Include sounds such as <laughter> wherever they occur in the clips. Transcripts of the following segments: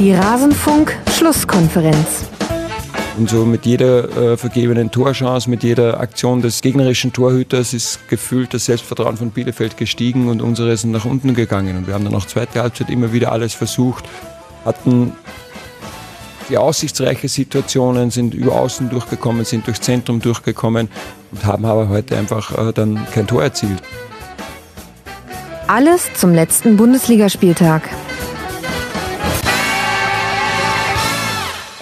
Die Rasenfunk-Schlusskonferenz. Und so mit jeder äh, vergebenen Torchance, mit jeder Aktion des gegnerischen Torhüters ist gefühlt das Selbstvertrauen von Bielefeld gestiegen und unsere sind nach unten gegangen. Und wir haben dann auch zweite Halbzeit immer wieder alles versucht, hatten die aussichtsreiche Situationen, sind über Außen durchgekommen, sind durchs Zentrum durchgekommen und haben aber heute einfach äh, dann kein Tor erzielt. Alles zum letzten Bundesligaspieltag.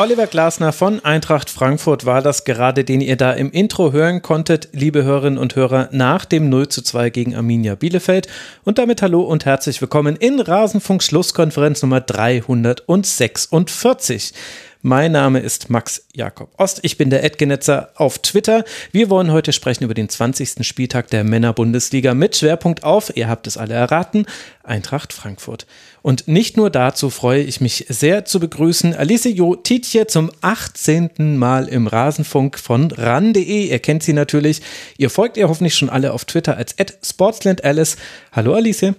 Oliver Glasner von Eintracht Frankfurt war das gerade, den ihr da im Intro hören konntet, liebe Hörerinnen und Hörer, nach dem 0 zu 2 gegen Arminia Bielefeld. Und damit hallo und herzlich willkommen in Rasenfunk Schlusskonferenz Nummer 346. Mein Name ist Max Jakob Ost. Ich bin der Edgenetzer auf Twitter. Wir wollen heute sprechen über den 20. Spieltag der Männerbundesliga mit Schwerpunkt auf, ihr habt es alle erraten, Eintracht Frankfurt. Und nicht nur dazu freue ich mich sehr zu begrüßen Alicio Tietje zum 18. Mal im Rasenfunk von ran.de. Ihr kennt sie natürlich. Ihr folgt ihr hoffentlich schon alle auf Twitter als @sportslandalice. Hallo Alice.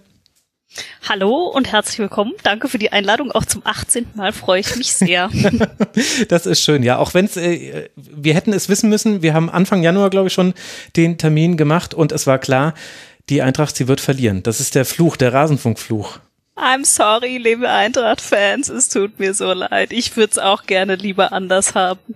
Hallo und herzlich willkommen. Danke für die Einladung. Auch zum 18. Mal freue ich mich sehr. <laughs> das ist schön, ja. Auch wenn es, äh, wir hätten es wissen müssen. Wir haben Anfang Januar, glaube ich, schon den Termin gemacht und es war klar, die Eintracht, sie wird verlieren. Das ist der Fluch, der Rasenfunkfluch. I'm sorry, liebe Eintracht-Fans. Es tut mir so leid. Ich würde es auch gerne lieber anders haben.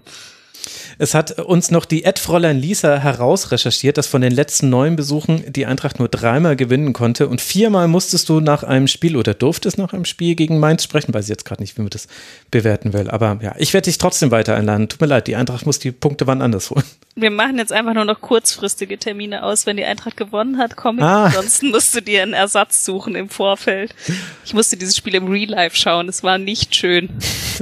Es hat uns noch die Ed Fräulein Lisa herausrecherchiert, dass von den letzten neun Besuchen die Eintracht nur dreimal gewinnen konnte und viermal musstest du nach einem Spiel oder durftest nach einem Spiel gegen Mainz sprechen. Weiß ich jetzt gerade nicht, wie man das bewerten will. Aber ja, ich werde dich trotzdem weiter einladen. Tut mir leid, die Eintracht muss die Punkte wann anders holen. Wir machen jetzt einfach nur noch kurzfristige Termine aus. Wenn die Eintracht gewonnen hat, komm ich. Ah. Ansonsten musst du dir einen Ersatz suchen im Vorfeld. Ich musste dieses Spiel im Real Life schauen. Es war nicht schön.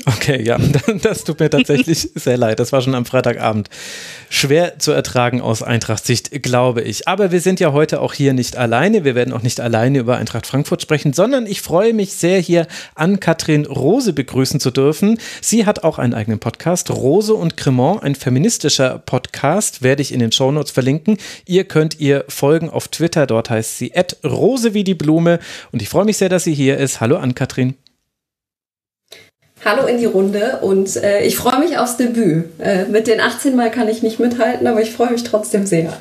Okay, ja, <laughs> das tut mir tatsächlich <laughs> sehr leid. Das war schon am Freitagabend. Schwer zu ertragen aus Eintracht-Sicht, glaube ich. Aber wir sind ja heute auch hier nicht alleine. Wir werden auch nicht alleine über Eintracht Frankfurt sprechen, sondern ich freue mich sehr, hier an Katrin Rose begrüßen zu dürfen. Sie hat auch einen eigenen Podcast, Rose und Cremant, ein feministischer Podcast, werde ich in den Shownotes verlinken. Ihr könnt ihr folgen auf Twitter, dort heißt sie Rose wie die Blume. Und ich freue mich sehr, dass sie hier ist. Hallo an Katrin. Hallo in die Runde und äh, ich freue mich aufs Debüt. Äh, mit den 18 Mal kann ich nicht mithalten, aber ich freue mich trotzdem sehr.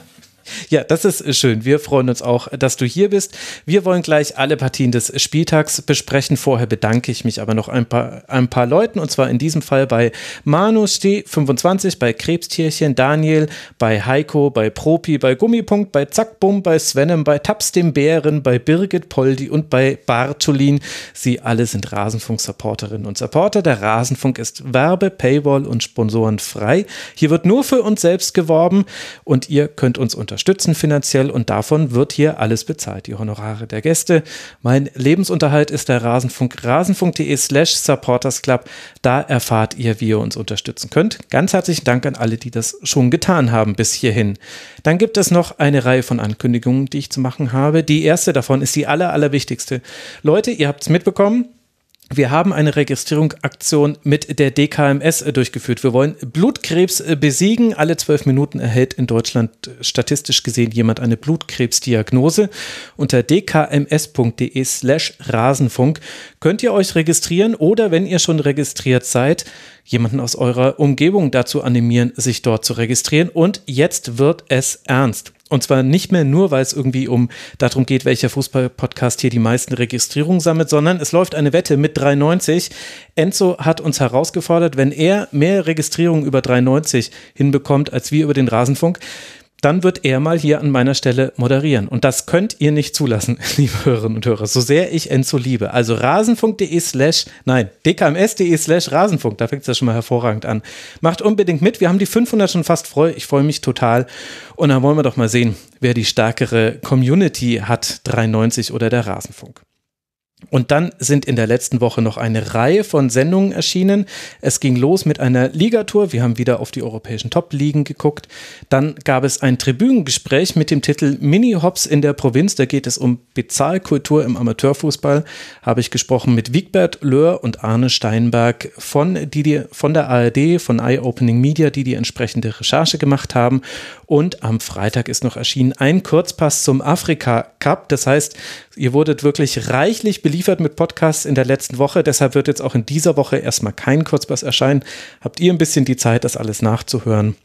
Ja, das ist schön. Wir freuen uns auch, dass du hier bist. Wir wollen gleich alle Partien des Spieltags besprechen. Vorher bedanke ich mich aber noch ein paar, ein paar Leuten und zwar in diesem Fall bei Manu T25, bei Krebstierchen, Daniel, bei Heiko, bei Propi, bei Gummipunkt, bei Zackbum, bei Svenem, bei Taps dem Bären, bei Birgit Poldi und bei Bartolin. Sie alle sind Rasenfunk-Supporterinnen und Supporter. Der Rasenfunk ist Werbe, Paywall und Sponsoren frei. Hier wird nur für uns selbst geworben und ihr könnt uns unterstützen unterstützen finanziell und davon wird hier alles bezahlt. Die Honorare der Gäste. Mein Lebensunterhalt ist der Rasenfunk, rasenfunk.de slash supportersclub. Da erfahrt ihr, wie ihr uns unterstützen könnt. Ganz herzlichen Dank an alle, die das schon getan haben bis hierhin. Dann gibt es noch eine Reihe von Ankündigungen, die ich zu machen habe. Die erste davon ist die aller, allerwichtigste. Leute, ihr habt es mitbekommen. Wir haben eine Registrierungsaktion mit der DKMS äh, durchgeführt. Wir wollen Blutkrebs äh, besiegen. Alle zwölf Minuten erhält in Deutschland äh, statistisch gesehen jemand eine Blutkrebsdiagnose. Unter dkms.de slash Rasenfunk könnt ihr euch registrieren oder wenn ihr schon registriert seid, jemanden aus eurer Umgebung dazu animieren, sich dort zu registrieren. Und jetzt wird es ernst. Und zwar nicht mehr nur, weil es irgendwie um darum geht, welcher Fußball-Podcast hier die meisten Registrierungen sammelt, sondern es läuft eine Wette mit 390. Enzo hat uns herausgefordert, wenn er mehr Registrierungen über 390 hinbekommt als wir über den Rasenfunk, dann wird er mal hier an meiner Stelle moderieren. Und das könnt ihr nicht zulassen, <laughs> liebe Hörerinnen und Hörer, so sehr ich Enzo liebe. Also rasenfunk.de slash, nein, dkms.de slash rasenfunk, da fängt es ja schon mal hervorragend an. Macht unbedingt mit, wir haben die 500 schon fast voll, ich freue mich total. Und dann wollen wir doch mal sehen, wer die stärkere Community hat, 93 oder der Rasenfunk. Und dann sind in der letzten Woche noch eine Reihe von Sendungen erschienen. Es ging los mit einer Ligatour. Wir haben wieder auf die europäischen Top-Ligen geguckt. Dann gab es ein Tribünengespräch mit dem Titel Mini-Hops in der Provinz. Da geht es um Bezahlkultur im Amateurfußball. Habe ich gesprochen mit Wigbert Löhr und Arne Steinberg von, die, von der ARD, von Eye Opening Media, die die entsprechende Recherche gemacht haben. Und am Freitag ist noch erschienen ein Kurzpass zum Afrika Cup. Das heißt, ihr wurdet wirklich reichlich beliefert mit Podcasts in der letzten Woche. Deshalb wird jetzt auch in dieser Woche erstmal kein Kurzpass erscheinen. Habt ihr ein bisschen die Zeit, das alles nachzuhören?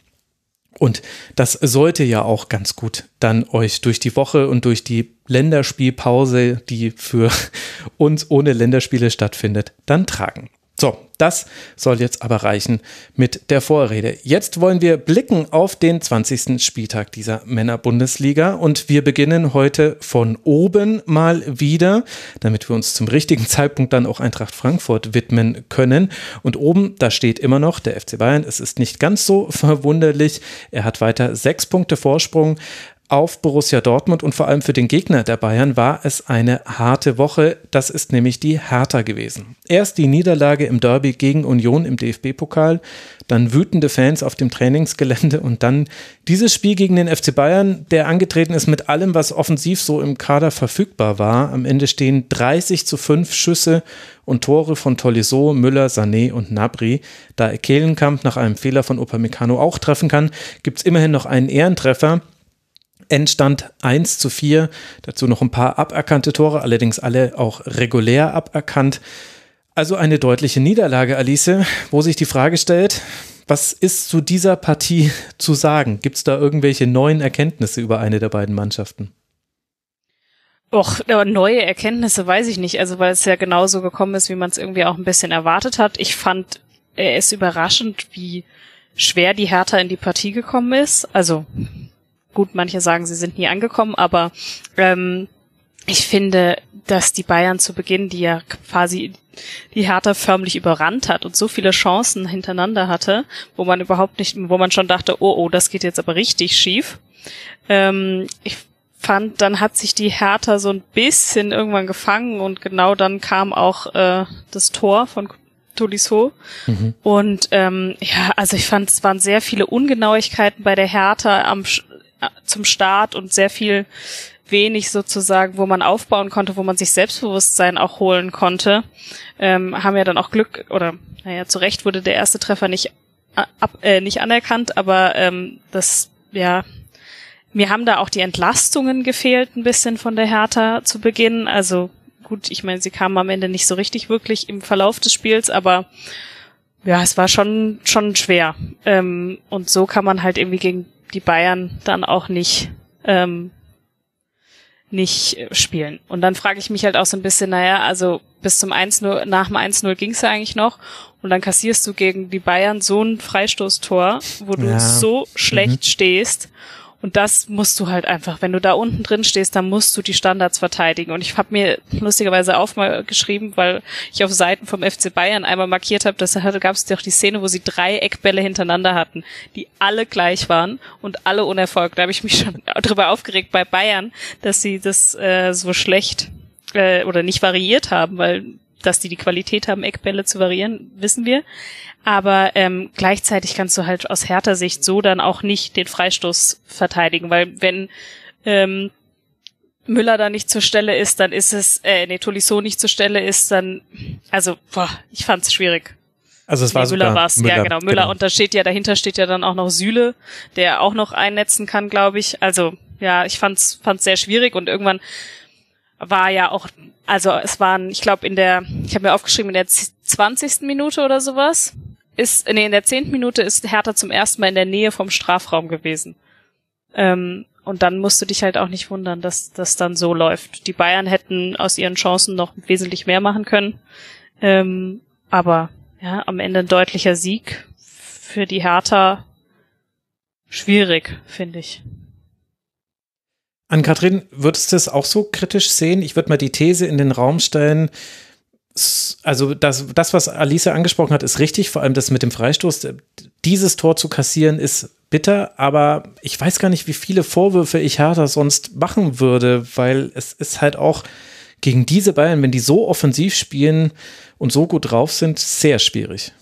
Und das sollte ja auch ganz gut dann euch durch die Woche und durch die Länderspielpause, die für <laughs> uns ohne Länderspiele stattfindet, dann tragen. So, das soll jetzt aber reichen mit der Vorrede. Jetzt wollen wir blicken auf den 20. Spieltag dieser Männerbundesliga und wir beginnen heute von oben mal wieder, damit wir uns zum richtigen Zeitpunkt dann auch Eintracht Frankfurt widmen können. Und oben, da steht immer noch der FC Bayern. Es ist nicht ganz so verwunderlich. Er hat weiter sechs Punkte Vorsprung auf Borussia Dortmund und vor allem für den Gegner der Bayern war es eine harte Woche. Das ist nämlich die Hertha gewesen. Erst die Niederlage im Derby gegen Union im DFB-Pokal, dann wütende Fans auf dem Trainingsgelände und dann dieses Spiel gegen den FC Bayern, der angetreten ist mit allem, was offensiv so im Kader verfügbar war. Am Ende stehen 30 zu 5 Schüsse und Tore von Tolisso, Müller, Sané und Nabri. Da Kehlenkamp nach einem Fehler von Upamecano auch treffen kann, gibt es immerhin noch einen Ehrentreffer. Endstand 1 zu 4. Dazu noch ein paar aberkannte Tore, allerdings alle auch regulär aberkannt. Also eine deutliche Niederlage, Alice, wo sich die Frage stellt, was ist zu dieser Partie zu sagen? Gibt es da irgendwelche neuen Erkenntnisse über eine der beiden Mannschaften? Och, neue Erkenntnisse weiß ich nicht, also weil es ja genauso gekommen ist, wie man es irgendwie auch ein bisschen erwartet hat. Ich fand es überraschend, wie schwer die Hertha in die Partie gekommen ist. Also gut, manche sagen, sie sind nie angekommen, aber ähm, ich finde, dass die Bayern zu Beginn, die ja quasi die Hertha förmlich überrannt hat und so viele Chancen hintereinander hatte, wo man überhaupt nicht, wo man schon dachte, oh, oh, das geht jetzt aber richtig schief. Ähm, ich fand, dann hat sich die Hertha so ein bisschen irgendwann gefangen und genau dann kam auch äh, das Tor von Tolisso. Mhm. Und ähm, ja, also ich fand, es waren sehr viele Ungenauigkeiten bei der Hertha am zum Start und sehr viel wenig sozusagen, wo man aufbauen konnte, wo man sich Selbstbewusstsein auch holen konnte, ähm, haben ja dann auch Glück oder naja, zu Recht wurde der erste Treffer nicht ab, äh, nicht anerkannt, aber ähm, das ja mir haben da auch die Entlastungen gefehlt ein bisschen von der Hertha zu Beginn. Also gut, ich meine, sie kamen am Ende nicht so richtig wirklich im Verlauf des Spiels, aber ja, es war schon schon schwer. Ähm, und so kann man halt irgendwie gegen die Bayern dann auch nicht ähm, nicht spielen. Und dann frage ich mich halt auch so ein bisschen, naja, also bis zum 1-0, nach dem 1-0 ging es ja eigentlich noch und dann kassierst du gegen die Bayern so ein Freistoßtor, wo du ja. so schlecht mhm. stehst und das musst du halt einfach, wenn du da unten drin stehst, dann musst du die Standards verteidigen. Und ich habe mir lustigerweise auch mal geschrieben, weil ich auf Seiten vom FC Bayern einmal markiert habe, dass da gab es doch die Szene, wo sie drei Eckbälle hintereinander hatten, die alle gleich waren und alle unerfolgt. Da habe ich mich schon <laughs> drüber aufgeregt bei Bayern, dass sie das äh, so schlecht äh, oder nicht variiert haben, weil dass die die Qualität haben, Eckbälle zu variieren, wissen wir. Aber ähm, gleichzeitig kannst du halt aus härter Sicht so dann auch nicht den Freistoß verteidigen, weil wenn ähm, Müller da nicht zur Stelle ist, dann ist es, äh, nee, Tolisso nicht zur Stelle ist, dann, also, boah, ich fand's schwierig. Also es war nee, Müller war's, Müller, ja genau, Müller genau. und da steht ja, dahinter steht ja dann auch noch Süle, der auch noch einnetzen kann, glaube ich. Also, ja, ich fand's, fand's sehr schwierig und irgendwann war ja auch, also es waren, ich glaube in der, ich habe mir aufgeschrieben, in der 20. Minute oder sowas, ist, nee, in der 10. Minute ist Hertha zum ersten Mal in der Nähe vom Strafraum gewesen. Ähm, und dann musst du dich halt auch nicht wundern, dass das dann so läuft. Die Bayern hätten aus ihren Chancen noch wesentlich mehr machen können. Ähm, aber ja, am Ende ein deutlicher Sieg für die Hertha schwierig, finde ich. An Kathrin, würdest du es auch so kritisch sehen? Ich würde mal die These in den Raum stellen, also das, das, was Alice angesprochen hat, ist richtig, vor allem das mit dem Freistoß. Dieses Tor zu kassieren ist bitter, aber ich weiß gar nicht, wie viele Vorwürfe ich Hertha sonst machen würde, weil es ist halt auch gegen diese Bayern, wenn die so offensiv spielen und so gut drauf sind, sehr schwierig.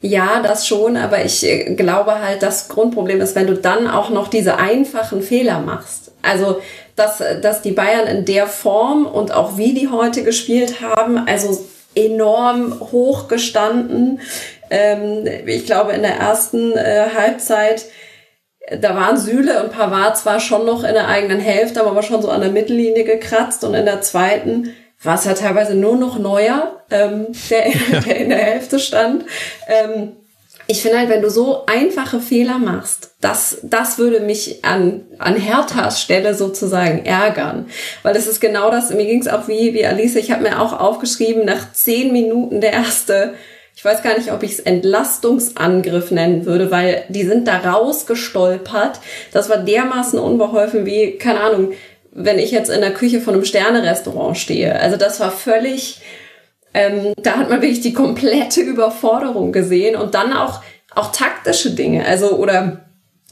Ja, das schon, aber ich äh, glaube halt, das Grundproblem ist, wenn du dann auch noch diese einfachen Fehler machst. Also, dass, dass die Bayern in der Form und auch wie die heute gespielt haben, also enorm hoch gestanden. Ähm, ich glaube, in der ersten äh, Halbzeit da waren Süle und Pavard zwar schon noch in der eigenen Hälfte, aber schon so an der Mittellinie gekratzt und in der zweiten war es ja teilweise nur noch Neuer, ähm, der, der in der Hälfte stand. Ähm, ich finde halt, wenn du so einfache Fehler machst, das, das würde mich an, an Herthas Stelle sozusagen ärgern. Weil es ist genau das, mir ging es auch wie, wie Alice, ich habe mir auch aufgeschrieben, nach zehn Minuten der erste, ich weiß gar nicht, ob ich es Entlastungsangriff nennen würde, weil die sind da rausgestolpert. Das war dermaßen unbeholfen wie, keine Ahnung, wenn ich jetzt in der Küche von einem Sterne-Restaurant stehe. Also das war völlig, ähm, da hat man wirklich die komplette Überforderung gesehen und dann auch, auch taktische Dinge, also oder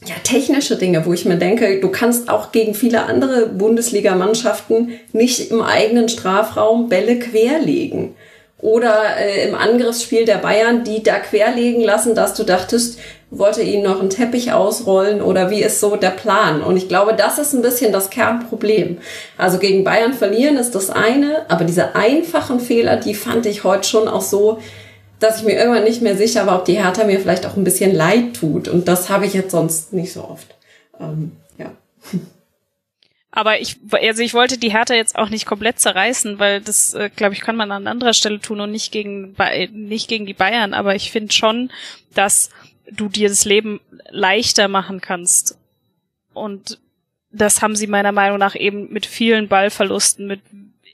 ja, technische Dinge, wo ich mir denke, du kannst auch gegen viele andere Bundesligamannschaften nicht im eigenen Strafraum Bälle querlegen. Oder äh, im Angriffsspiel der Bayern, die da querlegen lassen, dass du dachtest, wollte ihnen noch einen Teppich ausrollen oder wie ist so der Plan? Und ich glaube, das ist ein bisschen das Kernproblem. Also gegen Bayern verlieren ist das eine, aber diese einfachen Fehler, die fand ich heute schon auch so, dass ich mir irgendwann nicht mehr sicher war, ob die Hertha mir vielleicht auch ein bisschen leid tut. Und das habe ich jetzt sonst nicht so oft. Ähm, ja. Aber ich, also ich wollte die Hertha jetzt auch nicht komplett zerreißen, weil das, äh, glaube ich, kann man an anderer Stelle tun und nicht gegen, nicht gegen die Bayern. Aber ich finde schon, dass du dir das Leben leichter machen kannst. Und das haben sie meiner Meinung nach eben mit vielen Ballverlusten, mit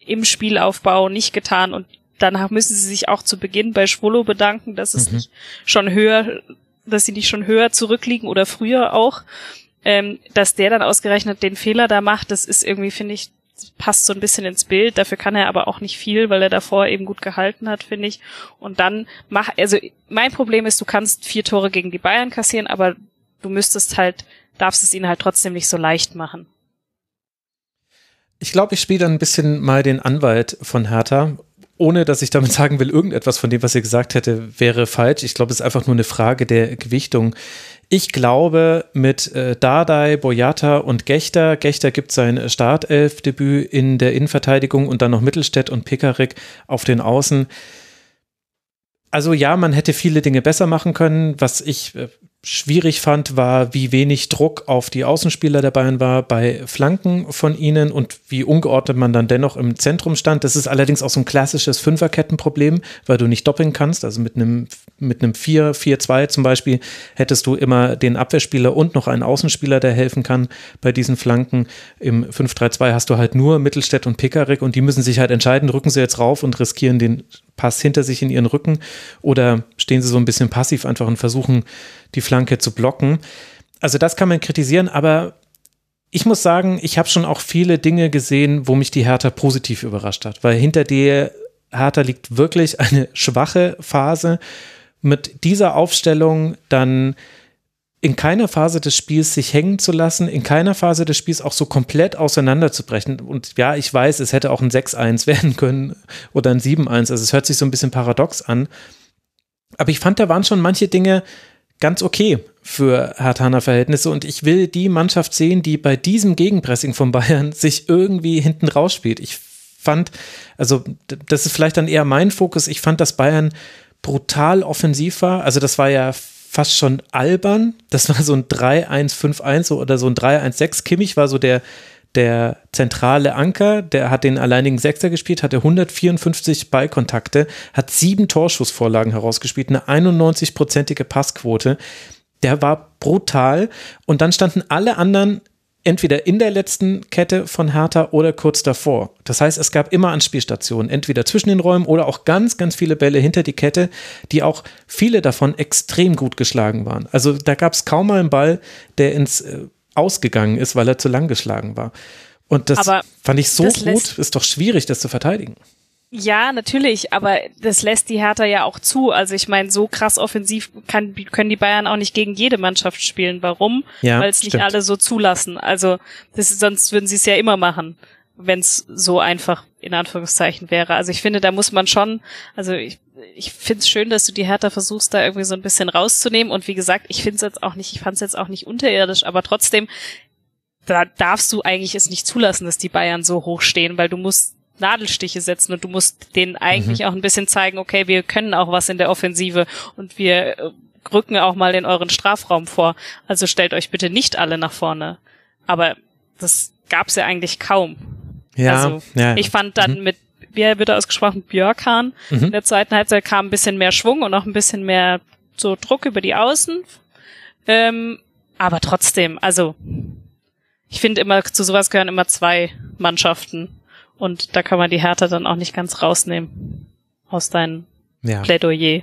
im Spielaufbau nicht getan. Und danach müssen sie sich auch zu Beginn bei Schwolo bedanken, dass es mhm. nicht schon höher, dass sie nicht schon höher zurückliegen oder früher auch. Ähm, dass der dann ausgerechnet den Fehler da macht, das ist irgendwie, finde ich, passt so ein bisschen ins Bild. Dafür kann er aber auch nicht viel, weil er davor eben gut gehalten hat, finde ich. Und dann mach, also mein Problem ist, du kannst vier Tore gegen die Bayern kassieren, aber du müsstest halt, darfst es ihnen halt trotzdem nicht so leicht machen. Ich glaube, ich spiele dann ein bisschen mal den Anwalt von Hertha ohne dass ich damit <laughs> sagen will, irgendetwas von dem, was ihr gesagt hätte, wäre falsch. Ich glaube, es ist einfach nur eine Frage der Gewichtung. Ich glaube, mit äh, Dardai, Boyata und Gechter, Gechter gibt sein Startelfdebüt in der Innenverteidigung und dann noch Mittelstädt und Pekarik auf den Außen. Also ja, man hätte viele Dinge besser machen können. Was ich äh, schwierig fand, war, wie wenig Druck auf die Außenspieler der Bayern war bei Flanken von ihnen und wie ungeordnet man dann dennoch im Zentrum stand. Das ist allerdings auch so ein klassisches Fünferkettenproblem, weil du nicht doppeln kannst. Also mit einem, mit einem 4-4-2 zum Beispiel hättest du immer den Abwehrspieler und noch einen Außenspieler, der helfen kann bei diesen Flanken. Im 5-3-2 hast du halt nur Mittelstädt und Pekarik und die müssen sich halt entscheiden, rücken sie jetzt rauf und riskieren den Pass hinter sich in ihren Rücken oder stehen sie so ein bisschen passiv einfach und versuchen, die Flanke zu blocken. Also das kann man kritisieren, aber ich muss sagen, ich habe schon auch viele Dinge gesehen, wo mich die Hertha positiv überrascht hat, weil hinter der Hertha liegt wirklich eine schwache Phase. Mit dieser Aufstellung dann in keiner Phase des Spiels sich hängen zu lassen, in keiner Phase des Spiels auch so komplett auseinanderzubrechen. Und ja, ich weiß, es hätte auch ein 6-1 <laughs> werden können oder ein 7-1. Also es hört sich so ein bisschen paradox an. Aber ich fand, da waren schon manche Dinge ganz okay für Herthaner Verhältnisse. Und ich will die Mannschaft sehen, die bei diesem Gegenpressing von Bayern <laughs> sich irgendwie hinten rausspielt. Ich fand, also das ist vielleicht dann eher mein Fokus. Ich fand, dass Bayern brutal offensiv war. Also das war ja fast schon albern. Das war so ein 3-1-5-1 oder so ein 3-1-6. Kimmich war so der, der zentrale Anker, der hat den alleinigen Sechser gespielt, hatte 154 Ballkontakte, hat sieben Torschussvorlagen herausgespielt, eine 91-prozentige Passquote. Der war brutal und dann standen alle anderen entweder in der letzten Kette von Hertha oder kurz davor. Das heißt, es gab immer Anspielstationen, entweder zwischen den Räumen oder auch ganz, ganz viele Bälle hinter die Kette, die auch viele davon extrem gut geschlagen waren. Also da gab es kaum mal einen Ball, der ins äh, Ausgegangen ist, weil er zu lang geschlagen war. Und das Aber fand ich so gut, ist doch schwierig, das zu verteidigen. Ja, natürlich, aber das lässt die Hertha ja auch zu. Also ich meine, so krass offensiv kann, können die Bayern auch nicht gegen jede Mannschaft spielen. Warum? Ja, Weil es nicht alle so zulassen. Also das, sonst würden sie es ja immer machen, wenn es so einfach in Anführungszeichen wäre. Also ich finde, da muss man schon, also ich, ich finde es schön, dass du die Hertha versuchst, da irgendwie so ein bisschen rauszunehmen. Und wie gesagt, ich finde es jetzt auch nicht, ich fand es jetzt auch nicht unterirdisch, aber trotzdem, da darfst du eigentlich es nicht zulassen, dass die Bayern so hoch stehen, weil du musst Nadelstiche setzen und du musst denen eigentlich mhm. auch ein bisschen zeigen, okay, wir können auch was in der Offensive und wir äh, rücken auch mal in euren Strafraum vor. Also stellt euch bitte nicht alle nach vorne. Aber das gab's ja eigentlich kaum. Ja, also ja. ich fand dann mhm. mit wie wird er ausgesprochen, Björkan. Mhm. In der zweiten Halbzeit kam ein bisschen mehr Schwung und auch ein bisschen mehr so Druck über die Außen. Ähm, aber trotzdem, also ich finde immer, zu sowas gehören immer zwei Mannschaften. Und da kann man die Härte dann auch nicht ganz rausnehmen aus deinem ja. Plädoyer.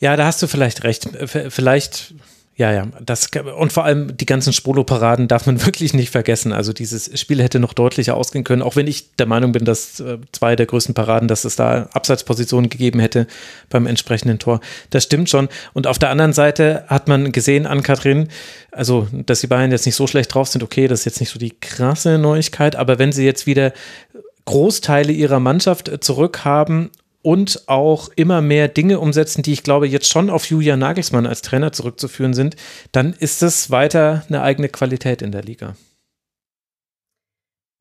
Ja, da hast du vielleicht recht. Vielleicht ja, ja, das und vor allem die ganzen Spolo-Paraden darf man <laughs> wirklich nicht vergessen. Also dieses Spiel hätte noch deutlicher ausgehen können, auch wenn ich der Meinung bin, dass äh, zwei der größten Paraden, dass es da Abseitspositionen gegeben hätte beim entsprechenden Tor. Das stimmt schon. Und auf der anderen Seite hat man gesehen an Katrin, also dass die Bayern jetzt nicht so schlecht drauf sind, okay, das ist jetzt nicht so die krasse Neuigkeit, aber wenn sie jetzt wieder Großteile ihrer Mannschaft zurückhaben und auch immer mehr Dinge umsetzen, die ich glaube jetzt schon auf Julian Nagelsmann als Trainer zurückzuführen sind, dann ist es weiter eine eigene Qualität in der Liga.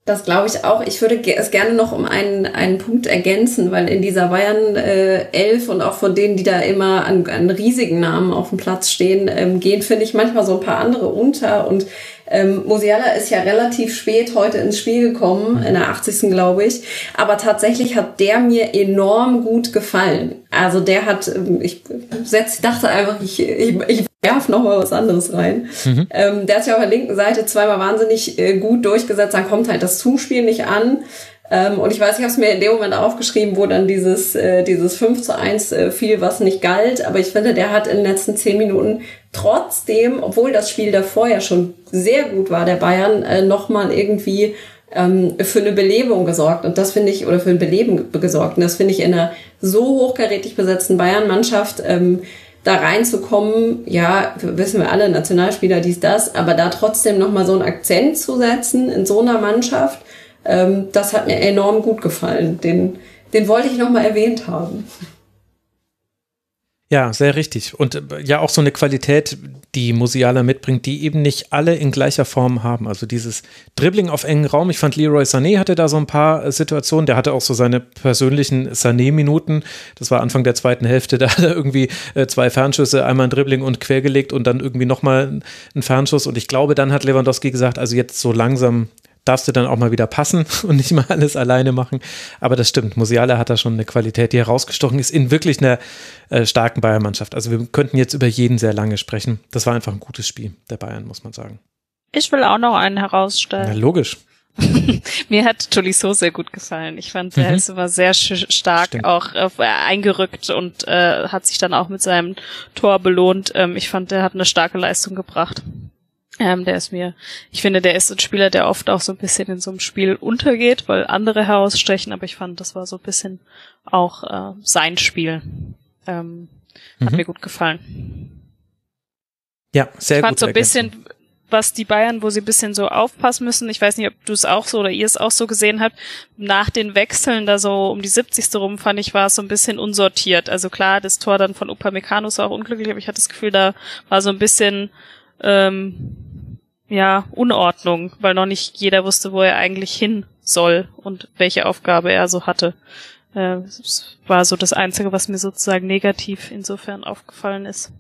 Das glaube ich auch. Ich würde es gerne noch um einen, einen Punkt ergänzen, weil in dieser Bayern äh, 11 und auch von denen, die da immer an, an riesigen Namen auf dem Platz stehen, ähm, gehen, finde ich manchmal so ein paar andere unter. Und ähm, Musiala ist ja relativ spät heute ins Spiel gekommen, in der 80. glaube ich. Aber tatsächlich hat der mir enorm gut gefallen. Also der hat, ähm, ich setz, dachte einfach, ich, ich, ich werf noch mal was anderes rein. Mhm. Ähm, der hat sich auf der linken Seite zweimal wahnsinnig äh, gut durchgesetzt. Dann kommt halt das Zuspiel nicht an. Ähm, und ich weiß, ich habe es mir in dem Moment aufgeschrieben, wo dann dieses, äh, dieses 5 zu 1 äh, fiel, was nicht galt. Aber ich finde, der hat in den letzten zehn Minuten trotzdem, obwohl das Spiel davor ja schon sehr gut war, der Bayern, äh, nochmal irgendwie ähm, für eine Belebung gesorgt. Und das finde ich, oder für ein Beleben gesorgt. Und das finde ich in einer so hochkarätig besetzten Bayern-Mannschaft, ähm, da reinzukommen, ja, wissen wir alle, Nationalspieler, dies, das, aber da trotzdem nochmal so einen Akzent zu setzen in so einer Mannschaft, ähm, das hat mir enorm gut gefallen. Den, den wollte ich nochmal erwähnt haben. Ja, sehr richtig. Und äh, ja, auch so eine Qualität, die Musiala mitbringt, die eben nicht alle in gleicher Form haben. Also dieses Dribbling auf engen Raum. Ich fand Leroy Sané hatte da so ein paar äh, Situationen. Der hatte auch so seine persönlichen Sané-Minuten. Das war Anfang der zweiten Hälfte. <laughs> Da hat er irgendwie äh, zwei Fernschüsse, einmal ein Dribbling und quergelegt und dann irgendwie nochmal ein Fernschuss. Und ich glaube, dann hat Lewandowski gesagt, also jetzt so langsam darfst du dann auch mal wieder passen <laughs> und nicht mal alles alleine machen. Aber das stimmt, Musiala hat da schon eine Qualität, die herausgestochen ist in wirklich einer äh, starken Bayern-Mannschaft. Also wir könnten jetzt über jeden sehr lange sprechen. Das war einfach ein gutes Spiel der Bayern, muss man sagen. Ich will auch noch einen herausstellen. Na, logisch. <laughs> Mir hat Tolisso sehr gut gefallen. Ich fand, der mhm. ist immer sehr stark Stimmt. auch äh, eingerückt und äh, hat sich dann auch mit seinem Tor belohnt. Ähm, ich fand, der hat eine starke Leistung gebracht. Ähm, der ist mir, ich finde, der ist ein Spieler, der oft auch so ein bisschen in so einem Spiel untergeht, weil andere herausstechen, aber ich fand, das war so ein bisschen auch äh, sein Spiel. Ähm, hat mhm. mir gut gefallen. Ja, sehr ich gut. fand so ein bisschen, was die Bayern, wo sie ein bisschen so aufpassen müssen. Ich weiß nicht, ob du es auch so oder ihr es auch so gesehen habt. Nach den Wechseln da so um die 70. rum fand ich, war es so ein bisschen unsortiert. Also klar, das Tor dann von Upamecano war auch unglücklich, aber ich hatte das Gefühl, da war so ein bisschen ähm, ja, Unordnung, weil noch nicht jeder wusste, wo er eigentlich hin soll und welche Aufgabe er so hatte. Äh, das war so das Einzige, was mir sozusagen negativ insofern aufgefallen ist.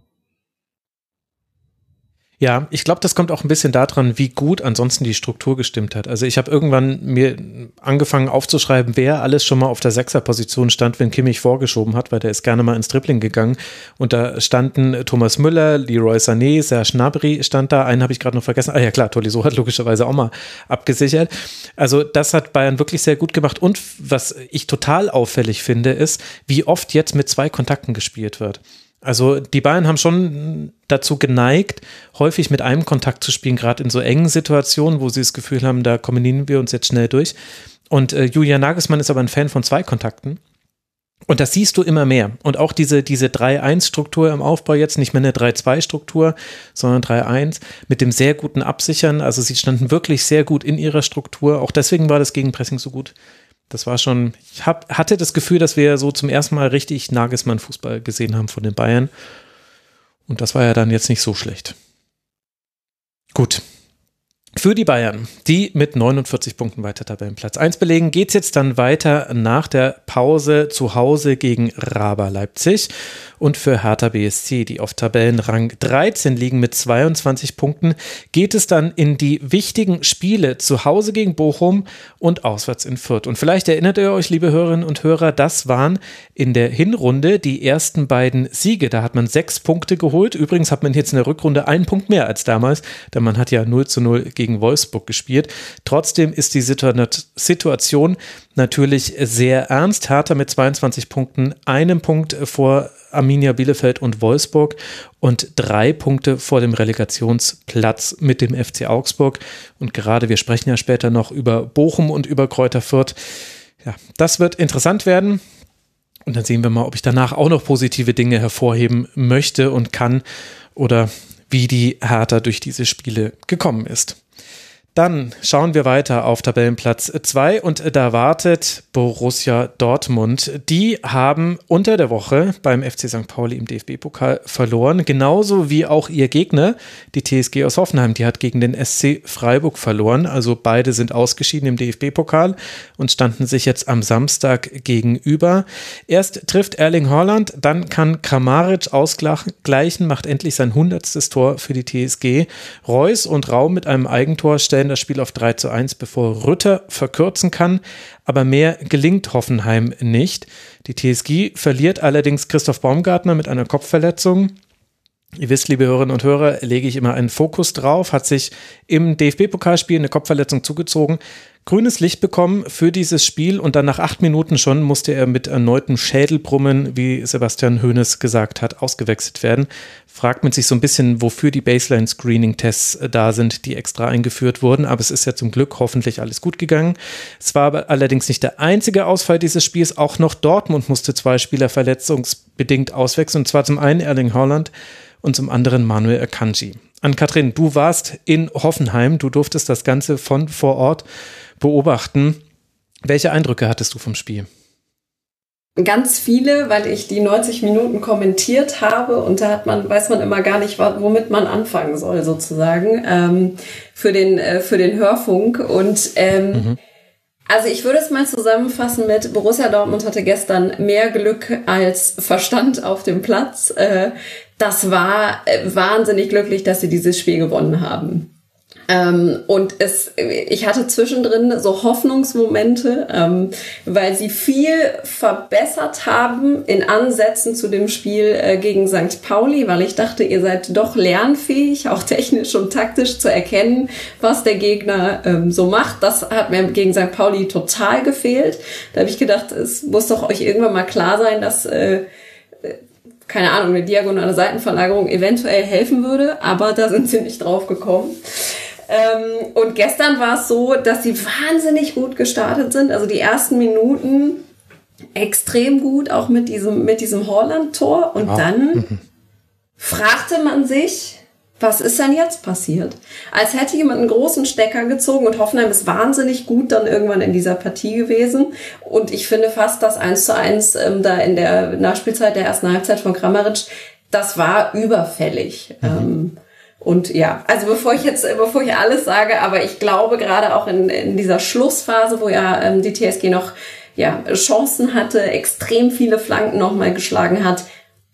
Ja, ich glaube, das kommt auch ein bisschen daran, wie gut ansonsten die Struktur gestimmt hat. Also ich habe irgendwann mir angefangen aufzuschreiben, wer alles schon mal auf der Sechserposition stand, wenn Kimmich vorgeschoben hat, weil der ist gerne mal ins Dribbling gegangen. Und da standen Thomas Müller, Leroy Sané, Serge Gnabry stand da. Einen habe ich gerade noch vergessen. Ah ja klar, Tolisso hat logischerweise auch mal abgesichert. Also das hat Bayern wirklich sehr gut gemacht. Und was ich total auffällig finde, ist, wie oft jetzt mit zwei Kontakten gespielt wird. Also die Bayern haben schon dazu geneigt, häufig mit einem Kontakt zu spielen, gerade in so engen Situationen, wo sie das Gefühl haben, da kombinieren wir uns jetzt schnell durch. Und äh, Julian Nagelsmann ist aber ein Fan von zwei Kontakten. Und das siehst du immer mehr. Und auch diese, diese 3-1-Struktur im Aufbau jetzt, nicht mehr eine 3-2-Struktur, sondern 3-1 mit dem sehr guten Absichern. Also sie standen wirklich sehr gut in ihrer Struktur. Auch deswegen war das Gegenpressing so gut. Das war schon, ich hab, hatte das Gefühl, dass wir so zum ersten Mal richtig Nagelsmann-Fußball gesehen haben von den Bayern. Und das war ja dann jetzt nicht so schlecht. Gut. Für die Bayern, die mit 49 Punkten weiter Tabellenplatz 1 belegen, geht es jetzt dann weiter nach der Pause zu Hause gegen Raba Leipzig und für Hertha BSC, die auf Tabellenrang 13 liegen mit 22 Punkten, geht es dann in die wichtigen Spiele zu Hause gegen Bochum und auswärts in Fürth. Und vielleicht erinnert ihr euch, liebe Hörerinnen und Hörer, das waren in der Hinrunde die ersten beiden Siege. Da hat man sechs Punkte geholt. Übrigens hat man jetzt in der Rückrunde einen Punkt mehr als damals, denn man hat ja 0 zu 0 gegen Wolfsburg gespielt. Trotzdem ist die Situation natürlich sehr ernst. Hertha mit 22 Punkten, einem Punkt vor Arminia Bielefeld und Wolfsburg und drei Punkte vor dem Relegationsplatz mit dem FC Augsburg. Und gerade wir sprechen ja später noch über Bochum und über Kräuter Fürth. Ja, das wird interessant werden. Und dann sehen wir mal, ob ich danach auch noch positive Dinge hervorheben möchte und kann oder wie die Hertha durch diese Spiele gekommen ist. Dann schauen wir weiter auf Tabellenplatz 2 und da wartet Borussia Dortmund. Die haben unter der Woche beim FC St. Pauli im DFB-Pokal verloren, genauso wie auch ihr Gegner, die TSG aus Hoffenheim. Die hat gegen den SC Freiburg verloren. Also beide sind ausgeschieden im DFB-Pokal und standen sich jetzt am Samstag gegenüber. Erst trifft Erling Haaland, dann kann Kramaric ausgleichen, macht endlich sein hundertstes Tor für die TSG. Reus und Raum mit einem Eigentor stellen das Spiel auf 3 zu 1, bevor Rütter verkürzen kann. Aber mehr gelingt Hoffenheim nicht. Die TSG verliert allerdings Christoph Baumgartner mit einer Kopfverletzung. Ihr wisst, liebe Hörerinnen und Hörer, lege ich immer einen Fokus drauf, hat sich im DFB-Pokalspiel eine Kopfverletzung zugezogen, grünes Licht bekommen für dieses Spiel und dann nach acht Minuten schon musste er mit erneutem Schädelbrummen, wie Sebastian Hoeneß gesagt hat, ausgewechselt werden. Fragt man sich so ein bisschen, wofür die Baseline-Screening-Tests äh, da sind, die extra eingeführt wurden, aber es ist ja zum Glück hoffentlich alles gut gegangen. Es war aber allerdings nicht der einzige Ausfall dieses Spiels, auch noch Dortmund musste zwei Spieler verletzungsbedingt auswechseln, und zwar zum einen Erling Haaland und zum anderen Manuel Akanji. An Katrin, du warst in Hoffenheim, du durftest das Ganze von vor Ort beobachten. Welche Eindrücke hattest du vom Spiel? Ganz viele, weil ich die 90 Minuten kommentiert habe und da hat man, weiß man immer gar nicht, womit man anfangen soll, sozusagen, ähm, für, den, äh, für den Hörfunk. Und ähm, mhm. also ich würde es mal zusammenfassen mit Borussia Dortmund hatte gestern mehr Glück als Verstand auf dem Platz. Das war äh, wahnsinnig glücklich, dass sie dieses Spiel gewonnen haben. Ähm, und es, ich hatte zwischendrin so Hoffnungsmomente, ähm, weil sie viel verbessert haben in Ansätzen zu dem Spiel äh, gegen St. Pauli, weil ich dachte, ihr seid doch lernfähig, auch technisch und taktisch zu erkennen, was der Gegner ähm, so macht. Das hat mir gegen St. Pauli total gefehlt. Da habe ich gedacht, es muss doch euch irgendwann mal klar sein, dass äh, keine Ahnung, eine diagonale Seitenverlagerung eventuell helfen würde, aber da sind sie nicht drauf gekommen. Ähm, und gestern war es so, dass sie wahnsinnig gut gestartet sind. Also die ersten Minuten extrem gut, auch mit diesem, mit diesem Holland-Tor. Und ja. dann <laughs> fragte man sich, was ist denn jetzt passiert? Als hätte jemand einen großen Stecker gezogen und Hoffenheim ist wahnsinnig gut dann irgendwann in dieser Partie gewesen. Und ich finde fast das 1 zu 1 ähm, da in der Nachspielzeit der ersten Halbzeit von Kramaric, das war überfällig. Mhm. Ähm, und ja, also bevor ich jetzt, bevor ich alles sage, aber ich glaube gerade auch in, in dieser Schlussphase, wo ja ähm, die TSG noch ja, Chancen hatte, extrem viele Flanken nochmal geschlagen hat,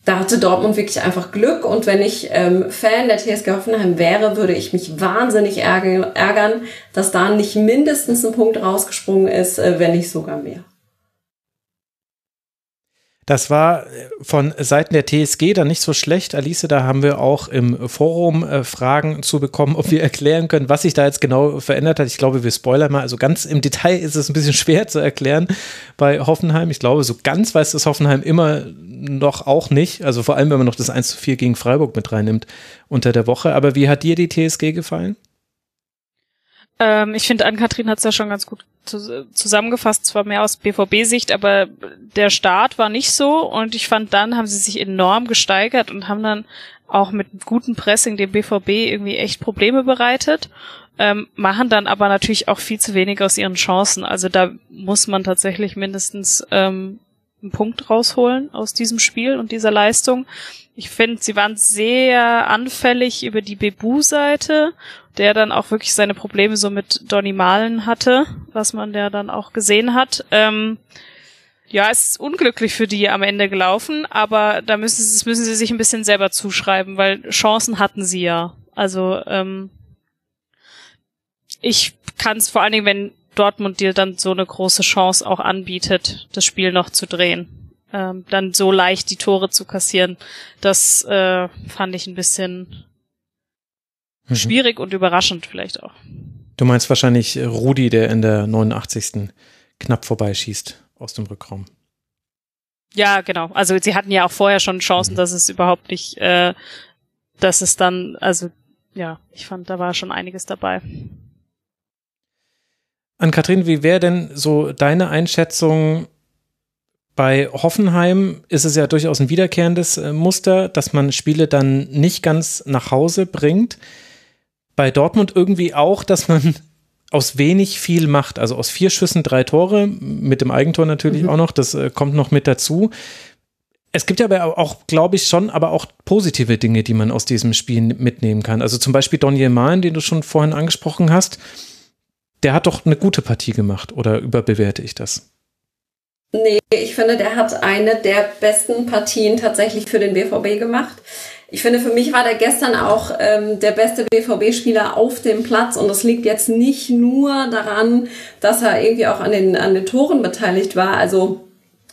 da hatte Dortmund wirklich einfach Glück. Und wenn ich ähm, Fan der TSG Hoffenheim wäre, würde ich mich wahnsinnig ärgern, dass da nicht mindestens ein Punkt rausgesprungen ist, äh, wenn nicht sogar mehr. Das war äh, von Seiten der TSG dann nicht so schlecht. Alice, da haben wir auch im Forum äh, Fragen zu bekommen, ob wir erklären können, was sich da jetzt genau verändert hat. Ich glaube, wir spoilern mal. Also ganz im Detail ist es ein bisschen <laughs> schwer zu erklären bei Hoffenheim. Ich glaube, so ganz weiß das Hoffenheim immer noch auch nicht. Also vor allem, wenn man noch das 1 zu 4 gegen Freiburg mit reinnimmt unter der Woche. Aber wie hat dir die TSG gefallen? Ähm, ich finde, Ann-Kathrin hat es ja schon ganz gut zusammengefasst, zwar mehr aus BVB-Sicht, aber der Start war nicht so und ich fand, dann haben sie sich enorm gesteigert und haben dann auch mit gutem Pressing dem BVB irgendwie echt Probleme bereitet, ähm, machen dann aber natürlich auch viel zu wenig aus ihren Chancen. Also da muss man tatsächlich mindestens ähm, einen Punkt rausholen aus diesem Spiel und dieser Leistung. Ich finde, sie waren sehr anfällig über die Bebu-Seite der dann auch wirklich seine Probleme so mit Donny Malen hatte, was man ja dann auch gesehen hat. Ähm, ja, es ist unglücklich für die am Ende gelaufen, aber da müssen sie, müssen sie sich ein bisschen selber zuschreiben, weil Chancen hatten sie ja. Also ähm, ich kann es vor allen Dingen, wenn Dortmund dir dann so eine große Chance auch anbietet, das Spiel noch zu drehen, ähm, dann so leicht die Tore zu kassieren, das äh, fand ich ein bisschen mhm. schwierig und überraschend vielleicht auch. Du meinst wahrscheinlich Rudi, der in der 89. knapp vorbeischießt aus dem Rückraum. Ja, genau. Also sie hatten ja auch vorher schon Chancen, mhm. dass es überhaupt nicht, äh, dass es dann, also ja, ich fand, da war schon einiges dabei. An Kathrin, wie wäre denn so deine Einschätzung? Bei Hoffenheim ist es ja durchaus ein wiederkehrendes äh, Muster, dass man Spiele dann nicht ganz nach Hause bringt. Bei Dortmund irgendwie auch, dass man aus wenig viel macht. Also aus vier Schüssen drei Tore, mit dem Eigentor natürlich mhm. auch noch, das äh, kommt noch mit dazu. Es gibt ja aber auch, glaube ich, schon, aber auch positive Dinge, die man aus diesem Spiel mitnehmen kann. Also zum Beispiel Donny Mahn, den du schon vorhin angesprochen hast, der hat doch eine gute Partie gemacht oder überbewerte ich das? Nee, ich finde, der hat eine der besten Partien tatsächlich für den BVB gemacht ich finde, für mich war der gestern auch ähm, der beste BVB-Spieler auf dem Platz und das liegt jetzt nicht nur daran, dass er irgendwie auch an den, an den Toren beteiligt war. Also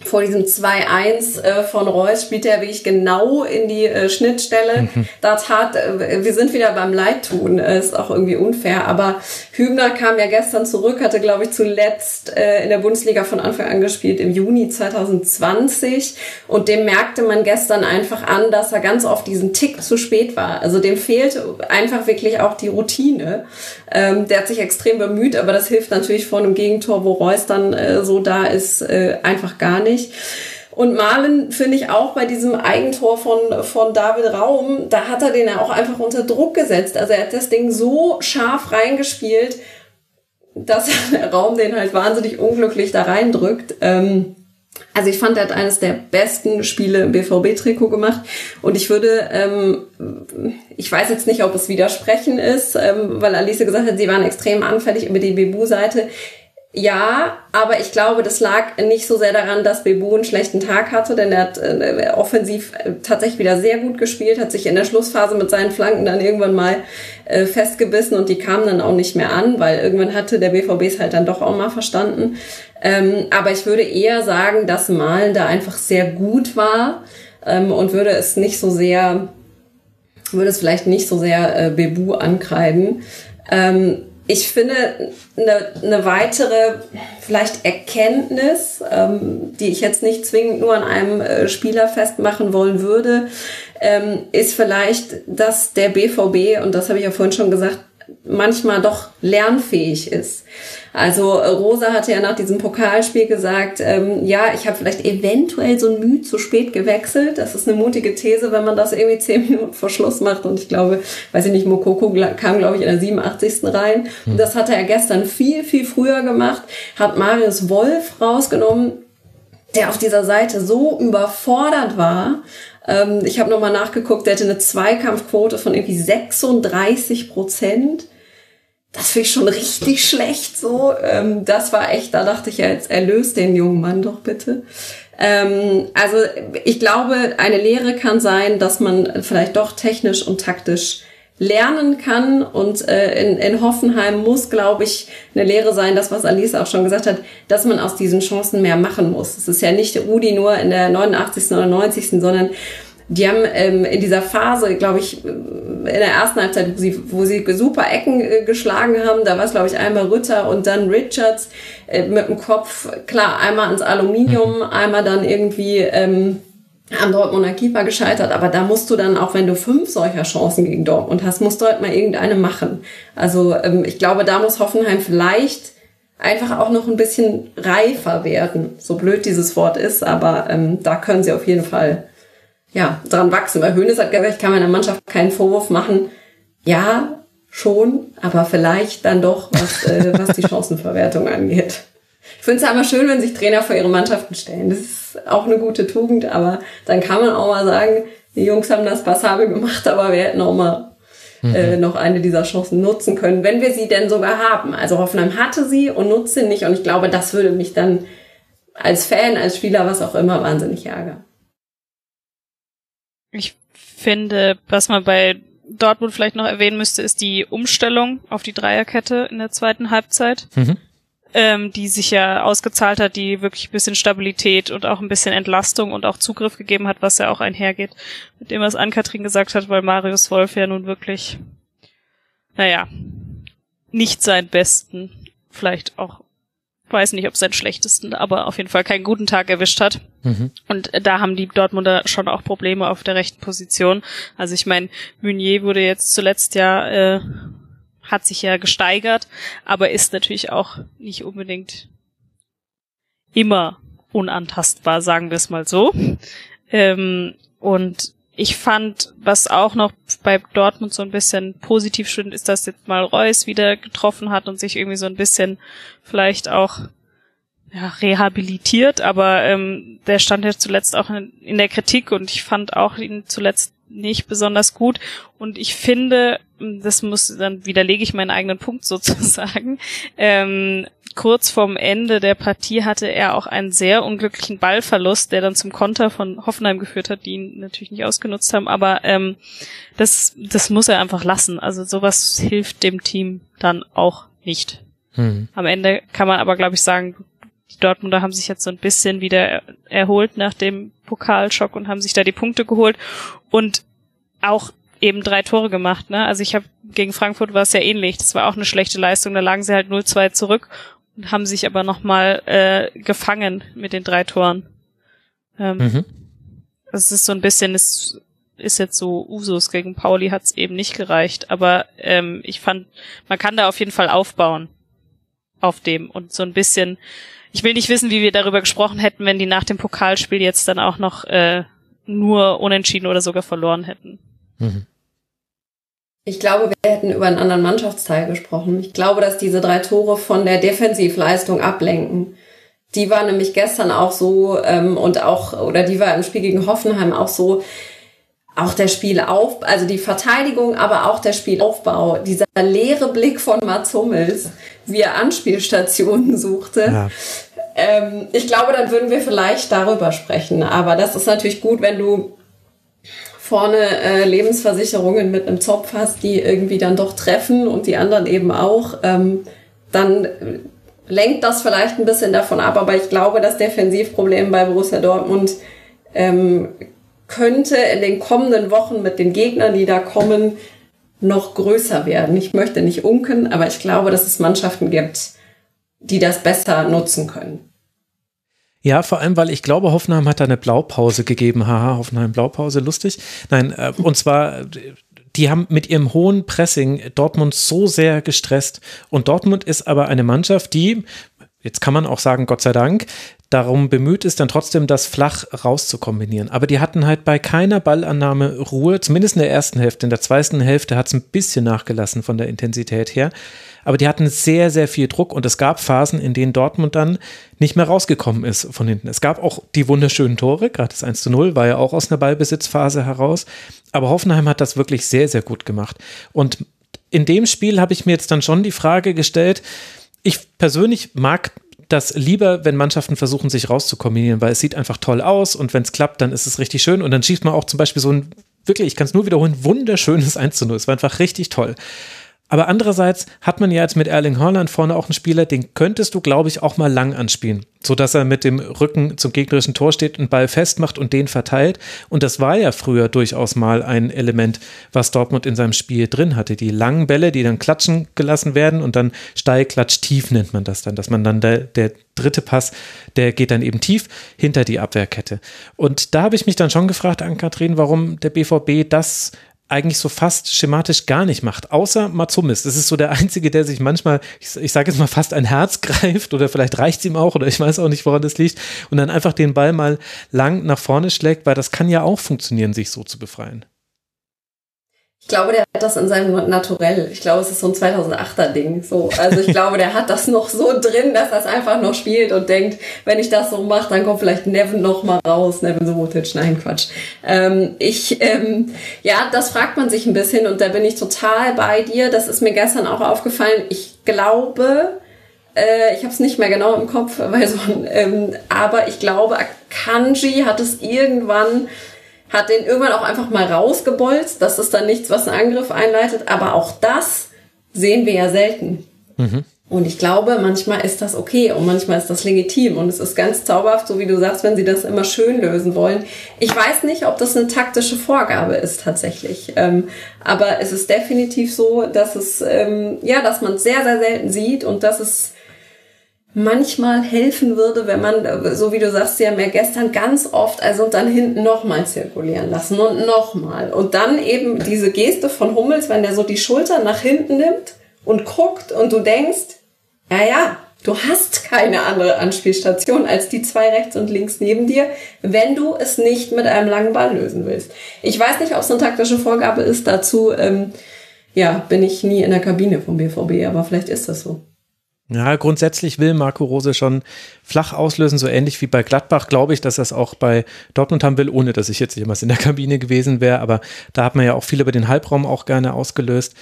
vor diesem 2-1 äh, von Reus spielt er wirklich genau in die äh, Schnittstelle. Mhm. Da tat, äh, wir sind wieder beim Leidtun, äh, ist auch irgendwie unfair. Aber Hübner kam ja gestern zurück, hatte, glaube ich, zuletzt äh, in der Bundesliga von Anfang an gespielt im Juni 2020. Und dem merkte man gestern einfach an, dass er ganz oft diesen Tick zu spät war. Also dem fehlt einfach wirklich auch die Routine. Ähm, der hat sich extrem bemüht, aber das hilft natürlich vor einem Gegentor, wo Reus dann äh, so da ist, einfach gar nicht. Und Malen finde ich auch bei diesem Eigentor von, von David Raum, da hat er den ja auch einfach unter Druck gesetzt. Also er hat das Ding so scharf reingespielt, dass <laughs> der Raum den halt wahnsinnig unglücklich da reindrückt. Ähm, also ich fand, er hat eines der besten Spiele im BVB-Trikot gemacht und ich würde, ähm, ich weiß jetzt nicht, ob es Widersprechen ist, ähm, weil Alice gesagt hat, sie waren extrem anfällig über die Bebu-Seite. Ja, aber ich glaube, das lag nicht so sehr daran, dass Bebu einen schlechten Tag hatte, denn er hat äh, offensiv äh, tatsächlich wieder sehr gut gespielt, hat sich in der Schlussphase mit seinen Flanken dann irgendwann mal äh, festgebissen und die kamen dann auch nicht mehr an, weil irgendwann hatte der BVB es halt dann doch auch mal verstanden. Ähm, aber ich würde eher sagen, dass Malen da einfach sehr gut war ähm, und würde es nicht so sehr, würde es vielleicht nicht so sehr äh, Bebu ankreiden. Ähm, ich finde, eine, eine weitere vielleicht Erkenntnis, ähm, die ich jetzt nicht zwingend nur an einem äh, Spieler festmachen wollen würde, ähm, ist vielleicht, dass der BVB, und das habe ich ja vorhin schon gesagt, manchmal doch lernfähig ist. Also äh, Rosa hatte ja nach diesem Pokalspiel gesagt, ähm, ja, ich habe vielleicht eventuell so ein Mühe zu spät gewechselt. Das ist eine mutige These, wenn man das irgendwie zehn Minuten vor Schluss macht. Und ich glaube, weiß ich nicht, Mokoko kam, glaube ich, in der 87. rein. Und das hatte er gestern viel, viel früher gemacht, hat Marius Wolf rausgenommen, der auf dieser Seite so überfordert war. Ähm, ich habe nochmal nachgeguckt, der hatte eine Zweikampfquote von irgendwie 36 Prozent das finde ich schon richtig schlecht so. Ähm, das war echt, da dachte ich ja jetzt, erlöst den jungen Mann doch bitte. Ähm, also ich glaube, eine Lehre kann sein, dass man vielleicht doch technisch und taktisch lernen kann. Und äh, in, in Hoffenheim muss, glaube ich, eine Lehre sein, das, was Alice auch schon gesagt hat, dass man aus diesen Chancen mehr machen muss. Es ist ja nicht Rudi nur in der 89. oder 90. sondern die haben ähm, in dieser Phase, glaube ich, in der ersten Halbzeit, wo sie, wo sie super Ecken äh, geschlagen haben, da war es, glaube ich, einmal Rütter und dann Richards äh, mit dem Kopf, klar, einmal ans Aluminium, mhm. einmal dann irgendwie ähm, am Dortmunder Keeper gescheitert, aber da musst du dann, auch wenn du fünf solcher Chancen gegen Dortmund hast, musst du halt mal irgendeine machen. Also ähm, ich glaube, da muss Hoffenheim vielleicht einfach auch noch ein bisschen reifer werden. So blöd dieses Wort ist, aber ähm, da können sie auf jeden Fall ja, dran wachsen. Weil Hönes hat gesagt, ich kann meiner Mannschaft keinen Vorwurf machen. Ja, schon, aber vielleicht dann doch, was, äh, <laughs> was die Chancenverwertung angeht. Ich finde es ja immer schön, wenn sich Trainer vor ihre Mannschaften stellen. Das ist auch eine gute Tugend, aber dann kann man auch mal sagen, die Jungs haben das passabel gemacht, aber wir hätten auch mal mhm. äh, noch eine dieser Chancen nutzen können, wenn wir sie denn sogar haben. Also Hoffenheim hatte sie und nutzt sie nicht und ich glaube, das würde mich dann als Fan, als Spieler, was auch immer, wahnsinnig ärgern. Ich finde, was man bei Dortmund vielleicht noch erwähnen müsste, ist die Umstellung auf die Dreierkette in der zweiten Halbzeit. Mhm ähm, die sich ja ausgezahlt hat, die wirklich ein bisschen Stabilität und auch ein bisschen Entlastung und auch Zugriff gegeben hat, was ja auch einhergeht mit dem, was Ann-Kathrin gesagt hat, weil Marius Wolf ja nun wirklich, naja, nicht seinen besten, vielleicht auch, weiß nicht, ob seinen schlechtesten, aber auf jeden Fall keinen guten Tag erwischt hat. Mhm. Und da haben die Dortmunder schon auch Probleme auf der rechten Position. Also ich meine, Meunier wurde jetzt zuletzt ja äh, hat sich ja gesteigert, aber ist natürlich auch nicht unbedingt immer unantastbar, sagen wir es mal so. Ähm, und ich fand, was auch noch bei Dortmund so ein bisschen positiv stimmt, ist, dass jetzt mal Reus wieder getroffen hat und sich irgendwie so ein bisschen vielleicht auch ja, rehabilitiert, aber ähm, der stand ja zuletzt auch in, in der Kritik und ich fand auch ihn zuletzt nicht besonders gut. Und ich finde, das muss, dann widerlege ich meinen eigenen Punkt <laughs> sozusagen. Ähm, kurz vorm Ende der Partie hatte er auch einen sehr unglücklichen Ballverlust, der dann zum Konter von Hoffenheim geführt hat, die ihn natürlich nicht ausgenutzt haben. Aber ähm, das, das muss er einfach lassen. Also sowas hilft dem Team dann auch nicht. Hm. Am Ende kann man aber, glaube ich, sagen, die Dortmunder haben sich jetzt so ein bisschen wieder erholt nach dem Pokalschock und haben sich da die Punkte geholt und auch eben drei Tore gemacht. Ne? Also ich habe gegen Frankfurt war es ja ähnlich. Das war auch eine schlechte Leistung. Da lagen sie halt 0-2 zurück haben sich aber nochmal äh, gefangen mit den drei Toren. Ähm, mhm. Es ist so ein bisschen, es ist jetzt so Usus gegen Pauli hat es eben nicht gereicht, aber ähm, ich fand, man kann da auf jeden Fall aufbauen auf dem und so ein bisschen ich will nicht wissen, wie wir darüber gesprochen hätten, wenn die nach dem Pokalspiel jetzt dann auch noch äh, nur unentschieden oder sogar verloren hätten. Mhm. Ich glaube, wir hätten über einen anderen Mannschaftsteil gesprochen. Ich glaube, dass diese drei Tore von der Defensivleistung ablenken. Die war nämlich gestern auch so ähm, und auch, oder die war im Spiel gegen Hoffenheim auch so, auch der Spielauf, also die Verteidigung, aber auch der Spielaufbau, dieser leere Blick von Mats Hummels, wie er Anspielstationen <laughs> suchte. Ja. Ähm, ich glaube, dann würden wir vielleicht darüber sprechen. Aber das ist natürlich gut, wenn du vorne äh, Lebensversicherungen mit einem Zopf hast, die irgendwie dann doch treffen und die anderen eben auch. Ähm, dann lenkt das vielleicht ein bisschen davon ab. Aber ich glaube, das Defensivproblem bei Borussia Dortmund ähm, könnte in den kommenden Wochen mit den Gegnern, die da kommen, noch größer werden. Ich möchte nicht unken, aber ich glaube, dass es Mannschaften gibt, die das besser nutzen können. Ja, vor allem, weil ich glaube, Hoffenheim hat da eine Blaupause gegeben. Haha, Hoffenheim Blaupause, lustig. Nein, äh, und zwar, die haben mit ihrem hohen Pressing Dortmund so sehr gestresst. Und Dortmund ist aber eine Mannschaft, die, jetzt kann man auch sagen, Gott sei Dank, darum bemüht ist, dann trotzdem das flach rauszukombinieren. Aber die hatten halt bei keiner Ballannahme Ruhe, zumindest in der ersten Hälfte. In der zweiten Hälfte hat es ein bisschen nachgelassen von der Intensität her. Aber die hatten sehr, sehr viel Druck und es gab Phasen, in denen Dortmund dann nicht mehr rausgekommen ist von hinten. Es gab auch die wunderschönen Tore, gerade das 1 zu 0 war ja auch aus einer Ballbesitzphase heraus. Aber Hoffenheim hat das wirklich sehr, sehr gut gemacht. Und in dem Spiel habe ich mir jetzt dann schon die Frage gestellt, ich persönlich mag das lieber, wenn Mannschaften versuchen, sich rauszukombinieren, weil es sieht einfach toll aus und wenn es klappt, dann ist es richtig schön und dann schießt man auch zum Beispiel so ein, wirklich, ich kann es nur wiederholen, wunderschönes 1 zu 0. Es war einfach richtig toll. Aber andererseits hat man ja jetzt mit Erling Haaland vorne auch einen Spieler, den könntest du, glaube ich, auch mal lang anspielen, sodass er mit dem Rücken zum gegnerischen Tor steht, einen Ball festmacht und den verteilt. Und das war ja früher durchaus mal ein Element, was Dortmund in seinem Spiel drin hatte. Die langen Bälle, die dann klatschen gelassen werden und dann steil, klatsch, tief nennt man das dann, dass man dann der, der dritte Pass, der geht dann eben tief hinter die Abwehrkette. Und da habe ich mich dann schon gefragt, an Kathrin, warum der BVB das eigentlich so fast schematisch gar nicht macht, außer Matsumis. Das ist so der Einzige, der sich manchmal, ich, ich sage jetzt mal, fast ein Herz <laughs> greift oder vielleicht reicht es ihm auch oder ich weiß auch nicht, woran das liegt und dann einfach den Ball mal lang nach vorne schlägt, weil das kann ja auch funktionieren, sich so zu befreien. Ich glaube, der hat das in seinem Naturell. Ich glaube, es ist so ein 2008er Ding. So, also ich glaube, der hat das noch so drin, dass er es einfach noch spielt und denkt, wenn ich das so mache, dann kommt vielleicht Nevin noch mal raus. Nevin Subotic, nein Quatsch. Ähm, ich, ähm, ja, das fragt man sich ein bisschen und da bin ich total bei dir. Das ist mir gestern auch aufgefallen. Ich glaube, äh, ich habe es nicht mehr genau im Kopf, <laughs> weil so, ähm, aber ich glaube, Akanji hat es irgendwann hat den irgendwann auch einfach mal rausgebolzt. Das ist dann nichts, was einen Angriff einleitet. Aber auch das sehen wir ja selten. Mhm. Und ich glaube, manchmal ist das okay und manchmal ist das legitim. Und es ist ganz zauberhaft, so wie du sagst, wenn sie das immer schön lösen wollen. Ich weiß nicht, ob das eine taktische Vorgabe ist tatsächlich. Ähm, aber es ist definitiv so, dass es, ähm, ja, dass man es sehr, sehr selten sieht und dass es manchmal helfen würde, wenn man, so wie du sagst, ja mehr gestern ganz oft, also und dann hinten nochmal zirkulieren lassen und nochmal. Und dann eben diese Geste von Hummels, wenn der so die Schulter nach hinten nimmt und guckt und du denkst, ja, ja, du hast keine andere Anspielstation als die zwei rechts und links neben dir, wenn du es nicht mit einem langen Ball lösen willst. Ich weiß nicht, ob es eine taktische Vorgabe ist, dazu, ähm, ja, bin ich nie in der Kabine vom BVB, aber vielleicht ist das so. Ja, grundsätzlich will Marco Rose schon flach auslösen, so ähnlich wie bei Gladbach, glaube ich, dass er es auch bei Dortmund haben will, ohne dass ich jetzt jemals in der Kabine gewesen wäre. Aber da hat man ja auch viel über den Halbraum auch gerne ausgelöst.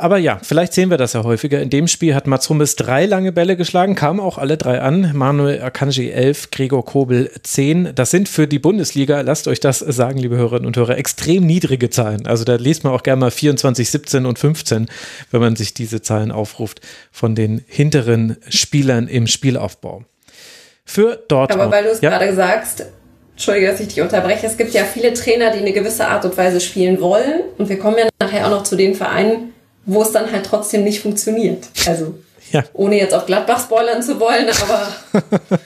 Aber ja, vielleicht sehen wir das ja häufiger. In dem Spiel hat Mats Hummels drei lange Bälle geschlagen, kamen auch alle drei an. Manuel Akanji 11, Gregor Kobel 10. Das sind für die Bundesliga, lasst euch das sagen, liebe Hörerinnen und Hörer, extrem niedrige Zahlen. Also da liest man auch gerne mal 24, 17 und 15, wenn man sich diese Zahlen aufruft von den hinteren Spielern im Spielaufbau. Für Dortmund. Aber weil du es ja. gerade sagst, Entschuldige, dass ich dich unterbreche. Es gibt ja viele Trainer, die eine gewisse Art und Weise spielen wollen. Und wir kommen ja nachher auch noch zu den Vereinen, wo es dann halt trotzdem nicht funktioniert. Also ja. ohne jetzt auf Gladbach spoilern zu wollen, aber <laughs>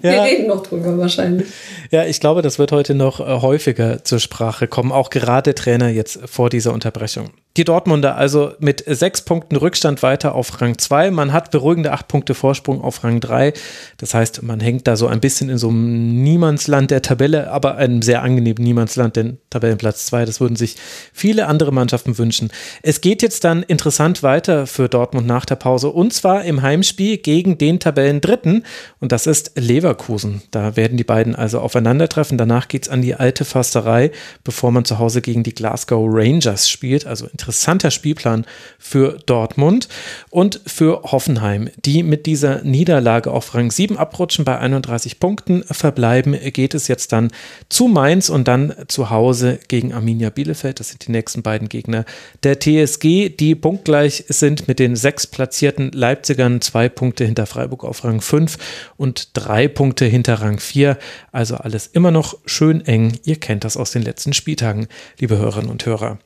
Wir ja. reden noch drüber wahrscheinlich. Ja, ich glaube, das wird heute noch äh, häufiger zur Sprache kommen, auch gerade Trainer jetzt vor dieser Unterbrechung. Die Dortmunder also mit sechs Punkten Rückstand weiter auf Rang 2. Man hat beruhigende acht Punkte Vorsprung auf Rang 3. Das heißt, man hängt da so ein bisschen in so einem Niemandsland der Tabelle, aber einem sehr angenehmen Niemandsland, denn Tabellenplatz 2, das würden sich viele andere Mannschaften wünschen. Es geht jetzt dann interessant weiter für Dortmund nach der Pause und zwar im Heimspiel gegen den Tabellendritten und das ist Leverkusen. Da werden die beiden also aufeinandertreffen. Danach geht es an die alte Fasterei, bevor man zu Hause gegen die Glasgow Rangers spielt. Also interessanter Spielplan für Dortmund und für Hoffenheim, die mit dieser Niederlage auf Rang 7 abrutschen bei 31 Punkten verbleiben, geht es jetzt dann zu Mainz und dann zu Hause gegen Arminia Bielefeld. Das sind die nächsten beiden Gegner der TSG, die punktgleich sind mit den sechs platzierten Leipzigern, zwei Punkte hinter Freiburg auf Rang 5 und drei Punkte hinter Rang 4. Also alles immer noch schön eng. Ihr kennt das aus den letzten Spieltagen, liebe Hörerinnen und Hörer.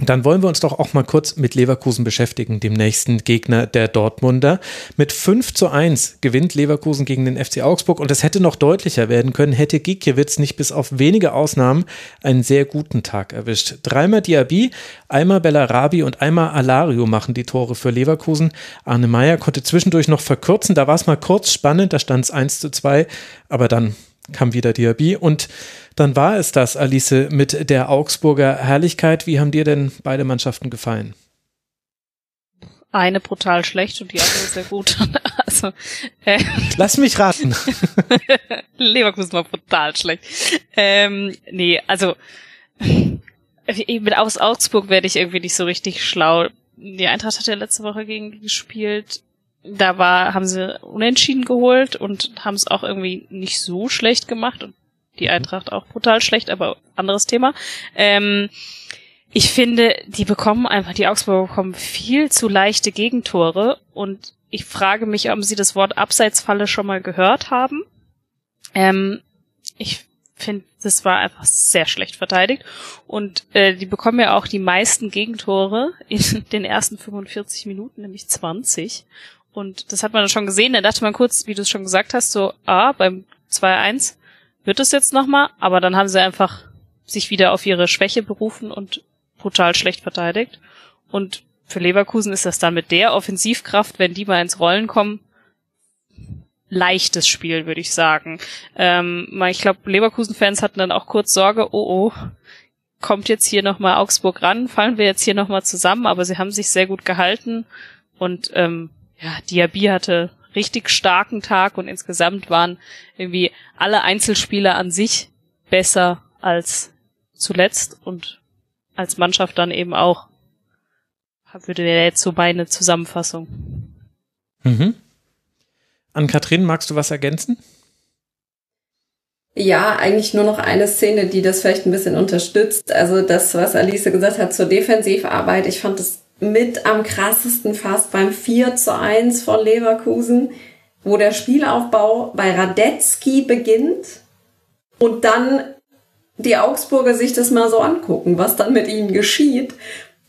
Dann wollen wir uns doch auch mal kurz mit Leverkusen beschäftigen, dem nächsten Gegner der Dortmunder. Mit 5 zu 1 gewinnt Leverkusen gegen den FC Augsburg und es hätte noch deutlicher werden können, hätte Gikiewicz nicht bis auf wenige Ausnahmen einen sehr guten Tag erwischt. Dreimal Diaby, einmal Bellarabi und einmal Alario machen die Tore für Leverkusen. Arne Meyer konnte zwischendurch noch verkürzen, da war es mal kurz spannend, da stand es 1 zu 2, aber dann kam wieder Diaby und dann war es das, Alice, mit der Augsburger Herrlichkeit. Wie haben dir denn beide Mannschaften gefallen? Eine brutal schlecht und die andere sehr gut. <laughs> also, äh, Lass mich raten. <laughs> Leverkusen war brutal schlecht. Ähm, nee, also mit aus Augsburg werde ich irgendwie nicht so richtig schlau. Die Eintracht hat ja letzte Woche gegen gespielt. Da war, haben sie unentschieden geholt und haben es auch irgendwie nicht so schlecht gemacht und die Eintracht auch brutal schlecht, aber anderes Thema. Ähm, ich finde, die bekommen einfach, die Augsburger bekommen viel zu leichte Gegentore und ich frage mich, ob sie das Wort Abseitsfalle schon mal gehört haben. Ähm, ich finde, das war einfach sehr schlecht verteidigt und äh, die bekommen ja auch die meisten Gegentore in <laughs> den ersten 45 Minuten, nämlich 20. Und das hat man schon gesehen, da dachte man kurz, wie du es schon gesagt hast, so, ah, beim 2-1 wird es jetzt nochmal, aber dann haben sie einfach sich wieder auf ihre Schwäche berufen und brutal schlecht verteidigt. Und für Leverkusen ist das dann mit der Offensivkraft, wenn die mal ins Rollen kommen, leichtes Spiel, würde ich sagen. Ähm, ich glaube, Leverkusen-Fans hatten dann auch kurz Sorge, oh oh, kommt jetzt hier nochmal Augsburg ran, fallen wir jetzt hier nochmal zusammen, aber sie haben sich sehr gut gehalten und ähm, ja, Diaby hatte richtig starken Tag und insgesamt waren irgendwie alle Einzelspieler an sich besser als zuletzt und als Mannschaft dann eben auch. Würde der jetzt so meine Zusammenfassung. Mhm. An Katrin, magst du was ergänzen? Ja, eigentlich nur noch eine Szene, die das vielleicht ein bisschen unterstützt. Also das, was Alice gesagt hat zur Defensivarbeit, ich fand das mit am krassesten fast beim 4 zu 1 von Leverkusen, wo der Spielaufbau bei Radetzky beginnt und dann die Augsburger sich das mal so angucken, was dann mit ihnen geschieht.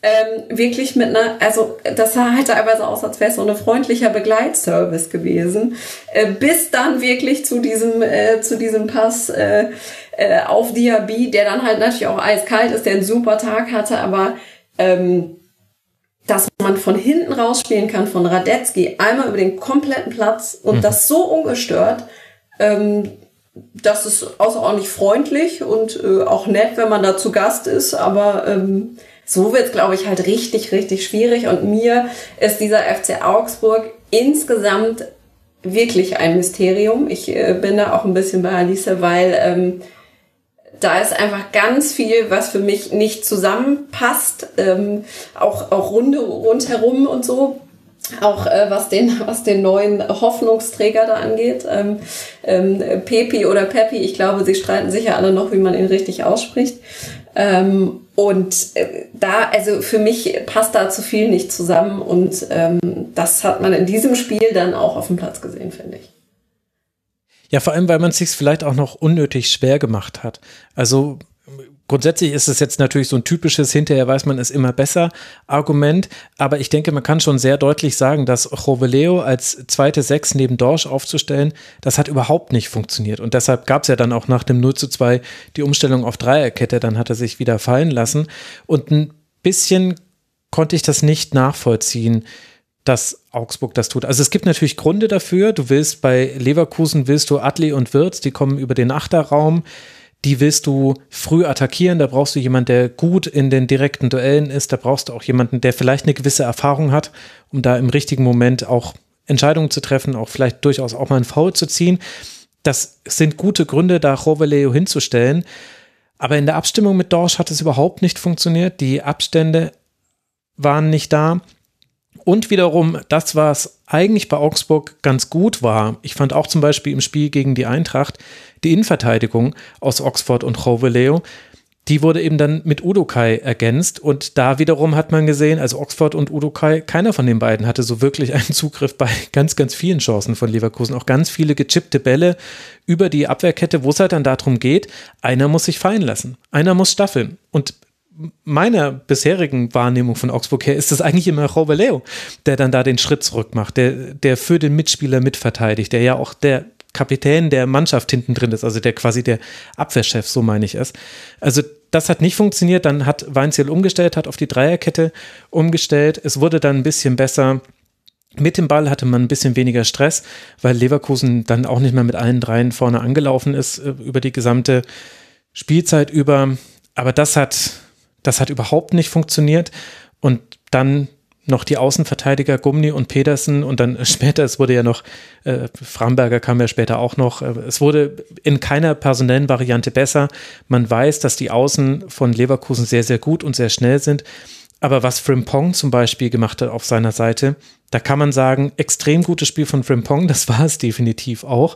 Ähm, wirklich mit einer, also das sah halt teilweise aus, als wäre es so ein freundlicher Begleitservice gewesen, äh, bis dann wirklich zu diesem, äh, zu diesem Pass äh, äh, auf Diaby, der dann halt natürlich auch eiskalt ist, der einen super Tag hatte, aber ähm, man von hinten rausspielen kann von Radetzky einmal über den kompletten Platz und mhm. das so ungestört, ähm, das ist außerordentlich freundlich und äh, auch nett, wenn man da zu Gast ist, aber ähm, so wird es, glaube ich, halt richtig, richtig schwierig. Und mir ist dieser FC Augsburg insgesamt wirklich ein Mysterium. Ich äh, bin da auch ein bisschen bei Alice, weil ähm, da ist einfach ganz viel, was für mich nicht zusammenpasst. Ähm, auch, auch runde, rundherum und so. Auch äh, was, den, was den neuen Hoffnungsträger da angeht. Ähm, ähm, Pepi oder Peppi, ich glaube, sie streiten sicher alle noch, wie man ihn richtig ausspricht. Ähm, und äh, da, also für mich passt da zu viel nicht zusammen und ähm, das hat man in diesem Spiel dann auch auf dem Platz gesehen, finde ich. Ja, vor allem, weil man es sich vielleicht auch noch unnötig schwer gemacht hat. Also Grundsätzlich ist es jetzt natürlich so ein typisches, hinterher weiß man es immer besser Argument, aber ich denke, man kann schon sehr deutlich sagen, dass Joveleo als zweite Sechs neben Dorsch aufzustellen, das hat überhaupt nicht funktioniert. Und deshalb gab es ja dann auch nach dem 0 zu 2 die Umstellung auf Dreierkette, dann hat er sich wieder fallen lassen. Und ein bisschen konnte ich das nicht nachvollziehen, dass Augsburg das tut. Also es gibt natürlich Gründe dafür. Du willst bei Leverkusen willst du Adli und Wirtz, die kommen über den Achterraum die willst du früh attackieren. Da brauchst du jemanden, der gut in den direkten Duellen ist. Da brauchst du auch jemanden, der vielleicht eine gewisse Erfahrung hat, um da im richtigen Moment auch Entscheidungen zu treffen, auch vielleicht durchaus auch mal einen Foul zu ziehen. Das sind gute Gründe, da Roveleo hinzustellen. Aber in der Abstimmung mit Dorsch hat es überhaupt nicht funktioniert. Die Abstände waren nicht da. Und wiederum, das, was eigentlich bei Augsburg ganz gut war, ich fand auch zum Beispiel im Spiel gegen die Eintracht, die Innenverteidigung aus Oxford und Roveleo, die wurde eben dann mit Udokai ergänzt und da wiederum hat man gesehen, also Oxford und Udokai, keiner von den beiden hatte so wirklich einen Zugriff bei ganz, ganz vielen Chancen von Leverkusen. Auch ganz viele gechippte Bälle über die Abwehrkette, wo es halt dann darum geht, einer muss sich fallen lassen, einer muss staffeln. Und meiner bisherigen Wahrnehmung von Augsburg her ist das eigentlich immer Roveleo, der dann da den Schritt zurück macht, der, der für den Mitspieler mitverteidigt, der ja auch der Kapitän der Mannschaft hinten drin ist, also der quasi der Abwehrchef, so meine ich es. Also das hat nicht funktioniert, dann hat Weinziel umgestellt, hat auf die Dreierkette umgestellt, es wurde dann ein bisschen besser. Mit dem Ball hatte man ein bisschen weniger Stress, weil Leverkusen dann auch nicht mehr mit allen dreien vorne angelaufen ist äh, über die gesamte Spielzeit über. Aber das hat, das hat überhaupt nicht funktioniert. Und dann noch die Außenverteidiger Gumni und Pedersen und dann <laughs> später, es wurde ja noch, äh, Framberger kam ja später auch noch, äh, es wurde in keiner personellen Variante besser. Man weiß, dass die Außen von Leverkusen sehr, sehr gut und sehr schnell sind. Aber was Frimpong zum Beispiel gemacht hat auf seiner Seite, da kann man sagen, extrem gutes Spiel von Frimpong, das war es definitiv auch.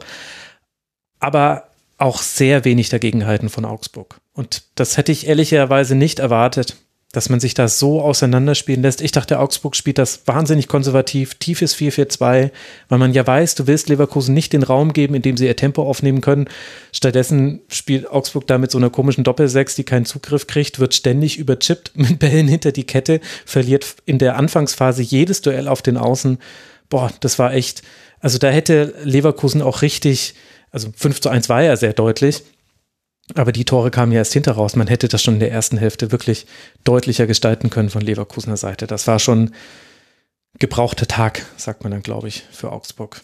Aber auch sehr wenig dagegenhalten von Augsburg. Und das hätte ich ehrlicherweise nicht erwartet dass man sich da so auseinanderspielen lässt. Ich dachte, Augsburg spielt das wahnsinnig konservativ, tiefes 4-4-2, weil man ja weiß, du willst Leverkusen nicht den Raum geben, in dem sie ihr Tempo aufnehmen können. Stattdessen spielt Augsburg da mit so einer komischen Doppelsechs, die keinen Zugriff kriegt, wird ständig überchippt <laughs> mit Bällen hinter die Kette, verliert in der Anfangsphase jedes Duell auf den Außen. Boah, das war echt, also da hätte Leverkusen auch richtig, also 5 zu 1 war ja sehr deutlich, aber die Tore kamen ja erst hinter raus. Man hätte das schon in der ersten Hälfte wirklich deutlicher gestalten können von Leverkusener Seite. Das war schon gebrauchter Tag, sagt man dann, glaube ich, für Augsburg.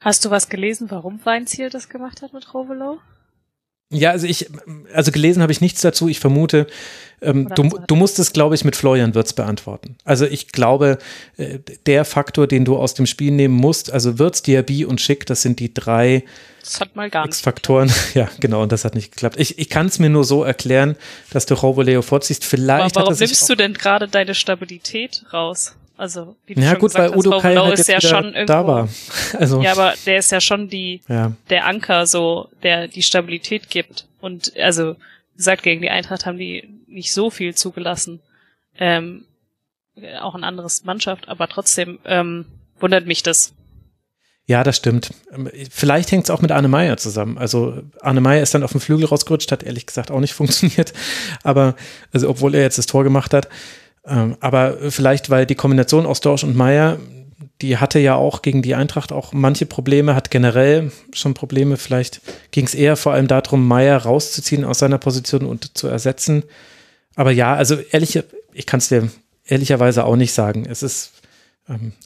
Hast du was gelesen, warum Weinziel das gemacht hat mit Rovelo? Ja, also ich, also gelesen habe ich nichts dazu. Ich vermute, ähm, du, du musst es, glaube ich, mit Florian Wirtz beantworten. Also ich glaube, äh, der Faktor, den du aus dem Spiel nehmen musst, also Wirtz, Diaby und Schick, das sind die drei X-Faktoren. <laughs> Ja, genau, und das hat nicht geklappt. Ich, ich kann es mir nur so erklären, dass du Roboleo vorziehst. Vielleicht Aber warum nimmst du denn gerade deine Stabilität raus? Also, wie du ja, schon gut, gesagt weil Udo hast, Kai halt ist ja schon irgendwo, da war. <laughs> Also, ja, aber der ist ja schon die, ja. der Anker, so, der die Stabilität gibt. Und also, wie gesagt, gegen die Eintracht haben die nicht so viel zugelassen. Ähm, auch ein anderes Mannschaft, aber trotzdem ähm, wundert mich das. Ja, das stimmt. Vielleicht hängt es auch mit Arne Meyer zusammen. Also Arne Meyer ist dann auf dem Flügel rausgerutscht, hat ehrlich gesagt auch nicht <laughs> funktioniert. Aber, also obwohl er jetzt das Tor gemacht hat. Ähm, aber vielleicht, weil die Kombination aus Dorsch und Meier, die hatte ja auch gegen die Eintracht auch manche Probleme, hat generell schon Probleme. Vielleicht ging es eher vor allem darum, Meier rauszuziehen aus seiner Position und zu ersetzen. Aber ja, also ehrlich, ich kann es dir ehrlicherweise auch nicht sagen. Es ist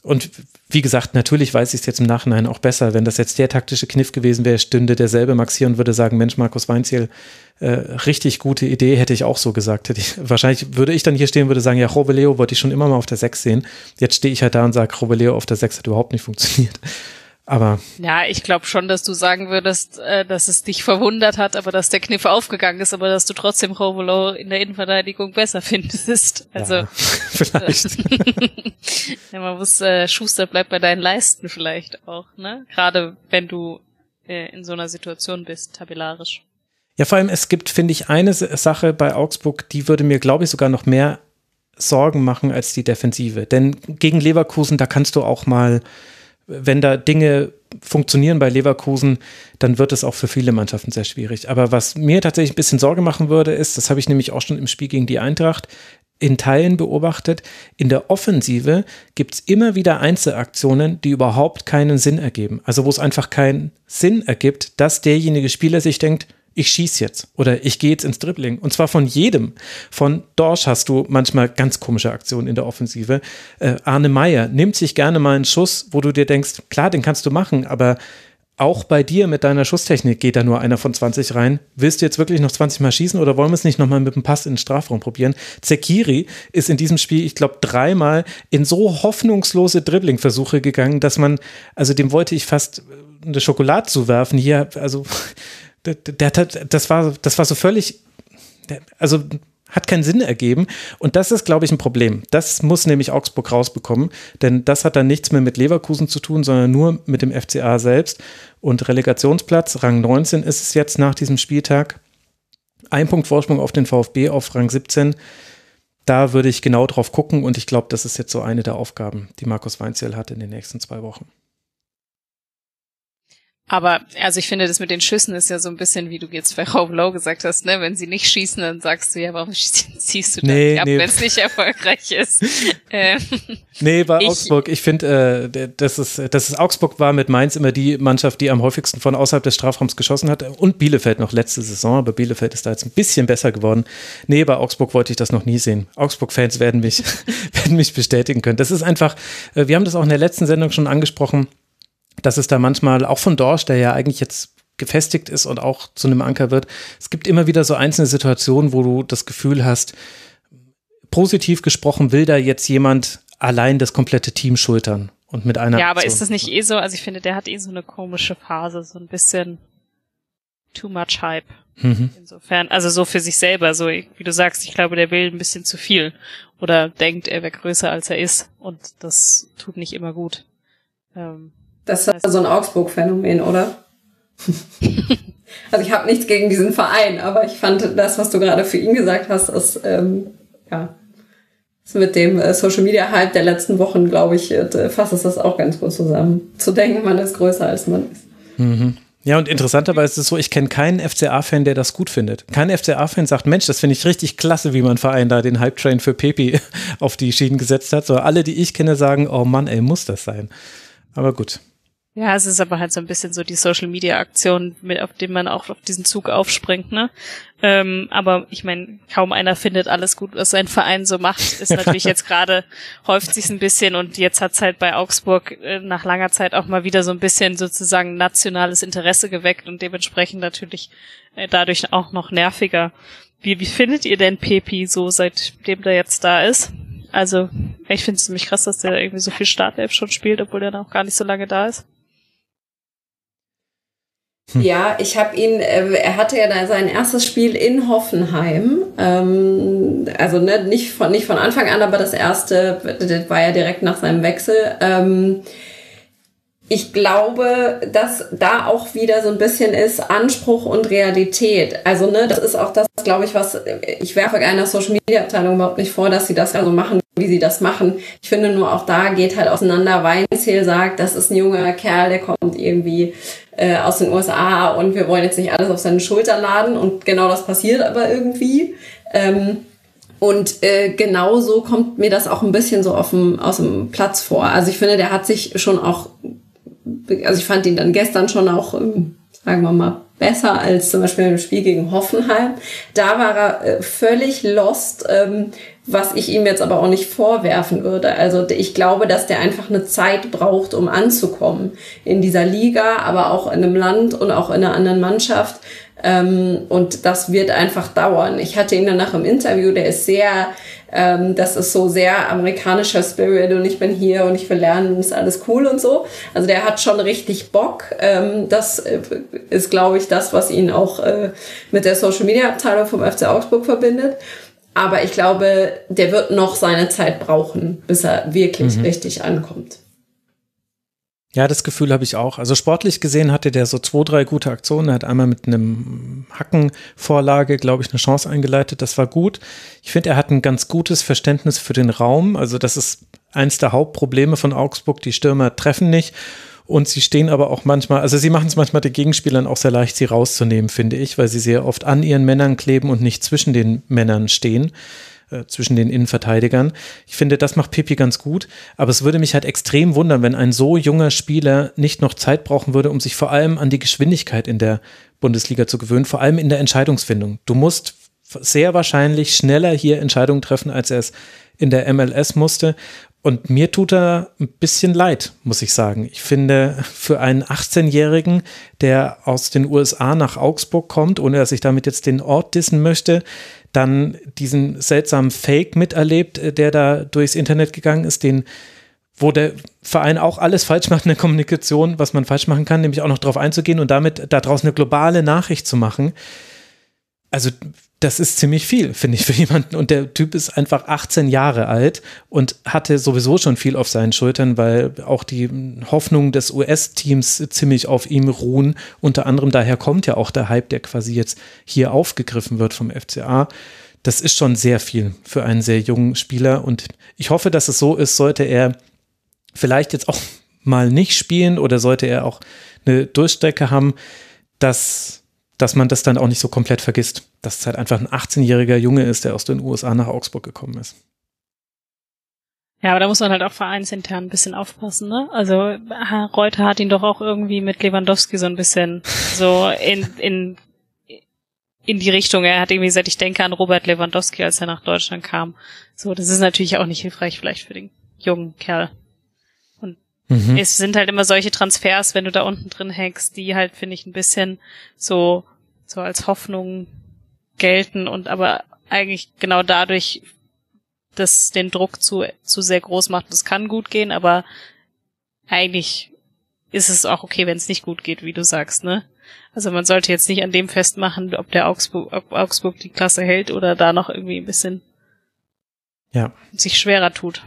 und wie gesagt, natürlich weiß ich es jetzt im Nachhinein auch besser. Wenn das jetzt der taktische Kniff gewesen wäre, stünde derselbe Max hier und würde sagen, Mensch, Markus Weinziel, äh, richtig gute Idee, hätte ich auch so gesagt. Hätte ich, <laughs> wahrscheinlich würde ich dann hier stehen und würde sagen, ja, Roveleo wollte ich schon immer mal auf der 6 sehen. Jetzt stehe ich halt da und sage, Roveleo auf der 6 hat überhaupt nicht funktioniert. Aber ja, ich glaube schon, dass du sagen würdest, äh, dass es dich verwundert hat, aber dass der Kniff aufgegangen ist, aber dass du trotzdem Rovolo in der Innenverteidigung besser <laughs> findest. Also ja, <laughs> vielleicht. <laughs> ja, man muss äh, Schuster bleibt bei deinen Leisten vielleicht auch, ne? Gerade wenn du äh, in so einer Situation bist, tabellarisch. Ja, vor allem es gibt, finde ich, eine Sache bei Augsburg, die würde mir, glaube ich, sogar noch mehr Sorgen machen als die Defensive. Denn gegen Leverkusen, da kannst du auch mal wenn da Dinge funktionieren bei Leverkusen, dann wird es auch für viele Mannschaften sehr schwierig. Aber was mir tatsächlich ein bisschen Sorge machen würde, ist, das habe ich nämlich auch schon im Spiel gegen die Eintracht in Teilen beobachtet, in der Offensive gibt es immer wieder Einzelaktionen, die überhaupt keinen Sinn ergeben. Also wo es einfach keinen Sinn ergibt, dass derjenige Spieler sich denkt, ich schieße jetzt oder ich gehe jetzt ins Dribbling. Und zwar von jedem. Von Dorsch hast du manchmal ganz komische Aktionen in der Offensive. Äh, Arne Meyer nimmt sich gerne mal einen Schuss, wo du dir denkst, klar, den kannst du machen, aber auch bei dir mit deiner Schusstechnik geht da nur einer von 20 rein. Willst du jetzt wirklich noch 20 Mal schießen oder wollen wir es nicht nochmal mit dem Pass in den Strafraum probieren? Zekiri ist in diesem Spiel, ich glaube, dreimal in so hoffnungslose Dribbling-Versuche gegangen, dass man, also dem wollte ich fast eine Schokolade zuwerfen. Hier, also der, der hat, das war, das war so völlig, also hat keinen Sinn ergeben. Und das ist, glaube ich, ein Problem. Das muss nämlich Augsburg rausbekommen, denn das hat dann nichts mehr mit Leverkusen zu tun, sondern nur mit dem FCA selbst. Und Relegationsplatz, Rang 19 ist es jetzt nach diesem Spieltag. Ein Punkt Vorsprung auf den VfB auf Rang 17. Da würde ich genau drauf gucken und ich glaube, das ist jetzt so eine der Aufgaben, die Markus Weinzierl hat in den nächsten zwei Wochen. Aber also ich finde, das mit den Schüssen ist ja so ein bisschen, wie du jetzt bei Rob Low gesagt hast, ne? Wenn sie nicht schießen, dann sagst du ja, warum <laughs> ziehst du nee, ab, nee. wenn es nicht erfolgreich ist. <laughs> ähm, nee, bei ich, Augsburg, ich finde, äh, das ist, das ist Augsburg war mit Mainz immer die Mannschaft, die am häufigsten von außerhalb des Strafraums geschossen hat. Und Bielefeld noch letzte Saison, aber Bielefeld ist da jetzt ein bisschen besser geworden. Nee, bei Augsburg wollte ich das noch nie sehen. Augsburg-Fans werden mich, <laughs> werden mich bestätigen können. Das ist einfach, äh, wir haben das auch in der letzten Sendung schon angesprochen dass es da manchmal auch von Dorsch, der ja eigentlich jetzt gefestigt ist und auch zu einem Anker wird, es gibt immer wieder so einzelne Situationen, wo du das Gefühl hast, positiv gesprochen will da jetzt jemand allein das komplette Team schultern und mit einer. Ja, aber Aktion. ist das nicht eh so? Also ich finde, der hat eh so eine komische Phase, so ein bisschen too much Hype. Mhm. Insofern, also so für sich selber, so wie du sagst, ich glaube, der will ein bisschen zu viel oder denkt, er wäre größer als er ist und das tut nicht immer gut. Ähm, das ist so ein Augsburg-Phänomen, oder? <laughs> also ich habe nichts gegen diesen Verein, aber ich fand das, was du gerade für ihn gesagt hast, ist ähm, ja ist mit dem äh, Social Media Hype der letzten Wochen, glaube ich, äh, fasst es das auch ganz gut zusammen. Zu denken, man ist größer als man ist. Mhm. Ja, und interessanterweise ist es so, ich kenne keinen FCA-Fan, der das gut findet. Kein FCA-Fan sagt, Mensch, das finde ich richtig klasse, wie mein Verein da den Hype-Train für Pepi <laughs> auf die Schienen gesetzt hat. So alle, die ich kenne, sagen, oh Mann, ey, muss das sein. Aber gut. Ja, es ist aber halt so ein bisschen so die Social Media Aktion, mit auf dem man auch auf diesen Zug aufspringt, ne? Ähm, aber ich meine, kaum einer findet alles gut, was sein Verein so macht. Ist natürlich jetzt gerade <laughs> häuft sich's ein bisschen und jetzt hat's halt bei Augsburg äh, nach langer Zeit auch mal wieder so ein bisschen sozusagen nationales Interesse geweckt und dementsprechend natürlich äh, dadurch auch noch nerviger. Wie, wie findet ihr denn Pepi so, seitdem der jetzt da ist? Also, ich finde es ziemlich krass, dass der irgendwie so viel Startelf schon spielt, obwohl der noch gar nicht so lange da ist. Hm. Ja, ich habe ihn, äh, er hatte ja da sein erstes Spiel in Hoffenheim. Ähm, also ne, nicht, von, nicht von Anfang an, aber das erste das war ja direkt nach seinem Wechsel. Ähm, ich glaube, dass da auch wieder so ein bisschen ist Anspruch und Realität. Also, ne, das ist auch das, glaube ich, was ich werfe einer Social Media Abteilung überhaupt nicht vor, dass sie das also machen, wie sie das machen. Ich finde nur auch da geht halt auseinander. Weinzähl sagt, das ist ein junger Kerl, der kommt irgendwie äh, aus den USA und wir wollen jetzt nicht alles auf seine Schulter laden und genau das passiert aber irgendwie. Ähm, und äh, genau so kommt mir das auch ein bisschen so auf dem, aus dem Platz vor. Also ich finde, der hat sich schon auch also ich fand ihn dann gestern schon auch, ähm, sagen wir mal, besser als zum Beispiel im Spiel gegen Hoffenheim. Da war er äh, völlig lost, ähm, was ich ihm jetzt aber auch nicht vorwerfen würde. Also ich glaube, dass der einfach eine Zeit braucht, um anzukommen in dieser Liga, aber auch in einem Land und auch in einer anderen Mannschaft. Ähm, und das wird einfach dauern. Ich hatte ihn danach im Interview, der ist sehr ähm, das ist so sehr amerikanischer Spirit und ich bin hier und ich will lernen und ist alles cool und so. Also der hat schon richtig Bock. Ähm, das äh, ist, glaube ich, das, was ihn auch äh, mit der Social Media Abteilung vom FC Augsburg verbindet. Aber ich glaube, der wird noch seine Zeit brauchen, bis er wirklich mhm. richtig ankommt. Ja, das Gefühl habe ich auch. Also sportlich gesehen hatte der so zwei, drei gute Aktionen. Er hat einmal mit einem Hackenvorlage, glaube ich, eine Chance eingeleitet. Das war gut. Ich finde, er hat ein ganz gutes Verständnis für den Raum. Also das ist eins der Hauptprobleme von Augsburg. Die Stürmer treffen nicht. Und sie stehen aber auch manchmal, also sie machen es manchmal den Gegenspielern auch sehr leicht, sie rauszunehmen, finde ich, weil sie sehr oft an ihren Männern kleben und nicht zwischen den Männern stehen. Äh, zwischen den Innenverteidigern. Ich finde, das macht Pipi ganz gut, aber es würde mich halt extrem wundern, wenn ein so junger Spieler nicht noch Zeit brauchen würde, um sich vor allem an die Geschwindigkeit in der Bundesliga zu gewöhnen, vor allem in der Entscheidungsfindung. Du musst sehr wahrscheinlich schneller hier Entscheidungen treffen, als er es in der MLS musste. Und mir tut er ein bisschen leid, muss ich sagen. Ich finde, für einen 18-Jährigen, der aus den USA nach Augsburg kommt, ohne dass ich damit jetzt den Ort dissen möchte, dann diesen seltsamen Fake miterlebt, äh, der da durchs Internet gegangen ist, den wo der Verein auch alles falsch macht in der Kommunikation, was man falsch machen kann, nämlich auch noch darauf einzugehen und damit daraus eine globale Nachricht zu machen. Also das ist ziemlich viel, finde ich, für <laughs> jemanden. Und der Typ ist einfach 18 Jahre alt und hatte sowieso schon viel auf seinen Schultern, weil auch die Hoffnungen des US-Teams ziemlich auf ihm ruhen. Unter anderem daher kommt ja auch der Hype, der quasi jetzt hier aufgegriffen wird vom FCA. Das ist schon sehr viel für einen sehr jungen Spieler. Und ich hoffe, dass es so ist, sollte er vielleicht jetzt auch <laughs> mal nicht spielen oder sollte er auch eine Durchstrecke haben, dass dass man das dann auch nicht so komplett vergisst, dass es halt einfach ein 18-jähriger Junge ist, der aus den USA nach Augsburg gekommen ist. Ja, aber da muss man halt auch vereinsintern ein bisschen aufpassen, ne? Also Reuter hat ihn doch auch irgendwie mit Lewandowski so ein bisschen so in, in, in die Richtung. Er hat irgendwie gesagt, ich denke an Robert Lewandowski, als er nach Deutschland kam. So, das ist natürlich auch nicht hilfreich vielleicht für den jungen Kerl. Und mhm. es sind halt immer solche Transfers, wenn du da unten drin hängst, die halt, finde ich, ein bisschen so so als Hoffnung gelten und aber eigentlich genau dadurch das den Druck zu, zu sehr groß macht. Das kann gut gehen, aber eigentlich ist es auch okay, wenn es nicht gut geht, wie du sagst, ne? Also man sollte jetzt nicht an dem festmachen, ob der Augsburg, ob Augsburg die Klasse hält oder da noch irgendwie ein bisschen ja. sich schwerer tut.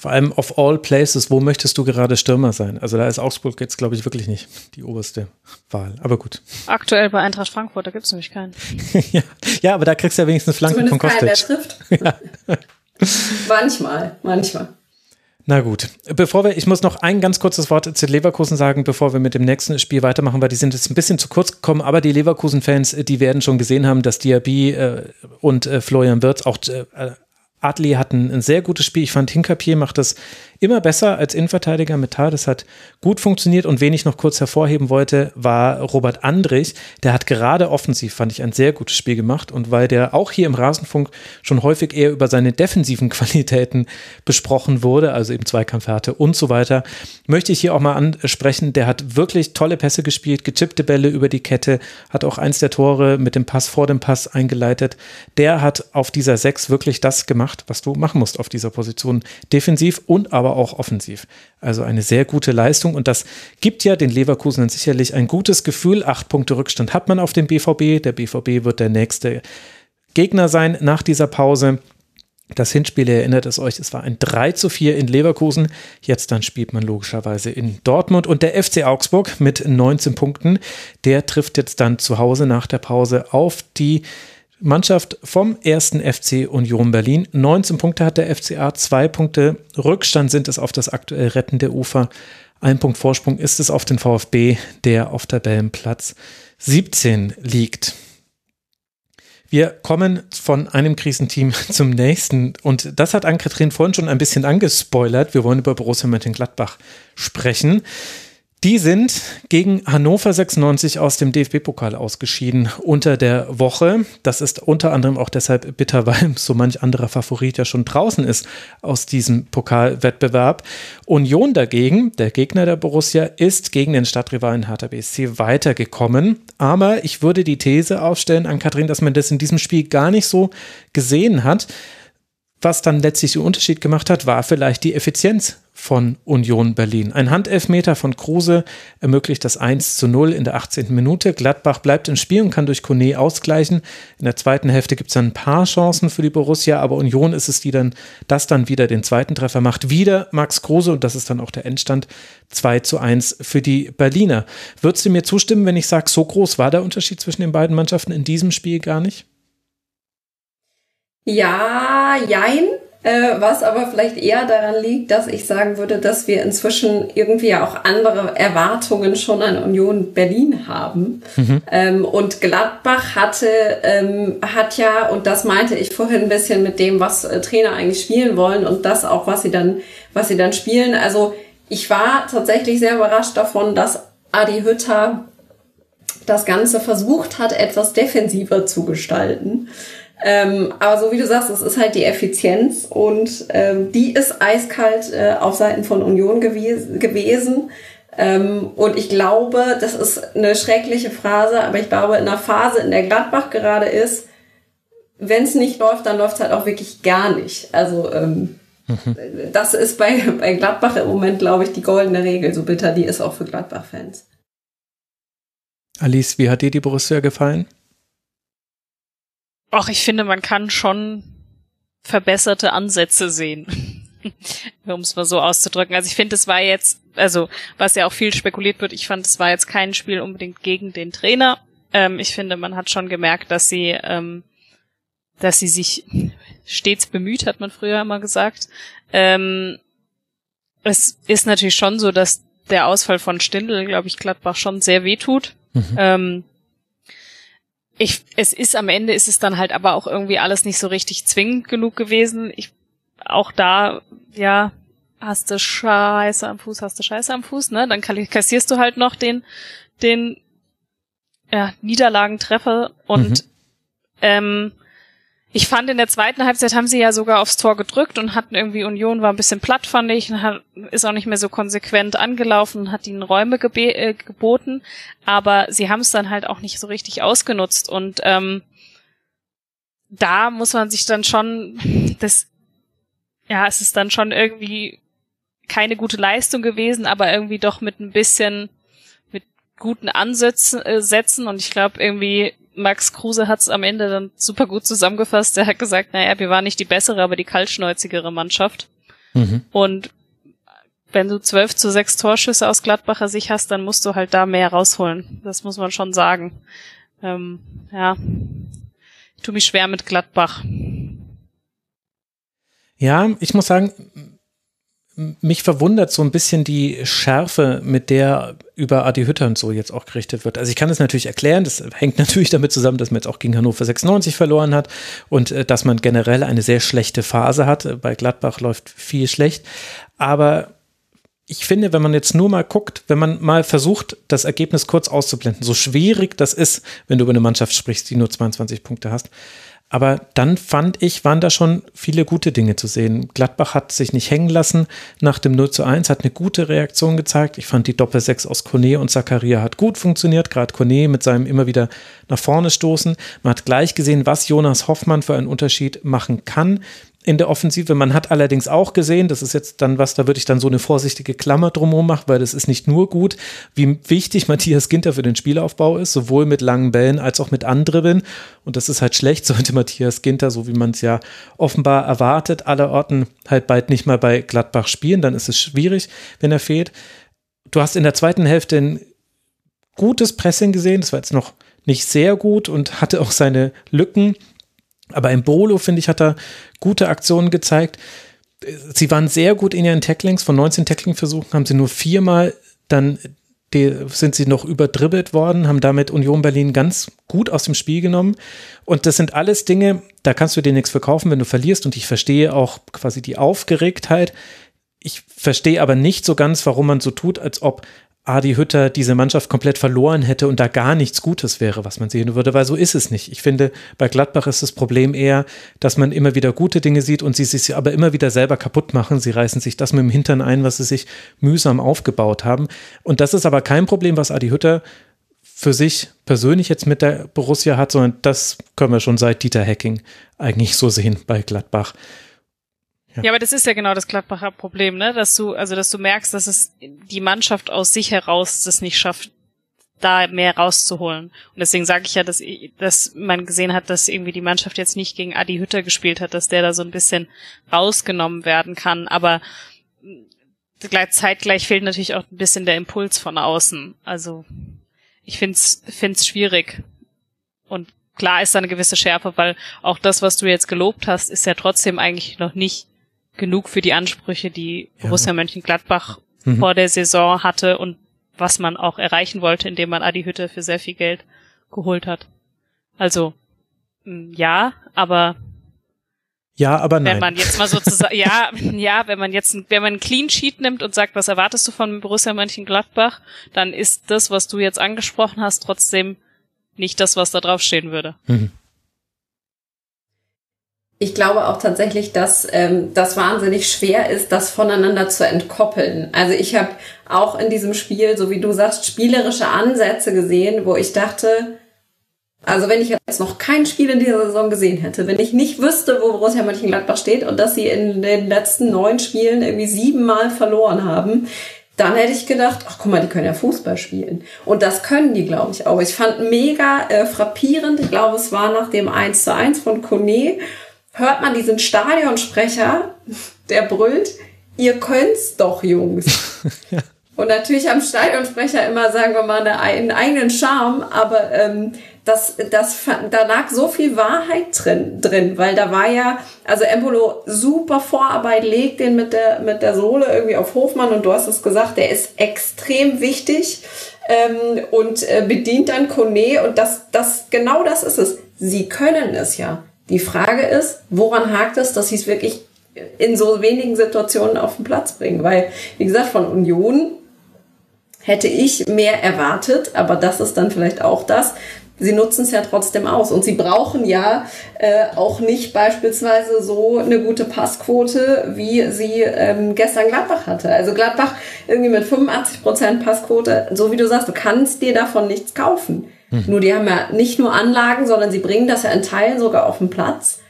Vor allem of all places, wo möchtest du gerade Stürmer sein? Also da ist Augsburg jetzt, glaube ich, wirklich nicht die oberste Wahl. Aber gut. Aktuell bei Eintracht Frankfurt, da gibt's nämlich keinen. <laughs> ja. ja, aber da kriegst du ja wenigstens Flanken von Kostic. Keiner, der trifft. <laughs> manchmal, manchmal. Na gut, bevor wir, ich muss noch ein ganz kurzes Wort zu Leverkusen sagen, bevor wir mit dem nächsten Spiel weitermachen, weil die sind jetzt ein bisschen zu kurz gekommen, aber die Leverkusen-Fans, die werden schon gesehen haben, dass Diaby äh, und äh, Florian Wirtz auch äh, Adli hat ein, ein, sehr gutes Spiel. Ich fand Hinkapier macht das immer besser als Innenverteidiger mit Tar. Das hat gut funktioniert. Und wen ich noch kurz hervorheben wollte, war Robert Andrich. Der hat gerade offensiv, fand ich, ein sehr gutes Spiel gemacht. Und weil der auch hier im Rasenfunk schon häufig eher über seine defensiven <laughs> Qualitäten besprochen wurde, also eben Zweikampfhärte und so weiter, möchte ich hier auch mal ansprechen. Der hat wirklich tolle Pässe gespielt, getippte Bälle über die Kette, hat auch eins der Tore mit dem Pass vor dem Pass eingeleitet. Der hat auf dieser Sechs wirklich das gemacht, was du machen musst auf dieser Position. Defensiv und aber auch offensiv. Also eine sehr gute Leistung und das gibt ja den Leverkusen sicherlich ein gutes Gefühl. Acht Punkte Rückstand hat man auf dem BVB. Der BVB wird der nächste Gegner sein nach dieser Pause. Das Hinspiel, ihr erinnert es euch, es war ein 3 zu 4 in Leverkusen. Jetzt dann spielt man logischerweise in Dortmund und der FC Augsburg mit 19 Punkten. Der trifft jetzt dann zu Hause nach der Pause auf die Mannschaft vom ersten FC Union Berlin. 19 Punkte hat der FCA, zwei Punkte Rückstand sind es auf das aktuell rettende Ufer. Ein Punkt Vorsprung ist es auf den VfB, der auf Tabellenplatz 17 liegt. Wir kommen von einem Krisenteam <laughs> zum nächsten und das hat Ann-Kathrin vorhin schon ein bisschen angespoilert. Wir wollen über Borussia Mönchengladbach sprechen. Die sind gegen Hannover 96 aus dem DFB-Pokal ausgeschieden unter der Woche. Das ist unter anderem auch deshalb bitter, <laughs> weil so manch anderer Favorit ja schon draußen ist aus diesem Pokalwettbewerb. Union dagegen, der Gegner der Borussia, ist gegen den Stadtrivalen Hertha BSC weitergekommen. Aber ich würde die These aufstellen an Kathrin, dass man das in diesem Spiel gar nicht so gesehen hat. Was dann letztlich den Unterschied gemacht hat, war vielleicht die Effizienz von Union Berlin. Ein Handelfmeter von Kruse ermöglicht das 1 zu 0 in der 18. Minute. Gladbach bleibt im Spiel und kann durch Kone ausgleichen. In der zweiten Hälfte gibt es dann ein paar Chancen für die Borussia, aber Union ist es, die dann das dann wieder den zweiten Treffer macht. Wieder Max Kruse und das ist dann auch der Endstand 2 zu 1 für die Berliner. Würdest du mir zustimmen, wenn ich sage, so groß war der Unterschied zwischen den beiden Mannschaften in diesem Spiel gar nicht? Ja, jein. Äh, was aber vielleicht eher daran liegt, dass ich sagen würde, dass wir inzwischen irgendwie auch andere Erwartungen schon an Union Berlin haben. Mhm. Ähm, und Gladbach hatte, ähm, hat ja, und das meinte ich vorhin ein bisschen mit dem, was äh, Trainer eigentlich spielen wollen und das auch, was sie dann, was sie dann spielen. Also ich war tatsächlich sehr überrascht davon, dass Adi Hütter das Ganze versucht hat, etwas defensiver zu gestalten. Ähm, aber so wie du sagst, es ist halt die Effizienz und ähm, die ist eiskalt äh, auf Seiten von Union gewies gewesen. Ähm, und ich glaube, das ist eine schreckliche Phrase, aber ich glaube, in einer Phase, in der Gladbach gerade ist, wenn es nicht läuft, dann läuft es halt auch wirklich gar nicht. Also ähm, mhm. das ist bei, bei Gladbach im Moment, glaube ich, die goldene Regel, so bitter die ist auch für Gladbach-Fans. Alice, wie hat dir die Borussia gefallen? Ach, ich finde, man kann schon verbesserte Ansätze sehen. <laughs> um es mal so auszudrücken. Also ich finde, es war jetzt, also was ja auch viel spekuliert wird, ich fand, es war jetzt kein Spiel unbedingt gegen den Trainer. Ähm, ich finde, man hat schon gemerkt, dass sie, ähm, dass sie sich <laughs> stets bemüht, hat man früher immer gesagt. Ähm, es ist natürlich schon so, dass der Ausfall von Stindl, glaube ich, Gladbach schon sehr weh tut. Mhm. Ich, es ist am Ende ist es dann halt aber auch irgendwie alles nicht so richtig zwingend genug gewesen. Ich, auch da, ja, hast du Scheiße am Fuß, hast du Scheiße am Fuß, ne? Dann kassierst du halt noch den, den, ja, Niederlagentreffer und, mhm. ähm, ich fand in der zweiten Halbzeit haben sie ja sogar aufs Tor gedrückt und hatten irgendwie Union war ein bisschen platt, fand ich, und hat, ist auch nicht mehr so konsequent angelaufen hat ihnen Räume gebe äh, geboten, aber sie haben es dann halt auch nicht so richtig ausgenutzt und ähm, da muss man sich dann schon, das, ja, es ist dann schon irgendwie keine gute Leistung gewesen, aber irgendwie doch mit ein bisschen mit guten Ansätzen äh, Sätzen und ich glaube irgendwie Max Kruse hat es am Ende dann super gut zusammengefasst. Er hat gesagt, naja, wir waren nicht die bessere, aber die kaltschnäuzigere Mannschaft. Mhm. Und wenn du zwölf zu sechs Torschüsse aus Gladbacher Sicht hast, dann musst du halt da mehr rausholen. Das muss man schon sagen. Ähm, ja, ich tue mich schwer mit Gladbach. Ja, ich muss sagen, mich verwundert so ein bisschen die Schärfe, mit der über Adi Hütter und so jetzt auch gerichtet wird. Also ich kann es natürlich erklären, das hängt <laughs> natürlich damit zusammen, dass man jetzt auch gegen Hannover 96 verloren hat und äh, dass man generell eine sehr schlechte Phase hat. Bei Gladbach läuft viel schlecht. Aber ich finde, wenn man jetzt nur mal guckt, wenn man mal versucht, das Ergebnis kurz auszublenden, so schwierig das ist, wenn du über eine Mannschaft sprichst, die nur 22 Punkte hast, aber dann fand ich, waren da schon viele gute Dinge zu sehen. Gladbach hat sich nicht hängen lassen nach dem 0 zu 1, hat eine gute Reaktion gezeigt. Ich fand die Doppel-6 aus Kone und Zakaria hat gut funktioniert, gerade Kone mit seinem immer wieder nach vorne stoßen. Man hat gleich gesehen, was Jonas Hoffmann für einen Unterschied machen kann in der Offensive. Man hat allerdings auch gesehen, das ist jetzt dann was, da würde ich dann so eine vorsichtige Klammer drumherum machen, weil das ist nicht nur gut, wie wichtig <laughs> Matthias Ginter für den Spielaufbau ist, sowohl mit langen Bällen als auch mit anderen. Und das ist halt schlecht, <laughs> sollte Matthias Ginter, so wie man es ja offenbar erwartet, aller Orten halt bald nicht mal bei Gladbach spielen. Dann ist es schwierig, wenn er fehlt. Du hast in der zweiten Hälfte ein gutes Pressing gesehen. Das war jetzt noch nicht sehr gut und hatte auch seine Lücken. Aber im Bolo, finde ich, hat er gute Aktionen gezeigt. Sie waren sehr gut in ihren Tacklings. Von 19 Tackling-Versuchen haben sie nur viermal dann die, sind sie noch überdribbelt worden, haben damit Union Berlin ganz gut aus dem Spiel genommen. Und das sind alles Dinge, da kannst du dir nichts verkaufen, wenn du verlierst. Und ich verstehe auch quasi die Aufgeregtheit. Ich verstehe aber nicht so ganz, warum man so tut, als ob Adi Hütter diese Mannschaft komplett verloren hätte und da gar nichts Gutes wäre, was man sehen würde, weil so ist es nicht. Ich finde, bei Gladbach ist das Problem eher, dass man immer wieder gute Dinge sieht und sie sich aber immer wieder selber kaputt machen. Sie reißen sich das mit dem Hintern ein, was sie sich mühsam aufgebaut haben. Und das ist aber kein Problem, was Adi Hütter für sich persönlich jetzt mit der Borussia hat, sondern das können wir schon seit Dieter Hacking eigentlich so sehen bei Gladbach. Ja. ja, aber das ist ja genau das Gladbacher Problem, ne? Dass du, also dass du merkst, dass es die Mannschaft aus sich heraus das nicht schafft, da mehr rauszuholen. Und deswegen sage ich ja, dass, dass man gesehen hat, dass irgendwie die Mannschaft jetzt nicht gegen Adi Hütter gespielt hat, dass der da so ein bisschen rausgenommen werden kann. Aber zeitgleich fehlt natürlich auch ein bisschen der Impuls von außen. Also ich find's find's schwierig. Und klar ist da eine gewisse Schärfe, weil auch das, was du jetzt gelobt hast, ist ja trotzdem eigentlich noch nicht genug für die Ansprüche, die ja. Borussia Mönchengladbach mhm. vor der Saison hatte und was man auch erreichen wollte, indem man Adi Hütte für sehr viel Geld geholt hat. Also ja, aber ja, aber nein. Wenn man jetzt mal sozusagen, <laughs> ja, ja, wenn man jetzt, wenn man einen Clean Sheet nimmt und sagt, was erwartest du von Borussia Mönchengladbach, dann ist das, was du jetzt angesprochen hast, trotzdem nicht das, was da drauf stehen würde. Mhm ich glaube auch tatsächlich, dass ähm, das wahnsinnig schwer ist, das voneinander zu entkoppeln. Also ich habe auch in diesem Spiel, so wie du sagst, spielerische Ansätze gesehen, wo ich dachte, also wenn ich jetzt noch kein Spiel in dieser Saison gesehen hätte, wenn ich nicht wüsste, wo Borussia Mönchengladbach steht und dass sie in den letzten neun Spielen irgendwie siebenmal verloren haben, dann hätte ich gedacht, ach guck mal, die können ja Fußball spielen. Und das können die, glaube ich, auch. Ich fand mega äh, frappierend, ich glaube, es war nach dem 1 zu 1 von Kone, hört man diesen Stadionsprecher, der brüllt, ihr könnt's doch, Jungs. <laughs> ja. Und natürlich haben Stadionsprecher immer, sagen wir mal, einen eigenen Charme, aber ähm, das, das, da lag so viel Wahrheit drin, drin, weil da war ja, also Embolo super Vorarbeit, legt den mit der, mit der Sohle irgendwie auf Hofmann und du hast es gesagt, der ist extrem wichtig ähm, und äh, bedient dann Kone und das, das, genau das ist es. Sie können es ja. Die Frage ist, woran hakt es, dass sie es wirklich in so wenigen Situationen auf den Platz bringen? Weil, wie gesagt, von Union hätte ich mehr erwartet, aber das ist dann vielleicht auch das. Sie nutzen es ja trotzdem aus und sie brauchen ja äh, auch nicht beispielsweise so eine gute Passquote, wie sie ähm, gestern Gladbach hatte. Also Gladbach irgendwie mit 85 Prozent Passquote, so wie du sagst, du kannst dir davon nichts kaufen. Mhm. Nur die haben ja nicht nur Anlagen, sondern sie bringen das ja in Teilen sogar auf den Platz.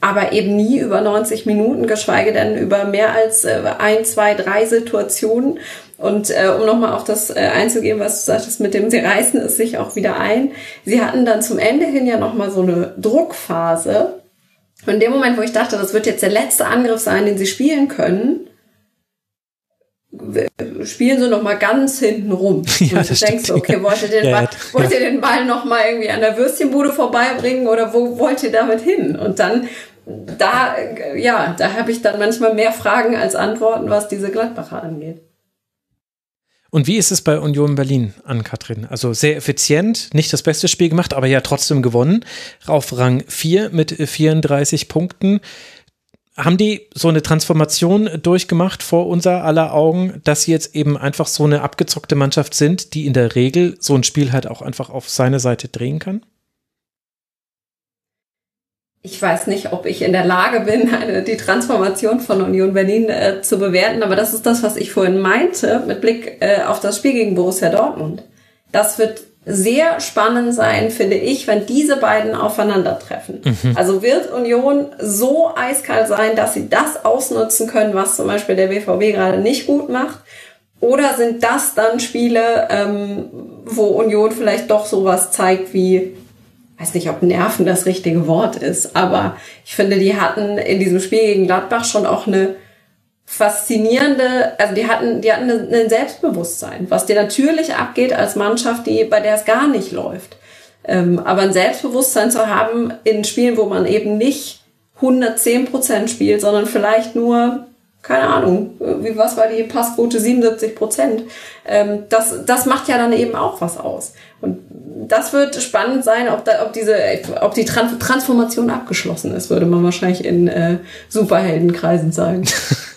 Aber eben nie über 90 Minuten, geschweige denn über mehr als äh, ein, zwei, drei Situationen. Und äh, um nochmal auf das äh, einzugehen, was du sagtest, mit dem, sie reißen es sich auch wieder ein. Sie hatten dann zum Ende hin ja nochmal so eine Druckphase. Und in dem Moment, wo ich dachte, das wird jetzt der letzte Angriff sein, den sie spielen können, spielen sie noch mal ganz hinten rum. <laughs> Ja, und du denkst, okay, wollt ihr den, ja, Ball, ja. wollt ihr den Ball noch mal irgendwie an der Würstchenbude vorbeibringen oder wo wollt ihr damit hin? Und dann da, ja, da habe ich dann manchmal mehr Fragen als Antworten, was diese Gladbacher angeht. Und wie ist es bei Union Berlin an, Katrin? Also sehr effizient, nicht das beste Spiel gemacht, aber ja trotzdem gewonnen. Auf Rang 4 mit 34 Punkten. Haben die so eine Transformation durchgemacht vor unser aller Augen, dass sie jetzt eben einfach so eine abgezockte Mannschaft sind, die in der Regel so ein Spiel halt auch einfach auf seine Seite drehen kann? ich weiß nicht, ob ich in der Lage bin, eine, die Transformation von Union Berlin äh, zu bewerten, aber das ist das, was ich vorhin meinte mit Blick äh, auf das Spiel gegen Borussia Dortmund. Das wird sehr spannend sein, finde ich, wenn diese beiden aufeinandertreffen. Mhm. Also wird Union so eiskalt sein, dass sie das ausnutzen können, was zum Beispiel der BVB gerade nicht gut macht? Oder sind das dann Spiele, ähm, wo Union vielleicht doch sowas zeigt wie, weiß nicht, ob Nerven das richtige Wort ist, aber ich finde, die hatten in diesem Spiel gegen Gladbach schon auch eine faszinierende, also die hatten, die hatten ein Selbstbewusstsein, was dir natürlich abgeht als Mannschaft, die, bei der es gar nicht läuft. Ähm, aber ein Selbstbewusstsein zu haben in Spielen, wo man eben nicht 110 Prozent spielt, sondern vielleicht nur keine Ahnung, wie, was war die Passquote 77 Prozent. Ähm, das, das macht ja dann eben auch was aus. Und das wird spannend sein, ob, da, ob diese, ob die Trans Transformation abgeschlossen ist, würde man wahrscheinlich in äh, Superheldenkreisen sagen. <laughs>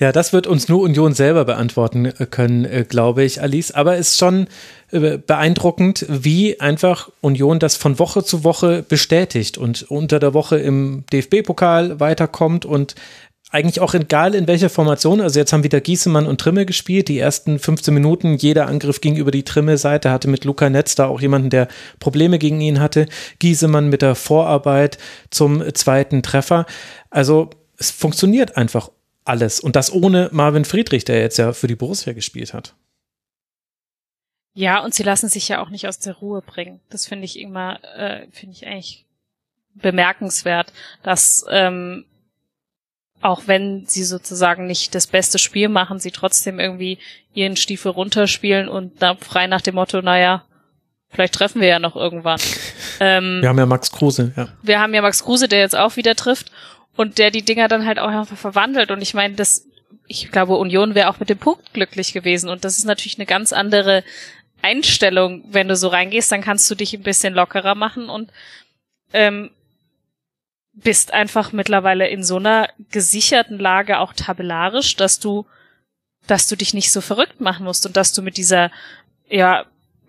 Ja, das wird uns nur Union selber beantworten äh, können, äh, glaube ich, Alice. Aber es ist schon äh, beeindruckend, wie einfach Union das von Woche zu Woche bestätigt und unter der Woche im DFB-Pokal weiterkommt und eigentlich auch egal in welcher Formation. Also jetzt haben wieder Giesemann und Trimme gespielt. Die ersten 15 Minuten, jeder Angriff ging über die Trimme-Seite, hatte mit Luca Netz da auch jemanden, der Probleme gegen ihn hatte. Giesemann mit der Vorarbeit zum zweiten Treffer. Also es funktioniert einfach alles. Und das ohne Marvin Friedrich, der jetzt ja für die Borussia gespielt hat. Ja, und sie lassen sich ja auch nicht aus der Ruhe bringen. Das finde ich immer, äh, finde ich eigentlich bemerkenswert, dass ähm, auch wenn sie sozusagen nicht das beste Spiel machen, sie trotzdem irgendwie ihren Stiefel runterspielen und da frei nach dem Motto, naja, vielleicht treffen wir ja noch irgendwann. <laughs> Ähm, wir haben ja Max Kruse, ja. Wir haben ja Max Kruse, der jetzt auch wieder trifft und der die Dinger dann halt auch einfach verwandelt. Und ich meine, das, ich glaube, Union wäre auch mit dem Punkt glücklich gewesen. Und das ist natürlich eine ganz andere Einstellung, wenn du so reingehst, dann kannst du dich ein bisschen lockerer machen und ähm, bist einfach mittlerweile in so einer gesicherten Lage auch tabellarisch, dass du, dass du dich nicht so verrückt machen musst und dass du mit dieser, ja,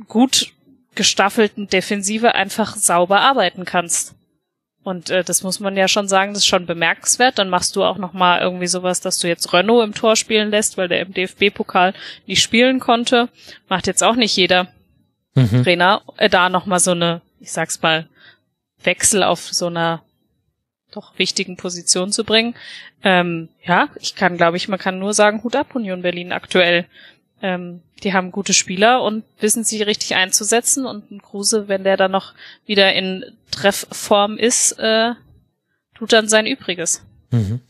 gut gestaffelten Defensive einfach sauber arbeiten kannst. Und äh, das muss man ja schon sagen, das ist schon bemerkenswert. Dann machst du auch noch mal irgendwie sowas, dass du jetzt Renault im Tor spielen lässt, weil der im DFB-Pokal nicht spielen konnte. Macht jetzt auch nicht jeder mhm. Trainer. Äh, da noch mal so eine, ich sag's mal, Wechsel auf so einer doch wichtigen Position zu bringen. Ähm, ja, ich kann, glaube ich, man kann nur sagen, Hut ab, Union Berlin aktuell. Ähm, die haben gute Spieler und wissen sie richtig einzusetzen und ein Kruse, wenn der dann noch wieder in Treffform ist, äh, tut dann sein Übriges. Mhm.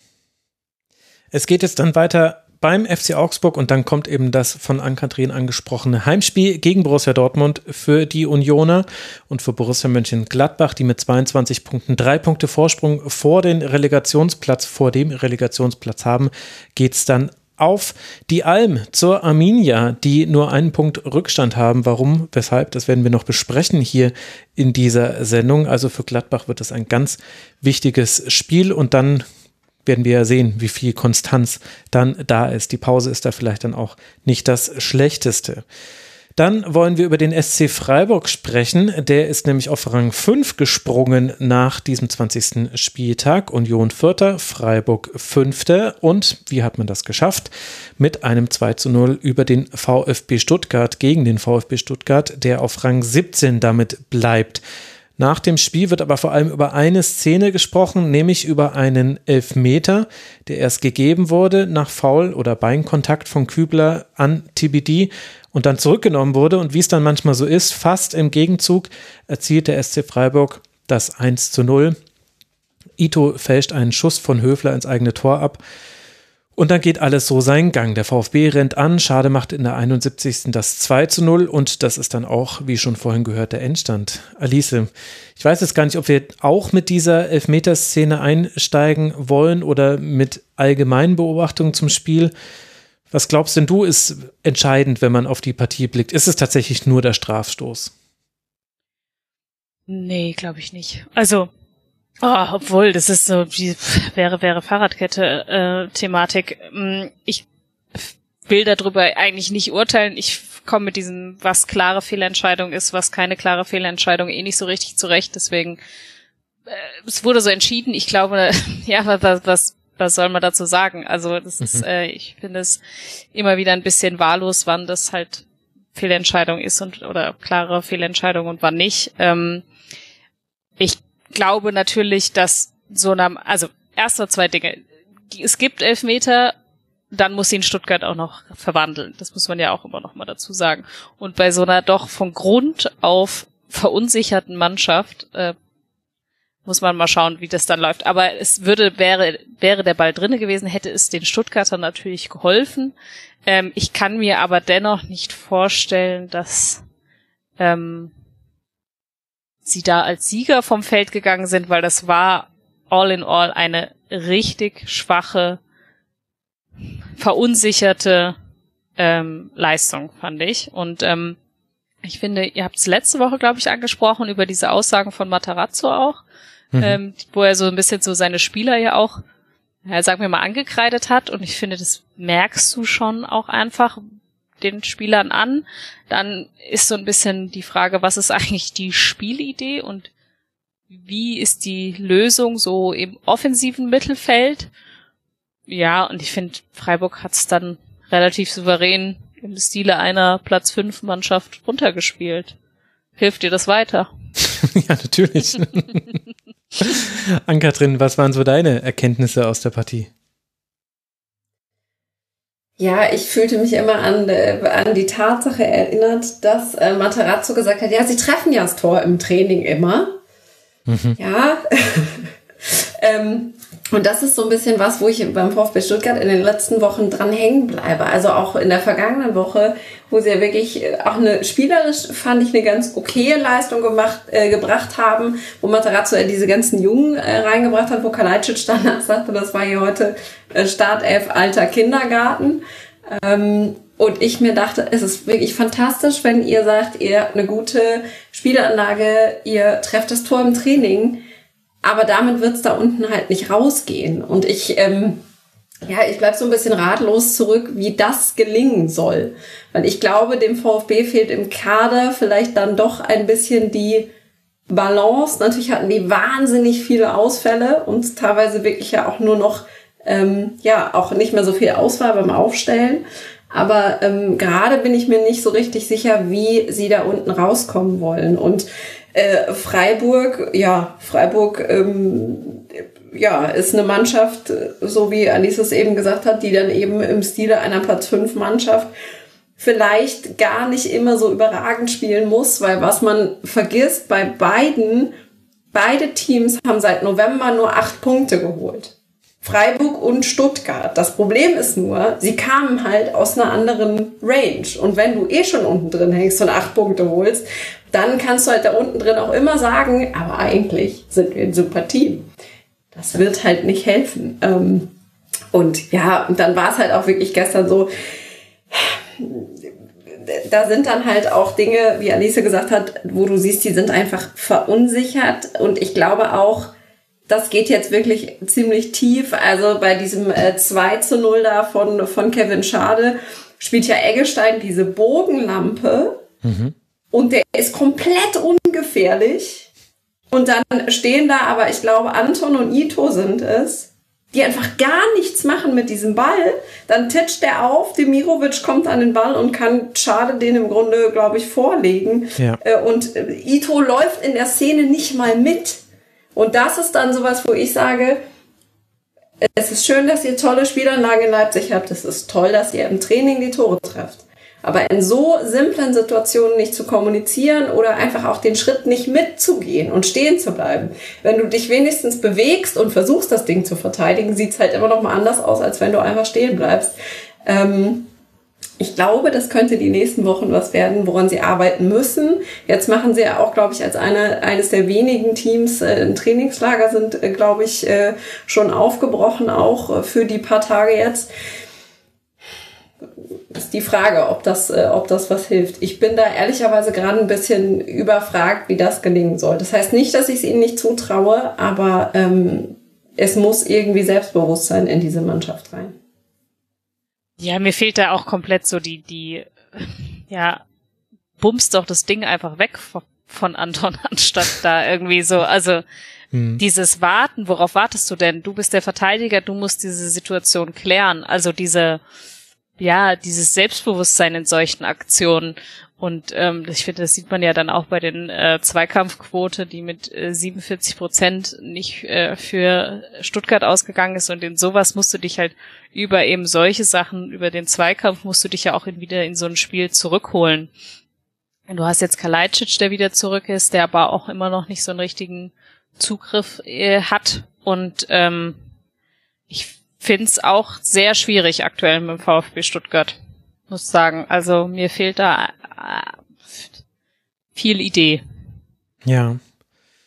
Es geht jetzt dann weiter beim FC Augsburg und dann kommt eben das von Ann-Kathrin angesprochene Heimspiel gegen Borussia Dortmund für die Unioner und für Borussia Mönchengladbach, die mit 22 Punkten drei Punkte Vorsprung vor den Relegationsplatz, vor dem Relegationsplatz haben, geht's dann auf die Alm zur Arminia, die nur einen Punkt Rückstand haben. Warum, weshalb, das werden wir noch besprechen hier in dieser Sendung. Also für Gladbach wird es ein ganz wichtiges Spiel und dann werden wir ja sehen, wie viel Konstanz dann da ist. Die Pause ist da vielleicht dann auch nicht das Schlechteste. Dann wollen wir über den SC Freiburg sprechen. Der ist nämlich auf Rang 5 gesprungen nach diesem 20. Spieltag. Union Vierter, Freiburg Fünfter. Und wie hat man das geschafft? Mit einem 2 zu 0 über den VfB Stuttgart gegen den VfB Stuttgart, der auf Rang 17 damit bleibt. Nach dem Spiel wird aber vor allem über eine Szene gesprochen, nämlich über einen Elfmeter, der erst gegeben wurde nach Foul oder Beinkontakt von Kübler an TBD und dann zurückgenommen wurde. Und wie es dann manchmal so ist, fast im Gegenzug erzielt der SC Freiburg das 1 zu 0. Ito fälscht einen Schuss von Höfler ins eigene Tor ab. Und dann geht alles so seinen Gang. Der VfB rennt an, Schade macht in der 71. das 2 zu 0 und das ist dann auch, wie schon vorhin gehört, der Endstand. Alice, ich weiß jetzt gar nicht, ob wir auch mit dieser Elfmeterszene einsteigen wollen oder mit allgemeinen Beobachtungen zum Spiel. Was glaubst denn du ist entscheidend, wenn man auf die Partie blickt? Ist es tatsächlich nur der Strafstoß? Nee, glaube ich nicht. Also, oh, obwohl, das ist so wie wäre, wäre Fahrradkette-Thematik. Äh, ich will darüber eigentlich nicht urteilen. Ich komme mit diesem, was klare Fehlentscheidung ist, was keine klare Fehlentscheidung, eh nicht so richtig zurecht. Deswegen, äh, es wurde so entschieden. Ich glaube, <laughs> ja, was, was was soll man dazu sagen? Also das mhm. ist, äh, ich finde es immer wieder ein bisschen wahllos, wann das halt Fehlentscheidung ist und oder klare Fehlentscheidung und wann nicht. Ähm, ich glaube natürlich, dass so einer, also erster zwei Dinge. Es gibt Elfmeter, dann muss in Stuttgart auch noch verwandeln. Das muss man ja auch immer noch mal dazu sagen. Und bei so einer doch von Grund auf verunsicherten Mannschaft äh, muss man mal schauen, wie das dann läuft. Aber es würde, wäre, wäre der Ball drinne gewesen, hätte es den Stuttgartern natürlich geholfen. Ähm, ich kann mir aber dennoch nicht vorstellen, dass ähm, sie da als Sieger vom Feld gegangen sind, weil das war all in all eine richtig schwache, verunsicherte ähm, Leistung, fand ich. Und ähm, ich finde, ihr habt es letzte Woche, glaube ich, angesprochen über diese Aussagen von Matarazzo auch mhm. ähm, wo er so ein bisschen so seine Spieler ja auch, ja, sagen wir mal, angekreidet hat. Und ich finde, das merkst du schon auch einfach den Spielern an. Dann ist so ein bisschen die Frage, was ist eigentlich die Spielidee und wie ist die Lösung so im offensiven Mittelfeld? Ja, und ich finde, Freiburg hat es dann relativ souverän im Stile einer Platz 5 Mannschaft runtergespielt. Hilft dir das weiter? <laughs> ja, natürlich. <laughs> Ankatrin, was waren so deine Erkenntnisse aus der Partie? Ja, ich fühlte mich immer an, äh, an die Tatsache erinnert, dass äh, Materazzo gesagt hat, ja, sie treffen ja das Tor im Training immer. Mhm. Ja. <laughs> ähm, und das ist so ein bisschen was, wo ich beim VfB Stuttgart in den letzten Wochen dran hängen bleibe. Also auch in der vergangenen Woche, wo sie ja wirklich äh, auch eine spielerisch fand ich eine ganz okaye Leistung gemacht, äh, gebracht haben, wo Materazzo ja diese ganzen Jungen äh, reingebracht hat, wo Kalajdzic <laughs> danach sagte, das war hier heute äh, Startelf alter Kindergarten. Ähm, und ich mir dachte, es ist wirklich fantastisch, wenn ihr sagt, ihr eine gute Spielanlage, ihr trefft das Tor im Training aber damit wird's da unten halt nicht rausgehen. Und ich, ähm, ja, ich bleib so ein bisschen ratlos zurück, wie das gelingen soll. Weil ich glaube, dem VfB fehlt im Kader vielleicht dann doch ein bisschen die Balance. Natürlich hatten die wahnsinnig viele Ausfälle und teilweise wirklich ja auch nur noch, ähm, ja, auch nicht mehr so viel Auswahl beim Aufstellen. Aber ähm, gerade bin ich mir nicht so richtig sicher, wie sie da unten rauskommen wollen. Und äh, Freiburg, ja, Freiburg, ähm, ja, ist eine Mannschaft, so wie Alice es eben gesagt hat, die dann eben im Stile einer Platz 5 Mannschaft vielleicht gar nicht immer so überragend spielen muss, weil was man vergisst, bei beiden, beide Teams haben seit November nur acht Punkte geholt. Freiburg und Stuttgart. Das Problem ist nur, sie kamen halt aus einer anderen Range. Und wenn du eh schon unten drin hängst und acht Punkte holst, dann kannst du halt da unten drin auch immer sagen, aber eigentlich sind wir ein super Team. Das wird halt nicht helfen. Ähm, und ja, und dann war es halt auch wirklich gestern so, da sind dann halt auch Dinge, wie Alice gesagt hat, wo du siehst, die sind einfach verunsichert. Und ich glaube auch, das geht jetzt wirklich ziemlich tief. Also bei diesem äh, 2 zu 0 da von, von Kevin Schade spielt ja Eggestein diese Bogenlampe. Mhm. Und der ist komplett ungefährlich. Und dann stehen da aber, ich glaube, Anton und Ito sind es, die einfach gar nichts machen mit diesem Ball. Dann titscht der auf, Demirovic kommt an den Ball und kann Schade den im Grunde, glaube ich, vorlegen. Ja. Äh, und äh, Ito läuft in der Szene nicht mal mit. Und das ist dann sowas, wo ich sage, es ist schön, dass ihr tolle Spielanlagen in Leipzig habt. Es ist toll, dass ihr im Training die Tore trefft. Aber in so simplen Situationen nicht zu kommunizieren oder einfach auch den Schritt nicht mitzugehen und stehen zu bleiben. Wenn du dich wenigstens bewegst und versuchst, das Ding zu verteidigen, sieht's halt immer noch mal anders aus, als wenn du einfach stehen bleibst. Ähm, ich glaube, das könnte die nächsten Wochen was werden, woran sie arbeiten müssen. Jetzt machen sie ja auch, glaube ich, als eine, eines der wenigen Teams äh, ein Trainingslager sind, äh, glaube ich, äh, schon aufgebrochen, auch äh, für die paar Tage jetzt ist die Frage, ob das, äh, ob das was hilft. Ich bin da ehrlicherweise gerade ein bisschen überfragt, wie das gelingen soll. Das heißt nicht, dass ich es ihnen nicht zutraue, aber ähm, es muss irgendwie Selbstbewusstsein in diese Mannschaft rein. Ja, mir fehlt da auch komplett so die, die, <laughs> ja, bummst doch das Ding einfach weg von Anton, <laughs> anstatt da irgendwie so, also hm. dieses Warten, worauf wartest du denn? Du bist der Verteidiger, du musst diese Situation klären. Also diese, ja, dieses Selbstbewusstsein in solchen Aktionen. Und ähm, ich finde, das sieht man ja dann auch bei den äh, Zweikampfquote, die mit äh, 47 Prozent nicht äh, für Stuttgart ausgegangen ist. Und in sowas musst du dich halt über eben solche Sachen, über den Zweikampf musst du dich ja auch in, wieder in so ein Spiel zurückholen. Und du hast jetzt Kalajdzic, der wieder zurück ist, der aber auch immer noch nicht so einen richtigen Zugriff äh, hat. Und ähm, ich finde es auch sehr schwierig aktuell mit dem VfB Stuttgart. Muss sagen. Also mir fehlt da äh, viel Idee. Ja.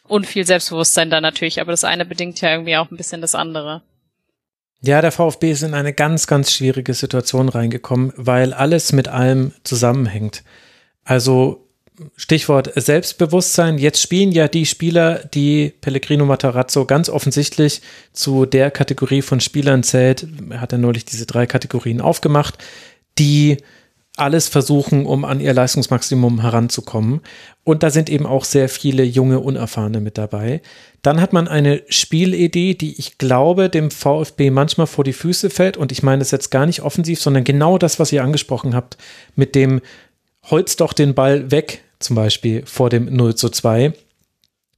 Und viel Selbstbewusstsein da natürlich, aber das eine bedingt ja irgendwie auch ein bisschen das andere. Ja, der VfB ist in eine ganz, ganz schwierige Situation reingekommen, weil alles mit allem zusammenhängt. Also Stichwort Selbstbewusstsein. Jetzt spielen ja die Spieler, die Pellegrino Matarazzo ganz offensichtlich zu der Kategorie von Spielern zählt. Er hat ja neulich diese drei Kategorien aufgemacht, die alles versuchen, um an ihr Leistungsmaximum heranzukommen. Und da sind eben auch sehr viele junge, unerfahrene mit dabei. Dann hat man eine Spielidee, die ich glaube, dem VfB manchmal vor die Füße fällt. Und ich meine es jetzt gar nicht offensiv, sondern genau das, was ihr angesprochen habt, mit dem holz doch den Ball weg, zum Beispiel vor dem 0 zu 2.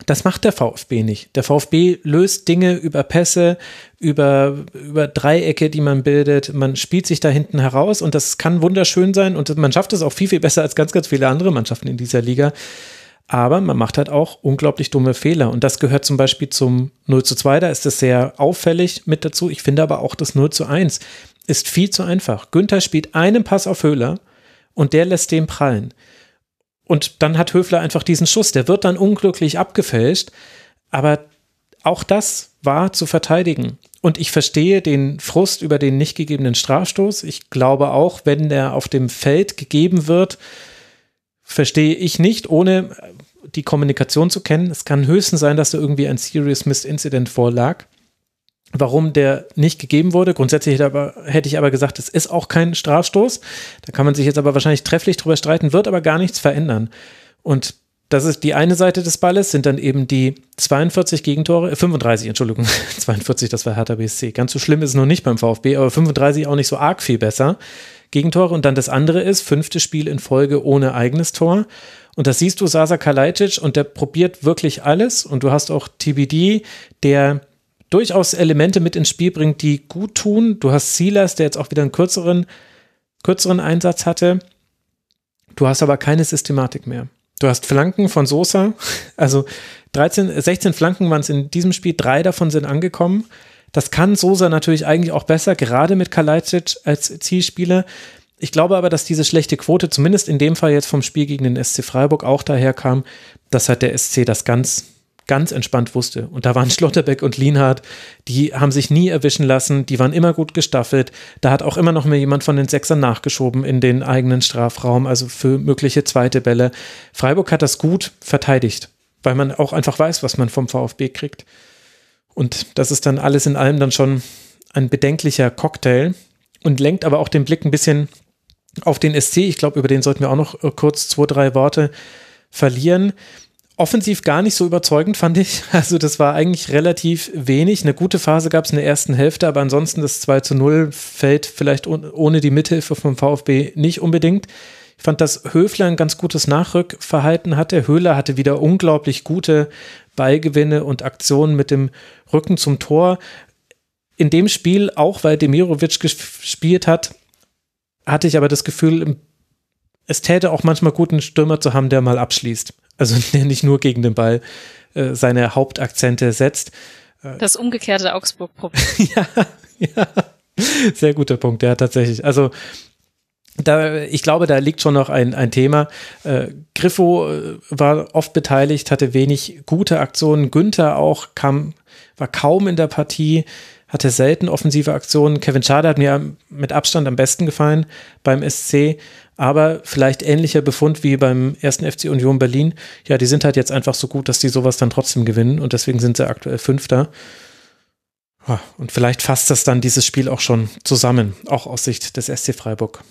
Das macht der VfB nicht. Der VfB löst Dinge über Pässe, über, über Dreiecke, die man bildet. Man spielt sich da hinten heraus und das kann wunderschön sein und man schafft es auch viel, viel besser als ganz, ganz viele andere Mannschaften in dieser Liga. Aber man macht halt auch unglaublich dumme Fehler. Und das gehört zum Beispiel zum 0 zu 2. Da ist es sehr auffällig mit dazu. Ich finde aber auch das 0 zu 1 ist viel zu einfach. Günther spielt einen Pass auf Höhler und der lässt den prallen. Und dann hat Höfler einfach diesen Schuss, der wird dann unglücklich abgefälscht, aber auch das war zu verteidigen. Und ich verstehe den Frust über den nicht gegebenen Strafstoß. Ich glaube auch, wenn der auf dem Feld gegeben wird, verstehe ich nicht, ohne die Kommunikation zu kennen. Es kann höchstens sein, dass da irgendwie ein Serious Missed Incident vorlag warum der nicht gegeben wurde. Grundsätzlich hätte, ich aber gesagt, es ist auch kein Strafstoß. Da kann man sich jetzt aber wahrscheinlich trefflich drüber streiten, wird aber gar nichts verändern. Und das ist die eine Seite des Balles, sind dann eben die 42 Gegentore, äh 35, Entschuldigung, <laughs> 42, das war Hertha BSC. Ganz so schlimm ist es noch nicht beim VfB, aber 35 auch nicht so arg viel besser. Gegentore. Und dann das andere ist, fünftes Spiel in Folge ohne eigenes Tor. Und das siehst du, Sasa Kalajdzic, und der probiert wirklich alles. Und du hast auch TBD, der durchaus Elemente mit ins Spiel bringt, die gut tun. Du hast Silas, der jetzt auch wieder einen kürzeren, kürzeren Einsatz hatte. Du hast aber keine Systematik mehr. Du hast Flanken von Sosa, <laughs> also 13, 16 Flanken waren es in diesem Spiel, drei davon sind angekommen. Das kann Sosa natürlich eigentlich auch besser, gerade mit Kalajdzic als Zielspieler. Ich glaube aber, dass diese schlechte Quote, zumindest in dem Fall jetzt vom Spiel gegen den SC Freiburg, auch daher kam, dass halt der SC das ganz ganz entspannt wusste. Und da waren <laughs> Schlotterbeck und Lienhardt, die haben sich nie erwischen lassen, die waren immer gut gestaffelt. Da hat auch immer noch mal jemand von den Sechsern nachgeschoben in den eigenen Strafraum, also für mögliche zweite Bälle. Freiburg hat das gut verteidigt, weil man auch einfach weiß, was man vom VfB kriegt. Und das ist dann alles in allem dann schon ein bedenklicher Cocktail und lenkt aber auch den Blick ein bisschen auf den SC. Ich glaube, über den sollten wir auch noch kurz zwei, drei Worte verlieren offensiv gar nicht so überzeugend, fand ich. <laughs> Also das war eigentlich relativ wenig. Eine gute Phase gab es in der ersten Hälfte, aber ansonsten das 2 zu 0 fällt vielleicht ohne die Mithilfe vom VfB nicht unbedingt. Ich fand, dass Höfler ein ganz gutes Nachrückverhalten hatte. Höhler hatte wieder unglaublich gute Ballgewinne und Aktionen mit dem Rücken zum Tor. In dem Spiel, auch weil Demirovic gespielt hat, hatte ich aber das Gefühl, es täte auch manchmal gut, einen Stürmer zu haben, der mal abschließt. Also <laughs> nicht nur gegen den Ball äh, seine Hauptakzente setzt. Das umgekehrte Augsburg-Problem. <laughs> ja, ja. Sehr guter Punkt, ja, tatsächlich. Also da, ich glaube, da liegt schon noch ein, ein Thema. Äh, Griffo äh, war oft beteiligt, hatte wenig gute Aktionen. Günther auch kam, war kaum in der Partie, hatte selten offensive Aktionen. Kevin Schade hat mir mit Abstand am besten gefallen beim SC, aber vielleicht ähnlicher Befund wie beim ersten FC Union Berlin. Ja, die sind halt jetzt einfach so gut, dass die sowas dann trotzdem gewinnen und deswegen sind sie aktuell Fünfter. Und vielleicht fasst das dann dieses Spiel auch schon zusammen, auch aus Sicht des SC Freiburg.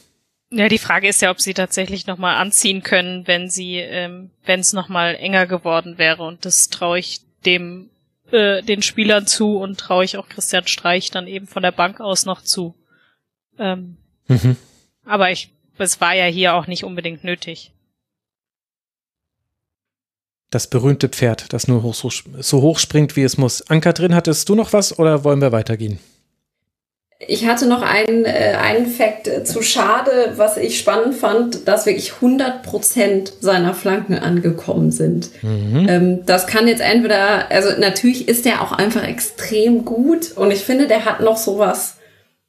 Ja, die Frage ist ja, ob sie tatsächlich nochmal anziehen können, wenn sie, ähm, wenn es nochmal enger geworden wäre. Und das traue ich dem äh, den Spielern zu und traue ich auch Christian Streich dann eben von der Bank aus noch zu. Ähm, mhm. Aber ich, es war ja hier auch nicht unbedingt nötig. Das berühmte Pferd, das nur hoch, so, so hoch springt, wie es muss. Anka drin, hattest du noch was oder wollen wir weitergehen? Ich hatte noch einen, äh, einen Fakt äh, zu Schade, was ich spannend fand, dass wirklich 100 Prozent seiner Flanken angekommen sind. Mhm. Ähm, das kann jetzt entweder, also natürlich ist der auch einfach extrem gut und ich finde, der hat noch sowas,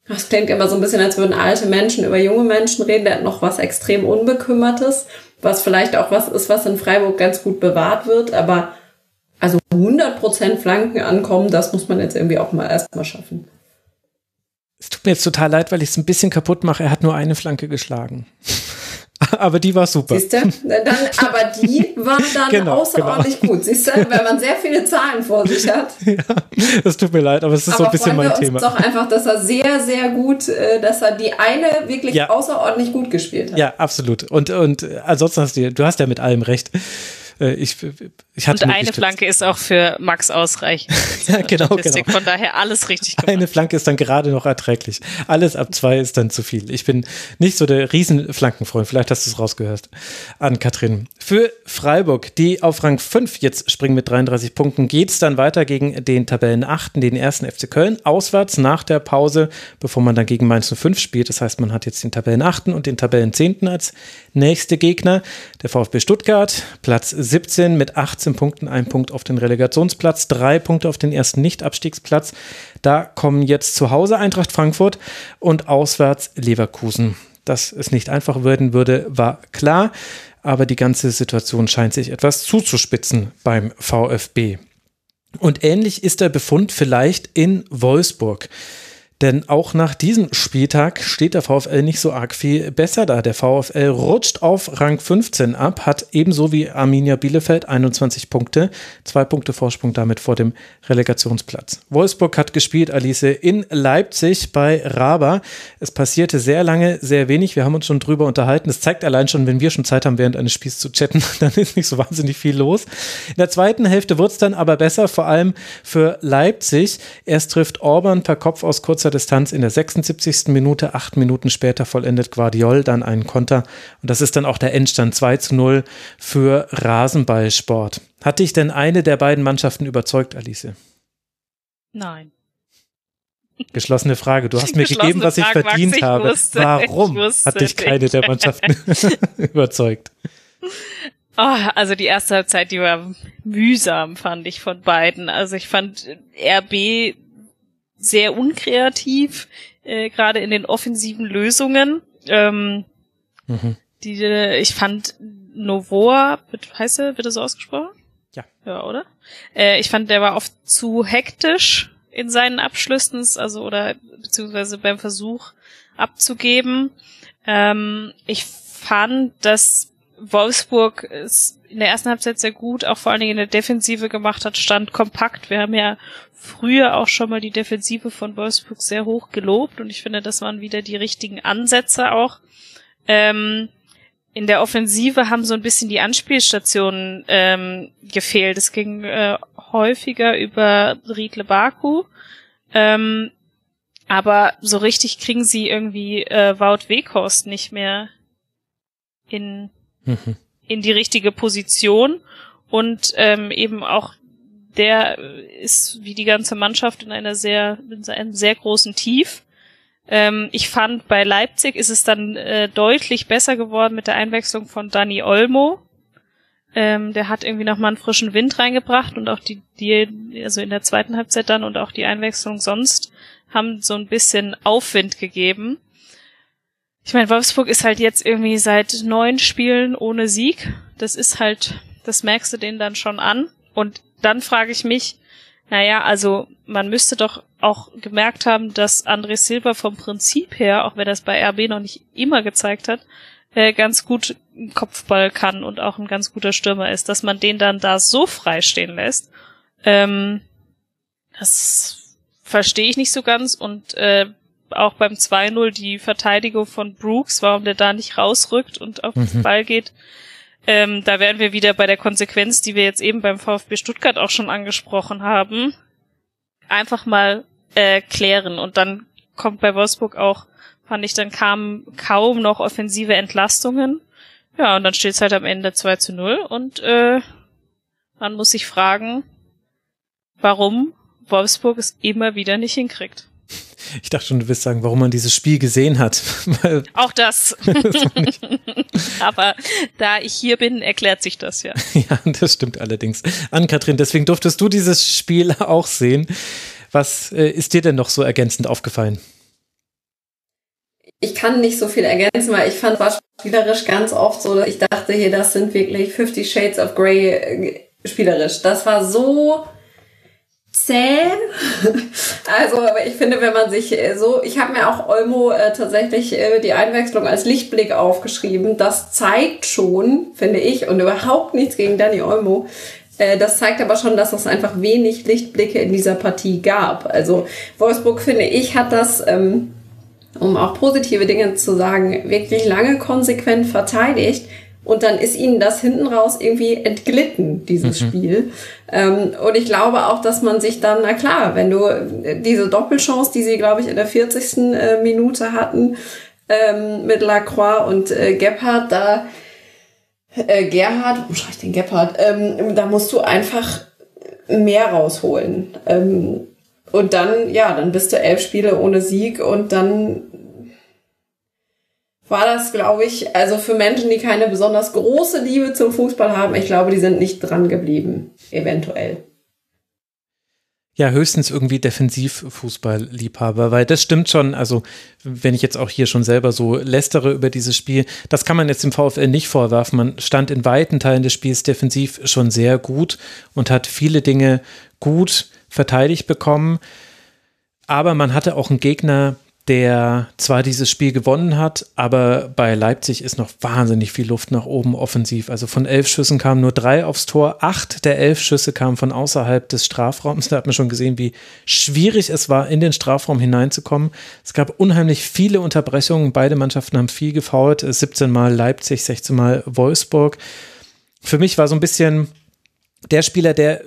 das klingt immer so ein bisschen, als würden alte Menschen über junge Menschen reden, der hat noch was extrem Unbekümmertes, was vielleicht auch was ist, was in Freiburg ganz gut bewahrt wird, aber also 100 Prozent Flanken ankommen, das muss man jetzt irgendwie auch mal erstmal schaffen. Es tut mir jetzt total leid, weil ich es ein bisschen kaputt mache. Er hat nur eine Flanke geschlagen. <laughs> aber die war super. Siehst du? Dann, aber die war dann <laughs> genau, außerordentlich genau. gut. Siehst du, wenn man sehr viele Zahlen vor sich <laughs> hat. Ja, das tut mir leid, aber es ist aber so ein bisschen mein Thema. doch einfach, dass er sehr, sehr gut, äh, dass er die eine wirklich ja. außerordentlich gut gespielt hat. Ja, absolut. Und, und äh, ansonsten hast du, du hast ja mit allem recht. Äh, ich, ich hatte Und eine Flanke ist auch für Max ausreichend. <laughs> ja, genau, genau. Von daher alles richtig gemacht. Eine Flanke ist dann gerade noch erträglich. Alles ab zwei ist dann zu viel. Ich bin nicht so der Riesenflankenfreund. Vielleicht hast du es rausgehört an Katrin. Für Freiburg, die auf Rang 5 jetzt springen mit 33 Punkten, geht es dann weiter gegen den Tabellenachten, den ersten FC Köln, auswärts nach der Pause, bevor man dann gegen Mainz 05 spielt. Das heißt, man hat jetzt den Tabellenachten und den Tabellenzehnten als nächste Gegner. Der VfB Stuttgart, Platz 17 mit 18 Punkten, ein Punkt auf den Relegationsplatz, drei Punkte auf den ersten Nicht-Abstiegsplatz. Da kommen jetzt zu Hause Eintracht Frankfurt und auswärts Leverkusen. Dass es nicht einfach werden würde, war klar, aber die ganze Situation scheint sich etwas zuzuspitzen beim VfB. Und ähnlich ist der Befund vielleicht in Wolfsburg. Denn auch nach diesem Spieltag steht der VfL nicht so arg viel besser da. Der VfL rutscht auf Rang 15 ab, hat ebenso wie Arminia Bielefeld 21 Punkte, zwei Punkte Vorsprung damit vor dem Relegationsplatz. Wolfsburg hat gespielt, Alice, in Leipzig bei Raba. Es passierte sehr lange, sehr wenig. Wir haben uns schon drüber unterhalten. Es zeigt allein schon, wenn wir schon Zeit haben, während eines Spiels zu chatten, <laughs> dann ist nicht so wahnsinnig viel los. In der zweiten Hälfte wurde es dann aber besser, vor allem für Leipzig. Erst trifft Orban per Kopf aus kurzer kurzer Distanz in der 76. Minute. Acht Minuten später vollendet Guardiol dann einen Konter. Und das ist dann auch der Endstand 2 zu 0 für Rasenballsport. Hat dich denn eine der beiden Mannschaften überzeugt, Alice? Nein. Geschlossene Frage. Du hast mir gegeben, was ich Frage, verdient Max, ich habe. Wusste, Warum hat dich keine der Mannschaften <laughs> überzeugt? Oh, also die erste Halbzeit, die war mühsam, fand ich von beiden. Also ich fand RB sehr unkreativ, äh, gerade in den offensiven Lösungen. Ähm, mhm. Die, äh, ich fand Novoa, heißt er, wird er so ausgesprochen? Ja. Ja, oder? Äh, ich fand, der war oft zu hektisch in seinen Abschlüssen, also oder beziehungsweise beim Versuch abzugeben. Ähm, ich fand, dass Wolfsburg es in der ersten Halbzeit sehr gut, auch vor allen Dingen in der Defensive gemacht hat, stand kompakt. Wir haben ja früher auch schon mal die Defensive von Wolfsburg sehr hoch gelobt und ich finde, das waren wieder die richtigen Ansätze auch. Ähm, in der Offensive haben so ein bisschen die Anspielstationen ähm, gefehlt. Es ging äh, häufiger über Riedle Baku. Ähm, aber so richtig kriegen sie irgendwie äh, Wout Weghorst nicht mehr in in die richtige Position und ähm, eben auch der ist wie die ganze Mannschaft in einer sehr in einem sehr großen Tief. Ähm, ich fand, bei Leipzig ist es dann äh, deutlich besser geworden mit der Einwechslung von Dani Olmo. Ähm, der hat irgendwie nochmal einen frischen Wind reingebracht und auch die, die, also in der zweiten Halbzeit dann und auch die Einwechslung sonst haben so ein bisschen Aufwind gegeben. Ich meine, Wolfsburg ist halt jetzt irgendwie seit neun Spielen ohne Sieg. Das ist halt, das merkst du denen dann schon an. Und dann frage ich mich, naja, also man müsste doch auch gemerkt haben, dass André Silva vom Prinzip her, auch wenn es bei RB noch nicht immer gezeigt hat, äh, ganz gut Kopfball kann und auch ein ganz guter Stürmer ist, dass man den dann da so frei stehen lässt. Ähm, das verstehe ich nicht so ganz und äh, auch beim 2-0 die Verteidigung von Brooks, warum der da nicht rausrückt und auf den mhm. Ball geht. Ähm, da wären wir wieder bei der Konsequenz, die wir jetzt eben beim VfB Stuttgart auch schon angesprochen haben. Einfach mal äh, klären und dann kommt bei Wolfsburg auch, fand ich, dann kamen kaum noch offensive Entlastungen. Ja, und dann steht es halt am Ende 2 zu 0 und äh, man muss sich fragen, warum Wolfsburg es immer wieder nicht hinkriegt. <laughs> Ich dachte schon, du wirst sagen, warum man dieses Spiel gesehen hat. <laughs> Auch das. <laughs> Aber da ich hier bin, erklärt sich das ja. Ja, das stimmt allerdings. Ann-Kathrin, deswegen durftest du dieses Spiel auch sehen. Was äh, ist dir denn noch so ergänzend aufgefallen? Ich kann nicht so viel ergänzen, weil ich fand, war spielerisch ganz oft so, ich dachte hier, das sind wirklich 50 Shades of Grey äh, spielerisch. Das war so zäh. <laughs> Also, aber ich finde, wenn man sich äh, so, ich habe mir auch Olmo äh, tatsächlich äh, die Einwechslung als Lichtblick aufgeschrieben. Das zeigt schon, finde ich, und überhaupt nichts gegen Danny Olmo. Äh, das zeigt aber schon, dass es einfach wenig Lichtblicke in dieser Partie gab. Also Wolfsburg, finde ich, hat das, ähm, um auch positive Dinge zu sagen, wirklich lange konsequent verteidigt und dann ist ihnen das hinten raus irgendwie entglitten, dieses mhm. Spiel. Ähm, und ich glaube auch, dass man sich dann, na klar, wenn du äh, diese Doppelchance, die sie, glaube ich, in der 40. Äh, Minute hatten, ähm, mit Lacroix und äh, Gebhardt, da äh, Gerhard, wo schreibe ich den Gebhardt? Ähm, da musst du einfach mehr rausholen. Ähm, und dann, ja, dann bist du elf Spiele ohne Sieg und dann war das, glaube ich, also für Menschen, die keine besonders große Liebe zum Fußball haben, ich glaube, die sind nicht dran geblieben, eventuell. Ja, höchstens irgendwie Defensivfußballliebhaber, weil das stimmt schon. Also, wenn ich jetzt auch hier schon selber so lästere über dieses Spiel, das kann man jetzt dem VfL nicht vorwerfen. Man stand in weiten Teilen des Spiels defensiv schon sehr gut und hat viele Dinge gut verteidigt bekommen. Aber man hatte auch einen Gegner, der zwar dieses Spiel gewonnen hat, aber bei Leipzig ist noch wahnsinnig viel Luft nach oben offensiv. Also von elf Schüssen kamen nur drei aufs Tor, acht der elf Schüsse kamen von außerhalb des Strafraums. Da hat man schon gesehen, wie schwierig es war, in den Strafraum hineinzukommen. Es gab unheimlich viele Unterbrechungen. Beide Mannschaften haben viel gefault. 17 Mal Leipzig, 16 Mal Wolfsburg. Für mich war so ein bisschen der Spieler, der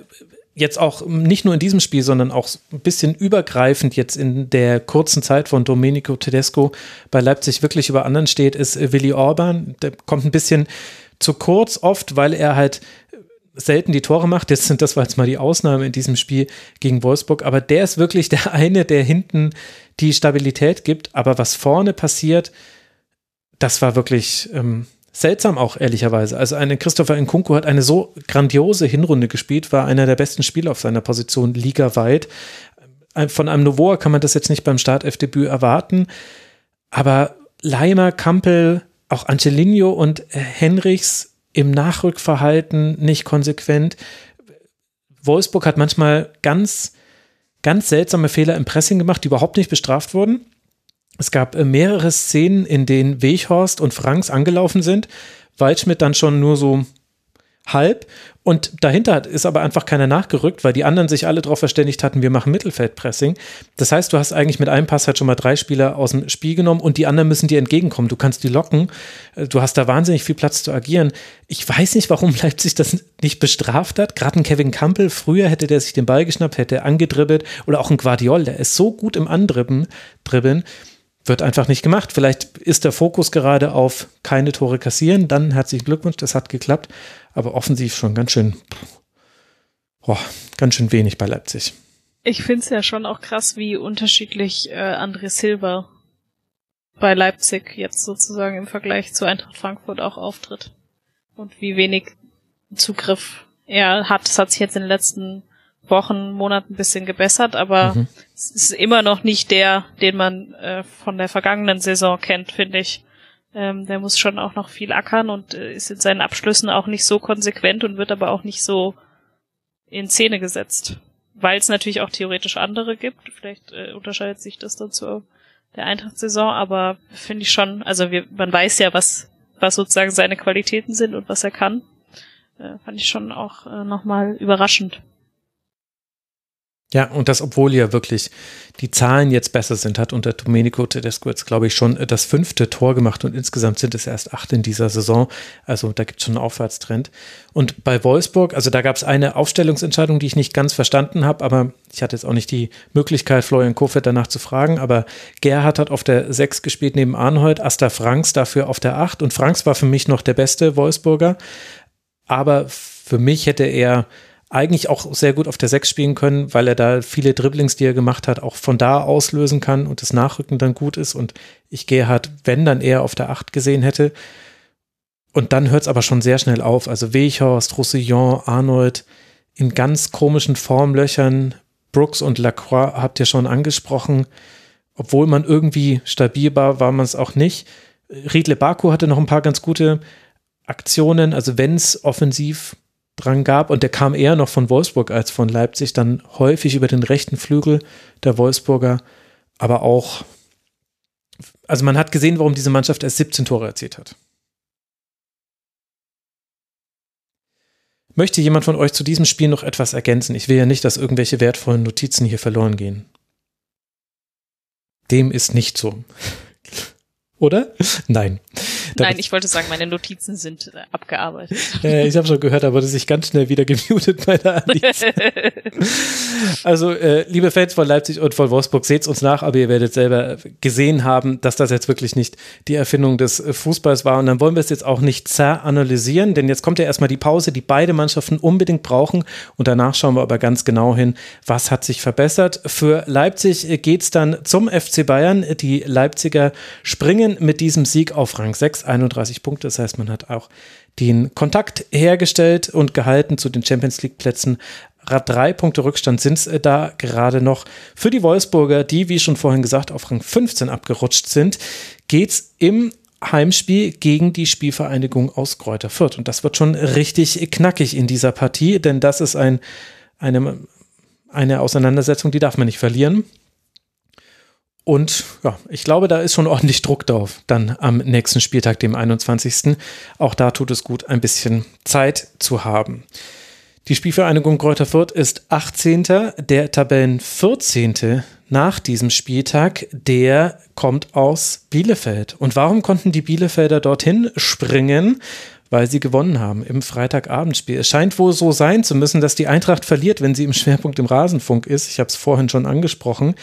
jetzt auch nicht nur in diesem Spiel, sondern auch ein bisschen übergreifend jetzt in der kurzen Zeit von Domenico Tedesco bei Leipzig wirklich über anderen steht, ist Willi Orban. Der kommt ein bisschen zu kurz oft, weil er halt selten die Tore macht. Jetzt sind das war jetzt mal die Ausnahme in diesem Spiel gegen Wolfsburg, aber der ist wirklich der <laughs> eine, der hinten die Stabilität gibt. Aber was vorne passiert, das war wirklich ähm, seltsam auch, ehrlicherweise. Also eine Christopher Nkunku hat eine so grandiose Hinrunde gespielt, war einer der besten Spieler auf seiner Position ligaweit. Von einem Novoa kann man das jetzt nicht beim Startelfdebüt erwarten, aber Leimer, Kampel, auch Angelino und Henrichs im Nachrückverhalten nicht konsequent. Wolfsburg hat manchmal ganz, ganz seltsame Fehler im Pressing gemacht, die überhaupt nicht bestraft wurden. Es gab äh, mehrere Szenen, in denen Weghorst und Franks angelaufen sind, Waldschmidt dann schon nur so halb und dahinter ist aber einfach keiner nachgerückt, weil die anderen sich alle darauf verständigt hatten, wir machen Mittelfeldpressing. Das heißt, du hast eigentlich mit einem Pass halt schon mal drei Spieler aus dem Spiel genommen und die anderen müssen dir entgegenkommen. Du kannst die locken. Äh, du hast da wahnsinnig viel Platz zu agieren. Ich weiß nicht, warum <laughs> Leipzig das nicht bestraft hat. Gerade ein Kevin Campbell, früher hätte der sich den Ball geschnappt, hätte angedribbelt oder auch ein Guardiol, der ist so gut im Andribbeln. Dribbeln wird einfach nicht gemacht. Vielleicht ist der Fokus gerade auf keine Tore kassieren. Dann herzlichen Glückwunsch, das hat geklappt. Aber offensiv schon ganz schön, boah, ganz schön wenig bei Leipzig. Ich finde es ja schon auch krass, wie unterschiedlich äh, André Silva bei Leipzig jetzt sozusagen im Vergleich zu Eintracht Frankfurt auch auftritt. Und wie wenig Zugriff er hat. Das hat sich jetzt in den letzten Wochen, Monaten ein bisschen gebessert, aber mhm. es ist immer noch nicht der, den man äh, von der vergangenen Saison kennt, finde ich. Ähm, der muss schon auch noch viel ackern und äh, ist in seinen Abschlüssen auch nicht so konsequent und wird aber auch nicht so in Szene gesetzt. Weil es natürlich auch theoretisch andere gibt. Vielleicht äh, unterscheidet sich das dann zu der Eintracht-Saison, aber finde ich schon, also wir, man weiß ja, was, was sozusagen seine Qualitäten sind und was er kann. Äh, fand ich schon auch äh, nochmal überraschend. Ja, und das, obwohl ja wirklich die Zahlen jetzt besser sind, hat unter Domenico Tedesco jetzt, glaube ich, schon das fünfte Tor gemacht und insgesamt sind es erst acht in dieser Saison. Also da gibt es schon einen Aufwärtstrend. Und bei Wolfsburg, also da gab es eine Aufstellungsentscheidung, die ich nicht ganz verstanden habe, aber ich hatte jetzt auch nicht die Möglichkeit, Florian Kofeld danach zu fragen, aber Gerhard hat auf der sechs gespielt neben Arnhold, Asta Franks dafür auf der acht und Franks war für mich noch der beste Wolfsburger, aber für mich hätte er eigentlich auch sehr gut auf der 6 spielen können, weil er da viele Dribblings, die er gemacht hat, auch von da auslösen kann und das Nachrücken dann gut ist. Und ich gehe halt, wenn dann eher auf der 8 gesehen hätte. Und dann hört es aber schon sehr schnell auf. Also Weichhorst, Roussillon, Arnold in ganz komischen Formlöchern. Brooks und Lacroix habt ihr schon angesprochen. Obwohl man irgendwie stabil war, war man es auch nicht. Riedle Baku hatte noch ein paar ganz gute Aktionen. Also wenn es offensiv dran gab und der kam eher noch von Wolfsburg als von Leipzig, dann häufig über den rechten Flügel der Wolfsburger, aber auch, also man hat gesehen, warum diese Mannschaft erst 17 Tore erzielt hat. Möchte jemand von euch zu diesem Spiel noch etwas ergänzen? Ich will ja nicht, dass irgendwelche wertvollen Notizen hier verloren gehen. Dem ist nicht so. <laughs> Oder? Nein. Nein, ich wollte sagen, meine Notizen sind äh, abgearbeitet. Äh, ich habe schon gehört, da wurde sich ganz schnell wieder gemutet bei der <laughs> also, äh, liebe Fans von Leipzig und von Wolfsburg, seht's uns nach, aber ihr werdet selber gesehen haben, dass das jetzt wirklich nicht die Erfindung des äh, Fußballs war. Und dann wollen wir es jetzt auch nicht zeranalysieren, denn jetzt kommt ja erstmal die Pause, die beide Mannschaften unbedingt brauchen. Und danach schauen wir aber ganz genau hin, was hat sich verbessert. Für Leipzig geht's dann zum FC Bayern. Die Leipziger springen mit diesem Sieg auf Rang 6 31 Punkte. Das heißt, man hat auch den Kontakt hergestellt und gehalten zu den Champions League Plätzen. Drei Punkte Rückstand sind es äh, da gerade noch. Für die Wolfsburger, die, wie schon vorhin gesagt, auf Rang 15 abgerutscht sind, geht es im Heimspiel gegen die Spielvereinigung aus Kräuter Fürth. Und das wird schon richtig knackig in dieser Partie, denn das ist ein, eine, eine Auseinandersetzung, die darf man nicht verlieren. Und ja, ich glaube, da ist schon ordentlich Druck drauf, dann am nächsten Spieltag, dem 21. Auch da tut es gut, ein bisschen Zeit zu haben. Die Spielvereinigung Kräuter Fürth ist 18. Der Tabellen 14. nach diesem Spieltag, der kommt aus Bielefeld. Und warum konnten die Bielefelder dorthin springen? Weil sie gewonnen haben im Freitagabendspiel. Es scheint wohl so sein zu müssen, dass die Eintracht verliert, wenn sie im Schwerpunkt im Rasenfunk ist. Ich habe es vorhin schon angesprochen.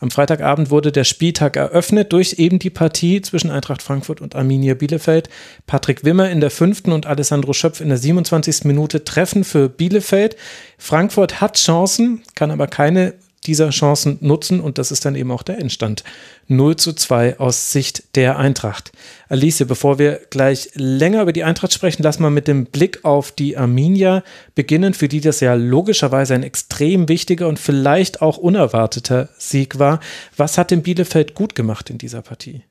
Am Freitagabend wurde der Spieltag eröffnet durch eben die Partie zwischen Eintracht Frankfurt und Arminia Bielefeld. Patrick Wimmer in der fünften und Alessandro Schöpf in der 27. Minute treffen für Bielefeld. Frankfurt hat Chancen, kann aber keine dieser Chancen nutzen und das ist dann eben auch der Endstand. 0 zu 2 aus Sicht der Eintracht. Alice, bevor wir gleich länger über die Eintracht sprechen, lass mal mit dem Blick auf die Arminia beginnen, für die das ja logischerweise ein extrem wichtiger und vielleicht auch unerwarteter Sieg war. Was hat denn Bielefeld gut gemacht in dieser Partie?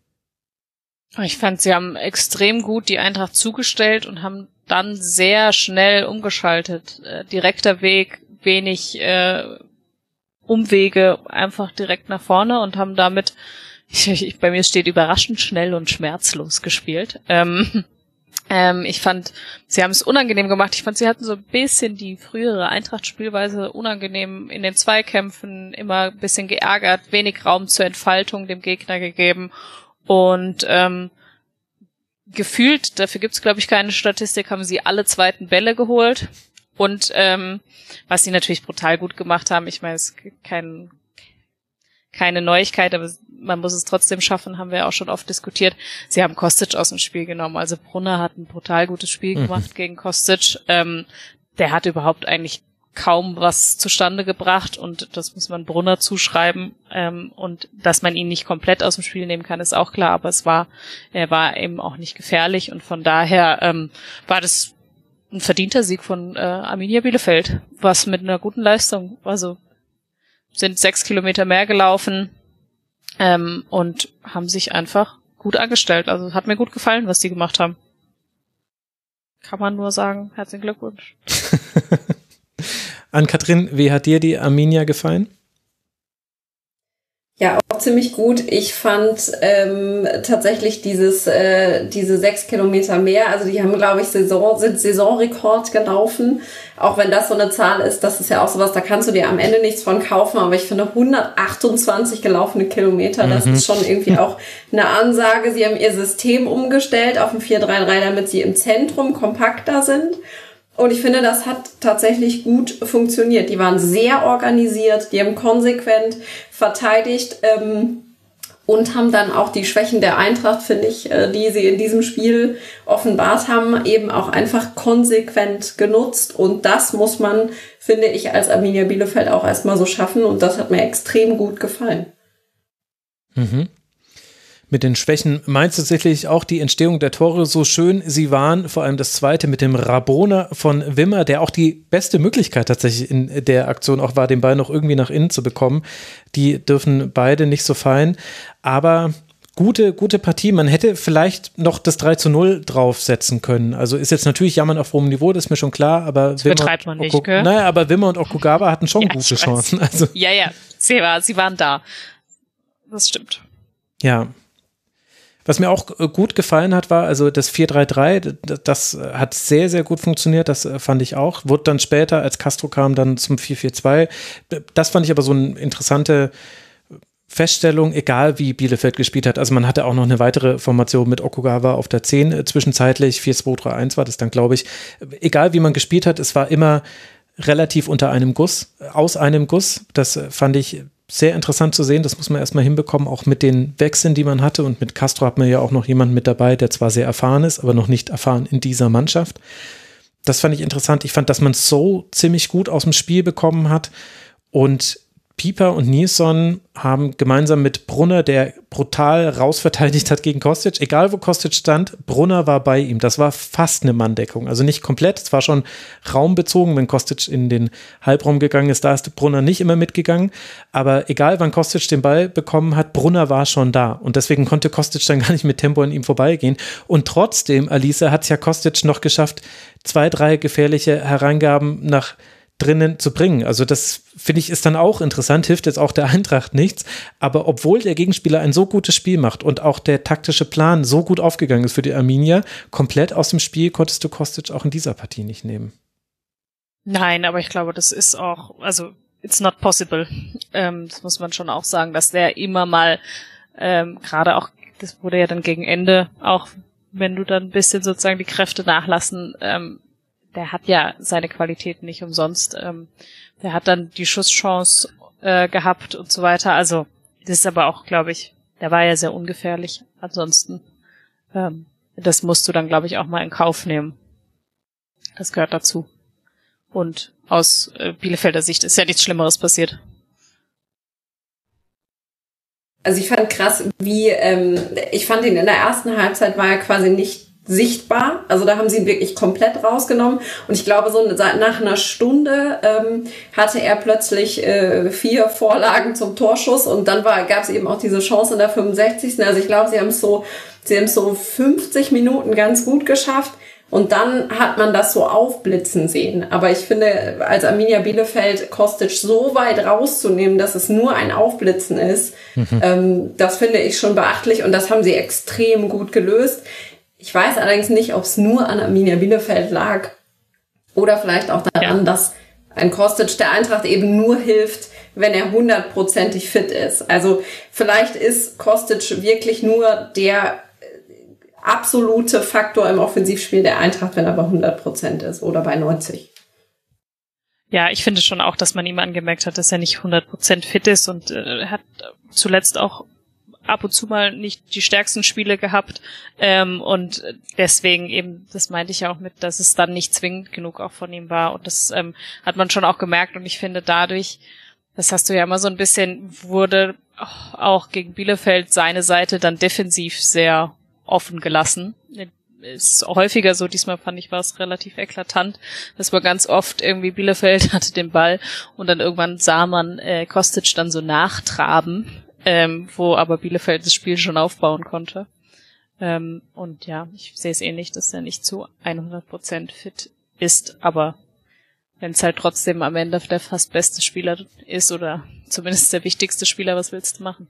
Ich fand, sie haben extrem gut die Eintracht zugestellt und haben dann sehr schnell umgeschaltet. Äh, direkter Weg, wenig äh, Umwege einfach direkt nach vorne und haben damit, <laughs> ich, ich, bei mir steht überraschend schnell und schmerzlos gespielt. Ähm, <laughs> ähm, ich fand, sie haben es unangenehm gemacht. Ich fand, sie hatten so ein bisschen die frühere Eintracht-Spielweise unangenehm in den Zweikämpfen, immer ein bisschen geärgert, wenig Raum zur Entfaltung dem Gegner gegeben und ähm, gefühlt, dafür gibt's glaube ich keine Statistik, haben sie alle zweiten Bälle geholt. Und ähm, was sie natürlich brutal gut gemacht haben, ich meine, es ist kein, keine Neuigkeit, aber man muss es trotzdem schaffen, haben wir auch schon oft diskutiert. Sie haben Kostic aus dem Spiel genommen. Also Brunner hat ein brutal gutes Spiel mhm. gemacht gegen Kostic. Ähm, der hat überhaupt eigentlich kaum was zustande gebracht und das muss man Brunner zuschreiben. Ähm, und dass man ihn nicht komplett aus dem Spiel nehmen kann, ist auch klar, aber es war, er war eben auch nicht gefährlich und von daher ähm, war das ein verdienter Sieg von äh, Arminia Bielefeld, was mit einer guten Leistung, also sind sechs Kilometer mehr gelaufen ähm, und haben sich einfach gut angestellt. Also hat mir gut gefallen, was die gemacht haben. Kann man nur sagen, herzlichen Glückwunsch. <laughs> An Katrin, wie hat dir die Arminia gefallen? Ja, auch ziemlich gut. Ich fand ähm, tatsächlich dieses äh, diese sechs Kilometer mehr. Also die haben, glaube ich, Saison sind Saisonrekord gelaufen. Auch wenn das so eine Zahl ist, das ist ja auch sowas. Da kannst du dir am Ende nichts von kaufen. Aber ich finde 128 gelaufene Kilometer, das mhm. ist schon irgendwie <laughs> auch eine Ansage. Sie haben ihr System umgestellt auf ein 433, damit sie im Zentrum kompakter sind. Und ich finde, das hat tatsächlich gut funktioniert. Die waren sehr organisiert, die haben konsequent verteidigt ähm, und haben dann auch die Schwächen der Eintracht, finde ich, äh, die sie in diesem Spiel offenbart haben, eben auch einfach konsequent genutzt. Und das muss man, finde ich, als Arminia Bielefeld auch erstmal so schaffen. Und das hat mir extrem gut gefallen. Mhm mit den Schwächen meinst du tatsächlich auch die Entstehung der Tore so schön sie waren, vor allem das zweite mit dem Rabona von Wimmer, der auch die beste Möglichkeit tatsächlich in der Aktion auch war, den Ball noch irgendwie nach innen zu bekommen. Die dürfen beide nicht so fallen, aber gute, gute Partie. Man hätte vielleicht noch das 3 zu 0 draufsetzen können. Also ist jetzt natürlich jammern auf hohem Niveau, das ist mir schon klar, aber das Wimmer betreibt man nicht, gell? Naja, aber Wimmer und Okugawa hatten schon ja, gute Chancen. Also. Ja, ja, sie, war, sie waren da. Das stimmt. Ja, was mir auch äh, gut gefallen hat, war also das 4-3-3, das hat sehr, sehr gut funktioniert, das äh, fand ich auch. Wurde dann später, als Castro kam, dann zum 4-4-2. Das fand ich aber so eine interessante Feststellung, egal wie Bielefeld gespielt hat. Also man hatte auch noch eine weitere Formation mit Okugawa auf der 10 äh, zwischenzeitlich, 4-2-3-1 war das dann, glaube ich. Egal wie man gespielt hat, es war immer relativ unter einem Guss, aus einem Guss. Das fand ich sehr interessant zu sehen. Das muss man erstmal hinbekommen, auch mit den Wechseln, die man hatte. Und mit Castro hat man ja auch noch jemanden mit dabei, der zwar sehr erfahren ist, aber noch nicht erfahren in dieser Mannschaft. Das fand ich interessant. Ich fand, dass man so ziemlich gut aus dem Spiel bekommen hat. Und Pieper und Nilsson haben gemeinsam mit Brunner, der brutal rausverteidigt hat gegen Kostic, egal wo Kostic stand, Brunner war bei ihm. Das war fast eine Manndeckung. Also nicht komplett, es war schon raumbezogen, wenn Kostic in den Halbraum gegangen ist, da ist Brunner nicht immer mitgegangen. Aber egal wann Kostic den Ball bekommen hat, Brunner war schon da. Und deswegen konnte Kostic dann gar nicht mit Tempo an ihm vorbeigehen. Und trotzdem, Alice, hat es ja Kostic noch geschafft, zwei, drei gefährliche Hereingaben nach drinnen zu bringen. Also das finde ich ist dann auch interessant, hilft jetzt auch der Eintracht nichts. Aber obwohl der Gegenspieler ein so gutes Spiel macht und auch der taktische Plan so gut aufgegangen ist für die Arminia, komplett aus dem Spiel konntest du Kostic auch in dieser Partie nicht nehmen. Nein, aber ich glaube, das ist auch, also it's not possible. Ähm, das muss man schon auch sagen, dass der immer mal ähm, gerade auch, das wurde ja dann gegen Ende auch wenn du dann ein bisschen sozusagen die Kräfte nachlassen, ähm, der hat ja seine Qualitäten nicht umsonst. Ähm, der hat dann die Schusschance äh, gehabt und so weiter. Also das ist aber auch, glaube ich, der war ja sehr ungefährlich. Ansonsten, ähm, das musst du dann, glaube ich, auch mal in Kauf nehmen. Das gehört dazu. Und aus äh, Bielefelder Sicht ist ja nichts Schlimmeres passiert. Also ich fand krass, wie ähm, ich fand ihn in der ersten Halbzeit war er quasi nicht sichtbar. Also da haben sie ihn wirklich komplett rausgenommen. Und ich glaube, so nach einer Stunde ähm, hatte er plötzlich äh, vier Vorlagen zum Torschuss und dann gab es eben auch diese Chance in der 65. Also ich glaube, sie haben es so, sie haben so 50 Minuten ganz gut geschafft. Und dann hat man das so aufblitzen sehen. Aber ich finde, als Arminia Bielefeld Kostic so weit rauszunehmen, dass es nur ein Aufblitzen ist, mhm. <laughs> ähm, das finde ich schon beachtlich und das haben sie extrem gut gelöst. Ich weiß allerdings nicht, ob es nur an Arminia Bielefeld lag oder vielleicht auch daran, ja. dass ein Kostic der Eintracht eben nur hilft, wenn er hundertprozentig fit ist. Also vielleicht ist Kostic wirklich nur der äh, absolute Faktor im Offensivspiel der Eintracht, wenn er bei 100 Prozent ist oder bei 90. Ja, ich finde schon auch, dass man ihm angemerkt hat, dass er nicht 100 Prozent fit ist und äh, hat zuletzt auch ab und zu mal nicht die stärksten Spiele gehabt. Ähm, und deswegen eben, das meinte ich ja auch mit, dass es dann nicht zwingend genug auch von ihm war. Und das ähm, hat man schon auch gemerkt. Und ich finde dadurch, das hast du ja immer so ein bisschen, wurde auch gegen Bielefeld seine Seite dann defensiv sehr offen gelassen ist häufiger so. Diesmal fand ich war es relativ eklatant, dass man ganz oft irgendwie Bielefeld <laughs> hatte den Ball und dann irgendwann sah man äh, Kostic dann so nachtraben, ähm, wo aber Bielefeld das Spiel schon aufbauen konnte. Ähm, und ja, ich sehe es ähnlich, dass er nicht zu 100% fit ist, aber wenn es halt trotzdem am Ende der fast beste Spieler ist oder zumindest der wichtigste Spieler, was willst du machen?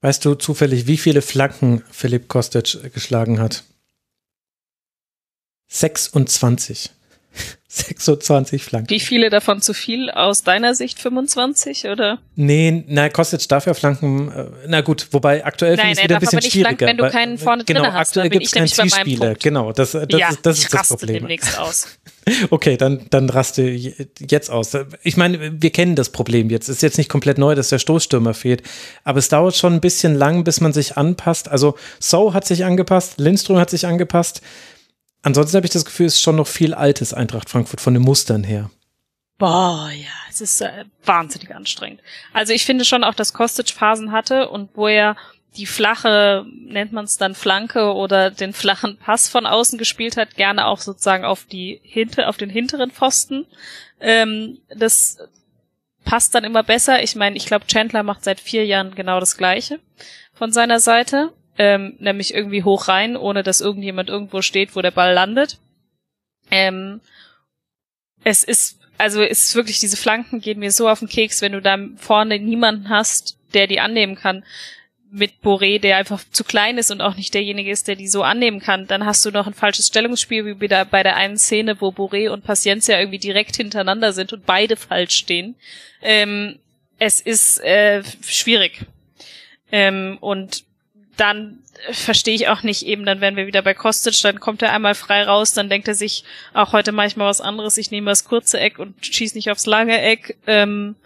Weißt du zufällig, wie viele Flanken Philipp Kostic geschlagen hat? 26. <laughs> 26 Flanken. Wie viele davon zu viel aus deiner Sicht? 25 oder? Nee, na, Kostic darf ja flanken. Äh, na gut, wobei aktuell finde ich es wieder ein bisschen schwieriger. Flanken, wenn du keinen vorne genau, drin hast, aktuell gibt es keinen Zielspieler. Genau, das, das, ja, ist, das ist das Problem. demnächst aus. <laughs> Okay, dann, dann raste jetzt aus. Ich meine, wir kennen das Problem jetzt. Es ist jetzt nicht komplett neu, dass der Stoßstürmer fehlt. Aber es dauert schon ein bisschen lang, bis man sich anpasst. Also, So hat sich angepasst, Lindström hat sich angepasst. Ansonsten habe ich das Gefühl, es ist schon noch viel altes Eintracht Frankfurt von den Mustern her. Boah, ja, es ist äh, wahnsinnig anstrengend. Also ich finde schon auch, dass Kostic Phasen hatte und wo er die flache, nennt man es dann Flanke oder den flachen Pass von außen gespielt hat, gerne auch sozusagen auf die hinter, auf den hinteren Pfosten. Ähm, das passt dann immer besser. Ich meine, ich glaube, Chandler macht seit vier Jahren genau das Gleiche von seiner Seite ähm, nämlich irgendwie hoch rein, ohne dass irgendjemand irgendwo steht, wo der Ball landet. Ähm, es ist, also es ist wirklich, diese Flanken gehen mir so auf den Keks, wenn du da vorne niemanden hast, der die annehmen kann. Mit Boré, der einfach zu klein ist und auch nicht derjenige ist, der die so annehmen kann, dann hast du noch ein falsches Stellungsspiel, wie wieder bei der einen Szene, wo Boré und Paciencia irgendwie direkt hintereinander sind und beide falsch stehen. Ähm, es ist äh, schwierig. Ähm, und dann verstehe ich auch nicht eben, dann wären wir wieder bei Kostic, dann kommt er einmal frei raus, dann denkt er sich, auch heute mache ich mal was anderes, ich nehme das kurze Eck und schieß nicht aufs lange Eck. Ähm,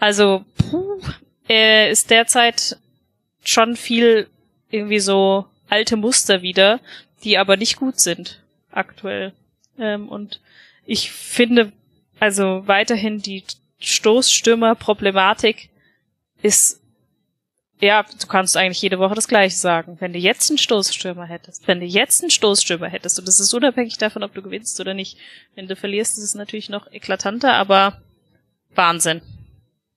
also, puh, er ist derzeit schon viel irgendwie so alte Muster wieder, die aber nicht gut sind aktuell. Ähm, und ich finde also weiterhin die Stoßstürmer-Problematik ist ja, du kannst eigentlich jede Woche das Gleiche sagen. Wenn du jetzt einen Stoßstürmer hättest, wenn du jetzt einen Stoßstürmer hättest, und das ist unabhängig davon, ob du gewinnst oder nicht. Wenn du verlierst, ist es natürlich noch eklatanter, aber Wahnsinn.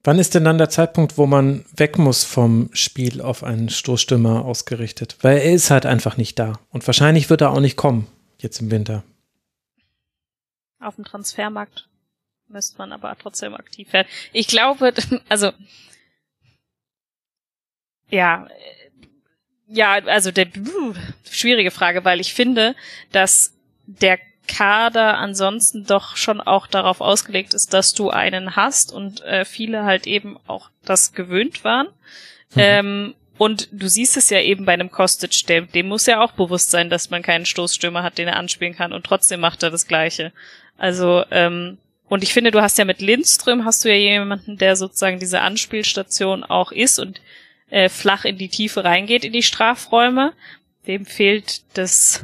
Wann ist denn dann der Zeitpunkt, wo man weg muss vom Spiel auf einen Stoßstürmer ausgerichtet? Weil er ist halt einfach nicht da. Und wahrscheinlich wird er auch nicht kommen, jetzt im Winter. Auf dem Transfermarkt müsste man aber trotzdem aktiv werden. Ich glaube, <laughs> also ja, ja, also der schwierige Frage, weil ich finde, dass der Kader ansonsten doch schon auch darauf ausgelegt ist, dass du einen hast und äh, viele halt eben auch das gewöhnt waren. Mhm. Ähm, und du siehst es ja eben bei einem Kostic, dem, dem muss ja auch bewusst sein, dass man keinen Stoßstürmer hat, den er anspielen kann und trotzdem macht er das Gleiche. Also, ähm, und ich finde, du hast ja mit Lindström hast du ja jemanden, der sozusagen diese Anspielstation auch ist und äh, flach in die Tiefe reingeht in die Strafräume. Dem fehlt das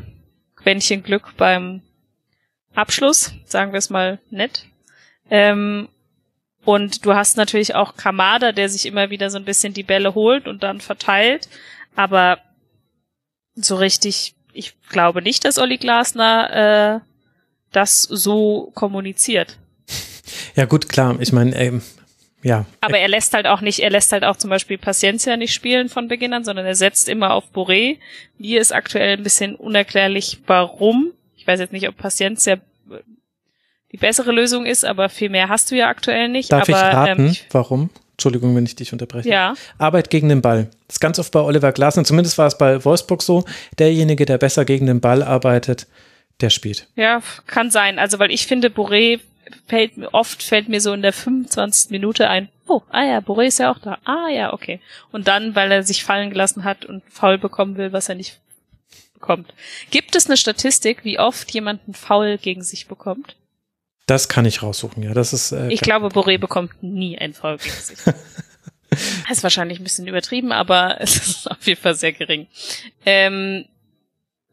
Quäntchen Glück beim Abschluss, sagen wir es mal nett. Ähm, und du hast natürlich auch Kamada, der sich immer wieder so ein bisschen die Bälle holt und dann verteilt. Aber so richtig, ich glaube nicht, dass Olli Glasner äh, das so kommuniziert. Ja gut, klar. Ich meine, ähm, ja. Aber er lässt halt auch nicht, er lässt halt auch zum Beispiel Paciencia nicht spielen von Beginn an, sondern er setzt immer auf Boré. Mir ist aktuell ein bisschen unerklärlich, warum. Ich weiß jetzt nicht, ob Paciencia die bessere Lösung ist, aber viel mehr hast du ja aktuell nicht. Darf aber, ich raten, ähm, warum? Entschuldigung, wenn ich dich unterbreche. Ja. Arbeit gegen den Ball. Das ist ganz oft bei Oliver Glasner, zumindest war es bei Wolfsburg so, derjenige, der besser gegen den Ball arbeitet, der spielt. Ja, kann sein. Also, weil ich finde, Boré fällt mir, oft fällt mir so in der 25. Minute ein, oh, ah ja, Boré ist ja auch da. Ah ja, okay. Und dann, weil er sich fallen gelassen hat und faul bekommen will, was er nicht bekommt. Gibt es eine Statistik, wie oft jemand einen Foul gegen sich bekommt? Das kann ich raussuchen, ja. Das ist. Äh, ich glaube, Boré bekommt nie einen Foul gegen sich. Das <laughs> ist wahrscheinlich ein bisschen übertrieben, aber <laughs> es ist auf jeden Fall sehr gering. Ähm,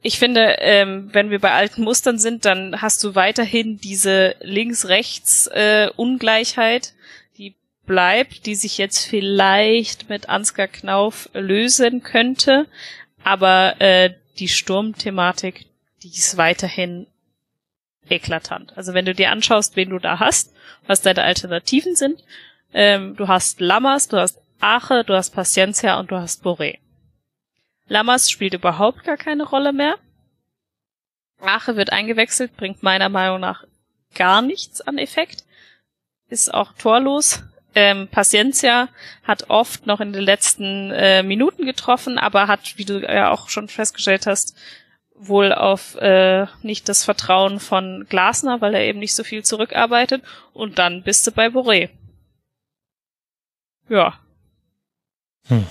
ich finde, ähm, wenn wir bei alten Mustern sind, dann hast du weiterhin diese Links-Rechts-Ungleichheit, äh, die bleibt, die sich jetzt vielleicht mit Ansgar Knauf lösen könnte. Aber äh, die Sturmthematik, die ist weiterhin eklatant. Also wenn du dir anschaust, wen du da hast, was deine Alternativen sind, ähm, du hast Lammers, du hast Ache, du hast Paciencia und du hast Boré. Lammers spielt überhaupt gar keine Rolle mehr. Ache wird eingewechselt, bringt meiner Meinung nach gar nichts an Effekt. Ist auch torlos. Ähm, Paciencia hat oft noch in den letzten äh, Minuten getroffen, aber hat, wie du ja auch schon festgestellt hast, wohl auf äh, nicht das Vertrauen von Glasner, weil er eben nicht so viel zurückarbeitet. Und dann bist du bei Boré. Ja. Hm.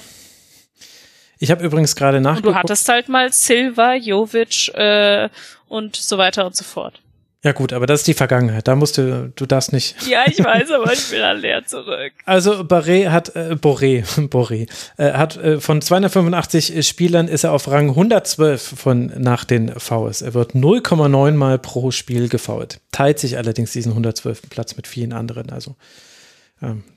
Ich habe übrigens gerade nachgeguckt. Und du hattest halt mal Silva, Jovic äh, und so weiter und so fort. Ja gut, aber das ist die Vergangenheit. Da musst du, du darfst nicht. <laughs> Ja, ich weiß, aber ich will <laughs> dann leer zurück. Also Barré hat, äh, Boré, <laughs> Boré, äh, hat äh, von 285 Spielern ist er auf Rang 112 von nach den Fouls. Er wird 0,9 mal pro Spiel gefoult. Teilt sich allerdings diesen 112. Platz mit vielen anderen. Also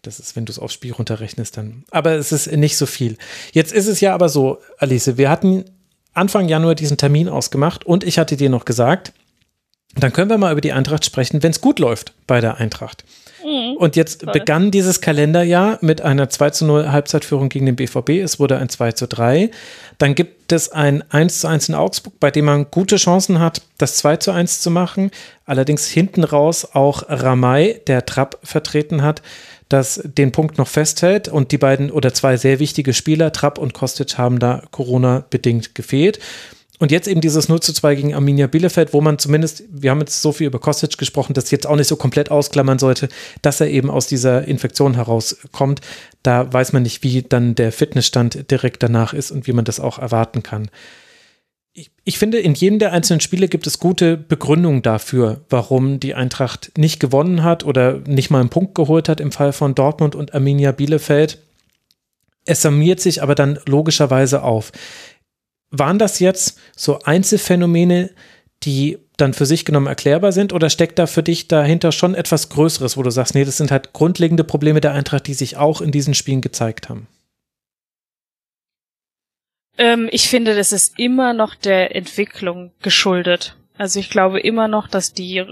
das ist, wenn du es aufs Spiel runterrechnest, dann. Aber es ist nicht so viel. Jetzt ist es ja aber so, Alice, wir hatten Anfang Januar diesen Termin ausgemacht und ich hatte dir noch gesagt, dann können wir mal über die Eintracht sprechen, wenn es gut läuft bei der Eintracht. Mhm, und jetzt toll. begann dieses Kalenderjahr mit einer 2 zu 0 Halbzeitführung gegen den BVB. Es wurde ein 2 zu 3. Dann gibt es ein 1 zu 1 in Augsburg, bei dem man gute Chancen hat, das 2 zu 1 zu machen. Allerdings hinten raus auch Ramay, der Trapp vertreten hat, das den Punkt noch festhält. Und die beiden oder zwei sehr wichtige Spieler, Trapp und Kostic, haben da Corona-bedingt gefehlt. Und jetzt eben dieses 0 zu 2 gegen Arminia Bielefeld, wo man zumindest, wir haben jetzt so viel über Kostic gesprochen, dass jetzt auch nicht so komplett ausklammern sollte, dass er eben aus dieser Infektion herauskommt. Da weiß man nicht, wie dann der Fitnessstand direkt danach ist und wie man das auch erwarten kann ich, ich finde, in jedem der einzelnen Spiele gibt es gute Begründungen dafür, warum die Eintracht nicht gewonnen hat oder nicht mal einen Punkt geholt hat im Fall von Dortmund und Arminia Bielefeld. Es summiert sich aber dann logischerweise auf. Waren das jetzt so Einzelfänomene, die dann für sich genommen erklärbar sind oder steckt da für dich dahinter schon etwas Größeres, wo du sagst, nee, das sind halt grundlegende Probleme der Eintracht, die sich auch in diesen Spielen gezeigt haben? Ähm, ich finde, das ist immer noch der Entwicklung geschuldet. Also ich glaube immer noch, dass die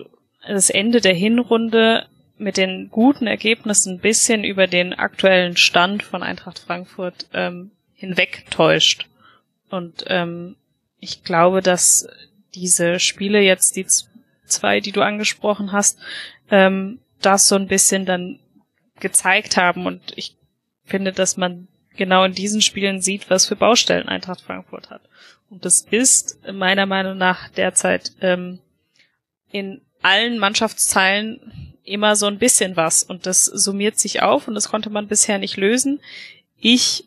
das Ende der Hinrunde mit den guten Ergebnissen ein bisschen über den aktuellen Stand von Eintracht Frankfurt ähm, hinwegtäuscht. Und ähm, ich glaube, dass diese Spiele jetzt, die zwei, die du angesprochen hast, ähm, das so ein bisschen dann gezeigt haben. Und ich finde, dass man genau in diesen Spielen sieht, was für Baustellen Eintracht Frankfurt hat. Und das ist meiner Meinung nach derzeit ähm, in allen Mannschaftsteilen immer so ein bisschen was. Und das summiert sich auf und das konnte man bisher nicht lösen. Ich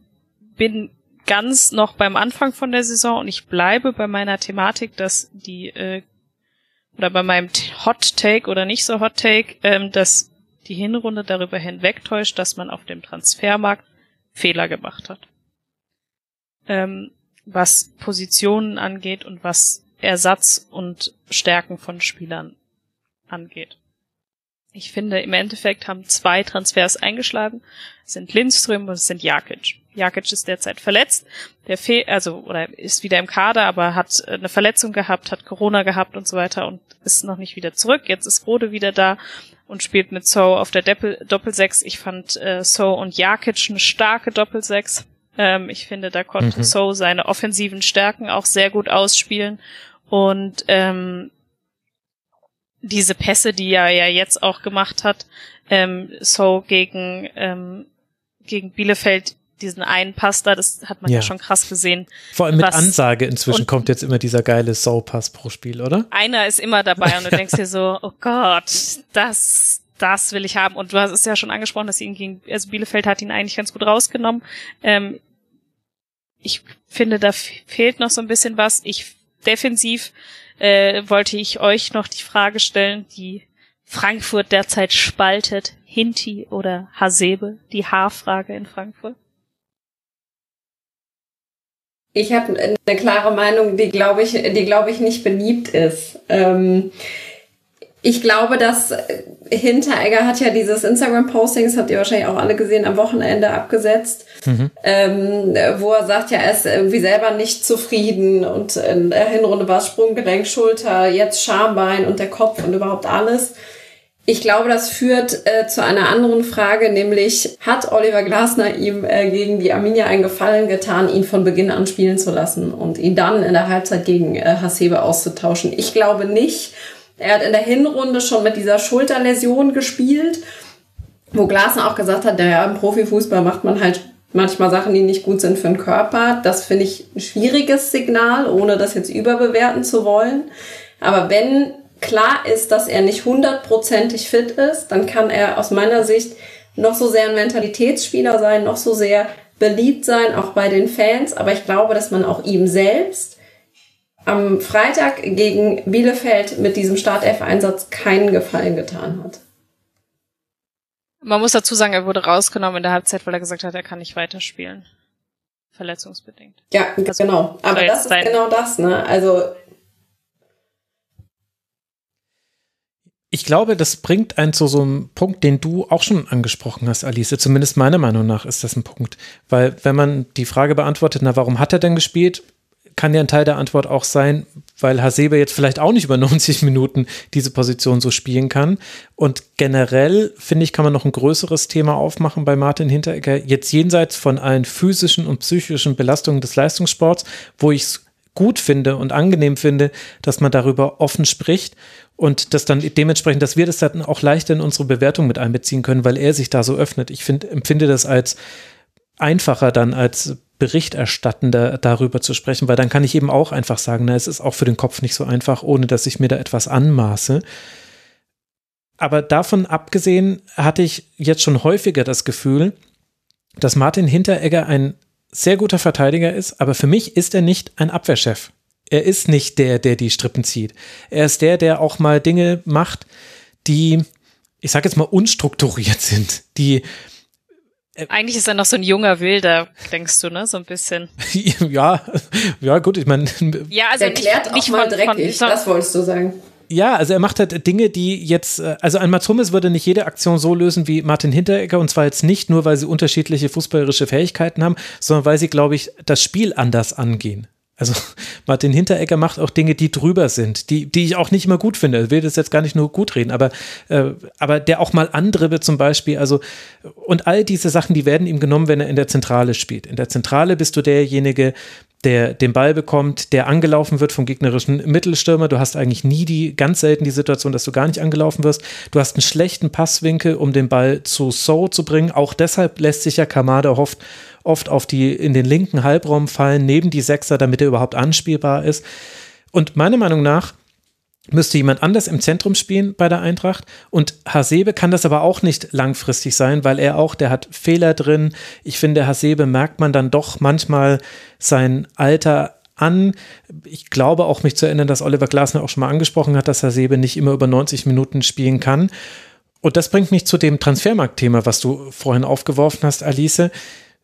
bin ganz noch beim Anfang von der Saison und ich bleibe bei meiner Thematik, dass die äh, oder bei meinem Hot Take oder nicht so Hot Take, ähm, dass die Hinrunde darüber hinwegtäuscht, dass man auf dem Transfermarkt Fehler gemacht hat. Ähm, was Positionen angeht und was Ersatz und Stärken von Spielern angeht. Ich finde, im Endeffekt haben zwei Transfers eingeschlagen. Es sind Lindström und sind Jakic. Jakic ist derzeit verletzt. Der fe also, oder ist wieder im Kader, aber hat eine Verletzung gehabt, hat Corona gehabt und so weiter und ist noch nicht wieder zurück. Jetzt ist Rode wieder da und spielt mit So auf der Doppel Doppelsechs. Ich fand äh, So und Jakic eine starke Doppelsechs. Ähm, ich finde, da konnte mhm. So seine offensiven Stärken auch sehr gut ausspielen. Und ähm, diese Pässe, die er ja jetzt auch gemacht hat, ähm, So gegen, ähm, gegen Bielefeld, diesen einen Pass da, das hat man ja, ja schon krass gesehen. Vor allem mit was, Ansage inzwischen kommt jetzt immer dieser geile So-Pass pro Spiel, oder? Einer ist immer dabei und du denkst dir <laughs> so, oh Gott, das, das will ich haben. Und du hast es ja schon angesprochen, dass ihn gegen, also Bielefeld hat ihn eigentlich ganz gut rausgenommen. Ähm, ich finde, da fehlt noch so ein bisschen was. Ich defensiv äh, wollte ich euch noch die Frage stellen, die Frankfurt derzeit spaltet, Hinti oder Hasebe, die Haarfrage in Frankfurt? Ich habe eine klare Meinung, die glaube ich, die glaube ich nicht beliebt ist. Ähm, ich glaube, dass Hinteregger hat ja dieses Instagram-Posting, das habt ihr wahrscheinlich auch alle gesehen, am Wochenende abgesetzt, mhm. ähm, wo er sagt, ja, er ist irgendwie selber nicht zufrieden und in der Hinrunde war es Sprunggelenk, Schulter, jetzt Schambein und der Kopf und überhaupt alles. Ich glaube, das führt äh, zu einer anderen Frage, nämlich hat Oliver Glasner ihm äh, gegen die Arminia einen Gefallen getan, ihn von Beginn an spielen zu lassen und ihn dann in der Halbzeit gegen äh, Hasebe auszutauschen? Ich glaube nicht. Er hat in der Hinrunde schon mit dieser Schulterläsion gespielt, wo Glasner auch gesagt hat, ja, im Profifußball macht man halt manchmal Sachen, die nicht gut sind für den Körper. Das finde ich ein schwieriges Signal, ohne das jetzt überbewerten zu wollen. Aber wenn klar ist, dass er nicht hundertprozentig fit ist, dann kann er aus meiner Sicht noch so sehr ein Mentalitätsspieler sein, noch so sehr beliebt sein, auch bei den Fans. Aber ich glaube, dass man auch ihm selbst am Freitag gegen Bielefeld mit diesem Startelf-Einsatz keinen Gefallen getan hat. Man muss dazu sagen, er wurde rausgenommen in der Halbzeit, weil er gesagt hat, er kann nicht weiterspielen. Verletzungsbedingt. Ja, also, genau. Aber das ist genau das, ne? Also. Ich glaube, das bringt einen zu so einem Punkt, den du auch schon angesprochen hast, Alice. Zumindest meiner Meinung nach ist das ein Punkt. Weil, wenn man die Frage beantwortet, na, warum hat er denn gespielt? kann ja ein Teil der Antwort auch sein, weil Hasebe jetzt vielleicht auch nicht über <laughs> 90 Minuten diese Position so spielen kann. Und generell, finde ich, kann man noch ein größeres Thema aufmachen bei Martin Hinteregger. Jetzt jenseits von allen physischen und psychischen Belastungen des Leistungssports, wo ich es gut finde und angenehm finde, dass man darüber offen spricht und dass dann dementsprechend, dass wir das dann auch leichter in unsere Bewertung mit einbeziehen können, weil er sich da so öffnet. Ich find, empfinde das als einfacher dann als Berichterstattender darüber zu sprechen, weil dann kann ich eben auch einfach sagen, na, es ist auch für den Kopf nicht so einfach, ohne dass ich mir da etwas anmaße. Aber davon abgesehen hatte ich jetzt schon häufiger das Gefühl, dass Martin Hinteregger ein sehr guter Verteidiger ist, aber für mich ist er nicht ein Abwehrchef. Er ist nicht der, der die Strippen zieht. Er ist der, der auch mal Dinge macht, die, ich sag jetzt mal, unstrukturiert sind, die äh, Eigentlich ist er noch so ein junger Wilder, denkst du, ne? So ein bisschen. <laughs> ja, ja, gut, ich meine. <laughs> Ja, also erklärt nicht, nicht auch mal von, dreckig, von, das wolltest du sagen. Ja, also er macht halt Dinge, die jetzt, äh, also ein Mats Hummels würde nicht jede Aktion so lösen wie Martin Hinteregger und zwar jetzt nicht nur, weil sie unterschiedliche fußballerische Fähigkeiten haben, sondern weil sie, glaube ich, das Spiel anders angehen. Also <laughs> Martin Hinteregger macht auch Dinge, die drüber sind, die, die ich auch nicht immer gut finde. Ich will das jetzt gar nicht nur gut reden, aber, äh, aber der auch mal andribbelt zum Beispiel. Also, und all diese Sachen, die werden ihm genommen, wenn er in der Zentrale spielt. In der Zentrale bist du derjenige, der den Ball bekommt, der angelaufen wird vom gegnerischen Mittelstürmer. Du hast eigentlich nie die, ganz selten die Situation, dass du gar nicht angelaufen wirst. Du hast einen schlechten Passwinkel, um den Ball zu So zu bringen. Auch deshalb lässt sich ja Kamada oft oft auf die, in den linken Halbraum fallen, neben die Sechser, damit er überhaupt anspielbar ist. Und meiner Meinung nach müsste jemand anders im Zentrum spielen bei der Eintracht. Und Hasebe kann das aber auch nicht langfristig sein, weil er auch, der hat Fehler drin. Ich finde, Hasebe merkt man dann doch manchmal sein Alter an. Ich glaube auch mich zu erinnern, dass Oliver Glasner auch schon mal angesprochen hat, dass Hasebe nicht immer über 90 Minuten spielen kann. Und das bringt mich zu dem Transfermarktthema, was du vorhin aufgeworfen hast, Alice.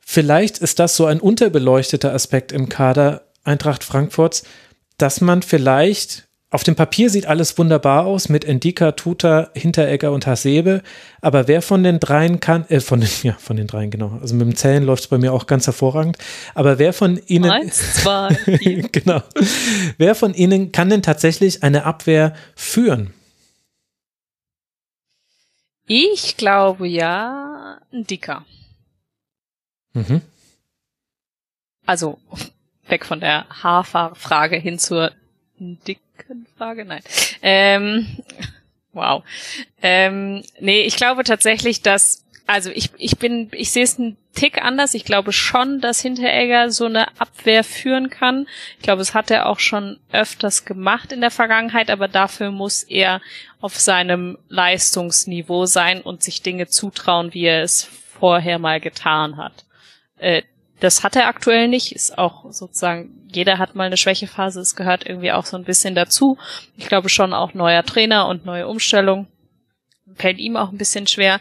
Vielleicht ist das so ein unterbeleuchteter Aspekt im Kader Eintracht Frankfurts, dass man vielleicht auf dem Papier sieht alles wunderbar aus mit Endika, Tuta, Hinteregger und Hasebe. Aber wer von den dreien kann, äh, von den, <laughs> ja, von den dreien, genau. Also mit dem Zählen läuft es bei mir auch ganz hervorragend. Aber wer von ihnen. Eins, zwei, <laughs> genau. Wer von ihnen kann denn tatsächlich eine Abwehr führen? Ich glaube ja, ein Dicker. Mhm. Also weg von der Haarfrage hin zur dicken Frage, nein. Ähm, wow. Ähm, nee, ich glaube tatsächlich, dass also ich, ich bin, ich sehe es einen Tick anders. Ich glaube schon, dass Hinteregger so eine Abwehr führen kann. Ich glaube, es hat er auch schon öfters gemacht in der Vergangenheit, aber dafür muss er auf seinem Leistungsniveau sein und sich Dinge zutrauen, wie er es vorher mal getan hat. Äh, das hat er aktuell nicht, ist auch sozusagen, jeder hat mal eine Schwächephase, es gehört irgendwie auch so ein bisschen dazu. Ich glaube schon auch neuer Trainer und neue Umstellung. fällt ihm auch ein bisschen schwer.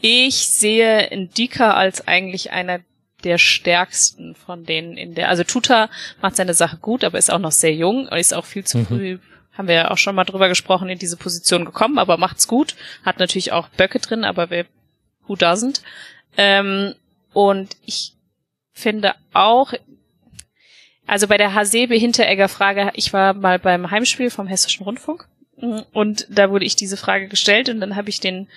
Ich sehe Ndika als eigentlich einer der stärksten von denen in der, also Tuta macht seine Sache gut, aber ist auch noch sehr jung und ist auch viel zu mhm. früh, haben wir ja auch schon mal drüber gesprochen, in diese Position gekommen, aber macht's gut, hat natürlich auch Böcke drin, aber wer, who doesn't? Ähm, und ich finde auch, also bei der Hasebe Hinteregger Frage, ich war mal beim Heimspiel vom Hessischen Rundfunk und da wurde ich diese Frage gestellt und dann habe ich den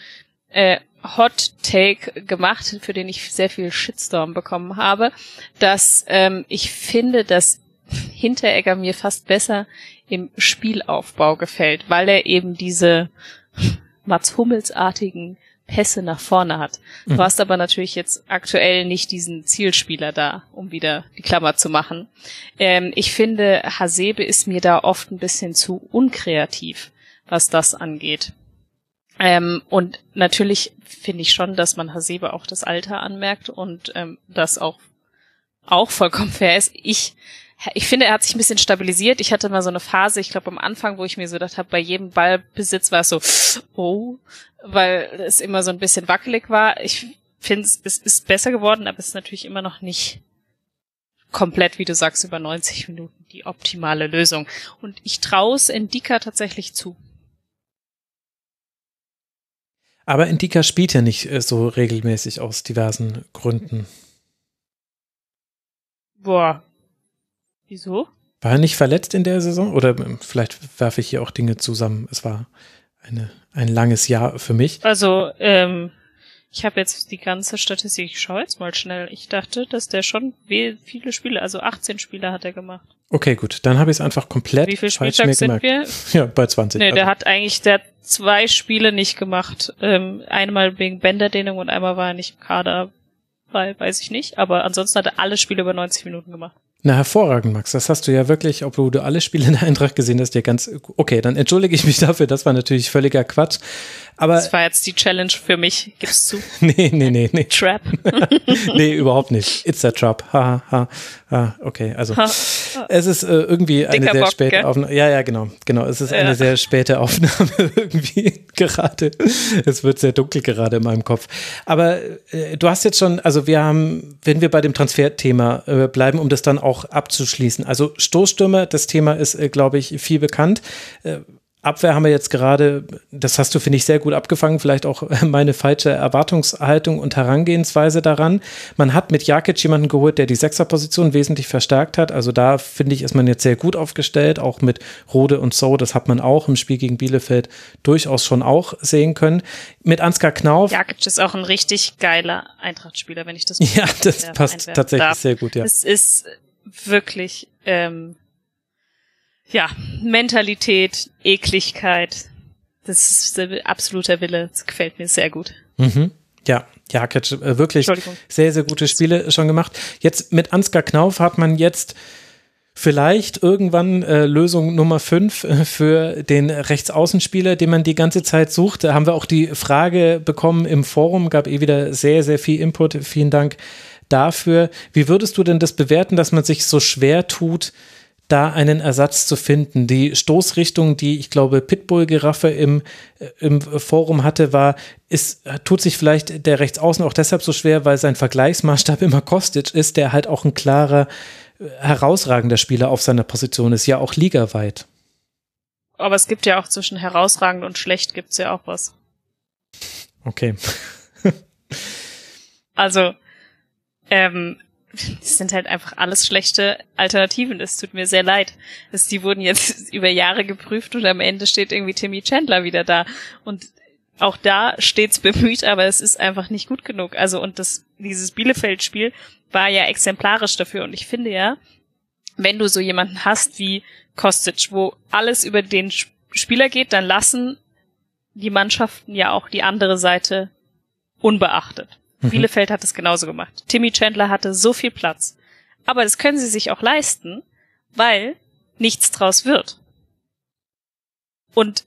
äh, Hot Take gemacht, für den ich sehr viel Shitstorm bekommen habe, dass ähm, ich finde, dass Hinteregger mir fast besser im Spielaufbau gefällt, weil er eben diese Mats Hummels-artigen Pässe nach vorne hat. Du mhm. hast aber natürlich jetzt aktuell nicht diesen Zielspieler da, um wieder die Klammer zu machen. Ähm, ich finde, Hasebe ist mir da oft ein bisschen zu unkreativ, was das angeht. Ähm, und natürlich finde ich schon, dass man Hasebe auch das Alter anmerkt und ähm, das auch auch vollkommen fair ist. Ich ich finde, er hat sich ein bisschen stabilisiert. Ich hatte mal so eine Phase, ich glaube am Anfang, wo ich mir so gedacht habe, bei jedem Ballbesitz war es so, oh, weil es immer so ein bisschen wackelig war. Ich finde, es ist, besser geworden, aber es ist natürlich immer noch nicht komplett, wie du sagst, über 90 Minuten die optimale Lösung. Und ich traue es Endika tatsächlich zu. Aber Indika spielt ja nicht äh, so regelmäßig aus diversen Gründen. Boah. Wieso? War er nicht verletzt in der Saison? Oder ähm, vielleicht werfe ich hier auch Dinge zusammen. Es war eine, ein langes Jahr für mich. Also, ähm, ich habe jetzt die ganze Statistik, ich schaue jetzt mal schnell. Ich dachte, dass der schon viele Spiele, also 18 Spiele hat er gemacht. Okay, gut, dann habe ich es einfach komplett Wie viele Spieltage sind wir? <laughs> Ja, bei 20. Nee, also. der hat eigentlich, der zwei Spiele nicht gemacht. Ähm, einmal wegen Bänderdehnung und einmal war er nicht im Kader, weil, weiß ich nicht. Aber ansonsten hat er alle Spiele über 90 Minuten gemacht. Na, hervorragend, Max. Das hast du ja wirklich, obwohl du alle Spiele in der Eintracht gesehen hast, dir ganz, okay, dann entschuldige ich mich dafür. Das war natürlich völliger Quatsch. Aber. Das war jetzt die Challenge für mich, gibst du? <laughs> nee, nee, nee, nee. Trap? <laughs> nee, überhaupt nicht. It's a trap. Ha, ha, ha. Okay, also. Ha. <laughs> Es ist äh, irgendwie eine Dicker sehr Bock, späte Aufnahme. Ja, ja, genau. Genau. Es ist ja. eine sehr späte <laughs> Aufnahme irgendwie gerade. Es wird sehr dunkel gerade in meinem Kopf. Aber äh, du hast jetzt schon, also wir haben, wenn wir bei dem Transferthema äh, bleiben, um das dann auch abzuschließen. Also Stoßstürmer, das Thema ist, äh, glaube ich, viel bekannt. Äh, Abwehr haben wir jetzt gerade, das hast du, finde ich, sehr gut abgefangen, vielleicht auch <laughs> meine falsche Erwartungshaltung und Herangehensweise daran. Man hat mit Jakic jemanden geholt, der die Sechserposition wesentlich verstärkt hat. Also da, finde ich, ist man jetzt sehr gut aufgestellt, auch mit Rode und So, das hat man auch im Spiel gegen Bielefeld durchaus schon auch sehen können. Mit Ansgar Knauf. Jakic ist auch ein richtig geiler Eintrachtspieler, wenn ich das <laughs> Ja, das passt tatsächlich darf. sehr gut, ja. Es ist wirklich ähm, ja, Mentalität, Ekligkeit. Das ist der absoluter Wille. Das gefällt mir sehr gut. Mhm. Ja, Jakic, äh, wirklich sehr, sehr gute Spiele schon gemacht. Jetzt mit Ansgar Knauf hat man jetzt vielleicht irgendwann äh, Lösung Nummer 5 äh, für den Rechtsaußenspieler, den man die ganze Zeit sucht. Da haben wir auch die Frage bekommen im Forum, gab eh wieder sehr, sehr viel Input. Vielen Dank dafür. Wie würdest du denn das bewerten, dass man sich so schwer tut, da einen Ersatz zu finden. Die Stoßrichtung, die ich glaube Pitbull-Giraffe im, äh, im Forum hatte, war, ist, tut sich vielleicht der Rechtsaußen auch deshalb so schwer, weil sein Vergleichsmaßstab <laughs> immer Kostic ist, der halt auch ein klarer, äh, herausragender Spieler auf seiner Position ist, ja auch ligaweit. Aber es gibt ja auch zwischen herausragend und schlecht gibt's ja auch was. Okay. <laughs> also, ähm, das sind halt einfach alles schlechte Alternativen. Es tut mir sehr leid. Das, die wurden jetzt <laughs> über Jahre geprüft und am Ende steht irgendwie Timmy Chandler wieder da. Und auch da steht's bemüht, aber es ist einfach nicht gut genug. Also, und das, dieses Bielefeld-Spiel war ja exemplarisch dafür. Und ich finde ja, wenn du so jemanden hast wie Kostic, wo alles über den Spieler geht, dann lassen die Mannschaften ja auch die andere Seite unbeachtet. Mhm. Bielefeld hat es genauso gemacht. Timmy Chandler hatte so viel Platz. Aber das können sie sich auch leisten, weil nichts draus wird. Und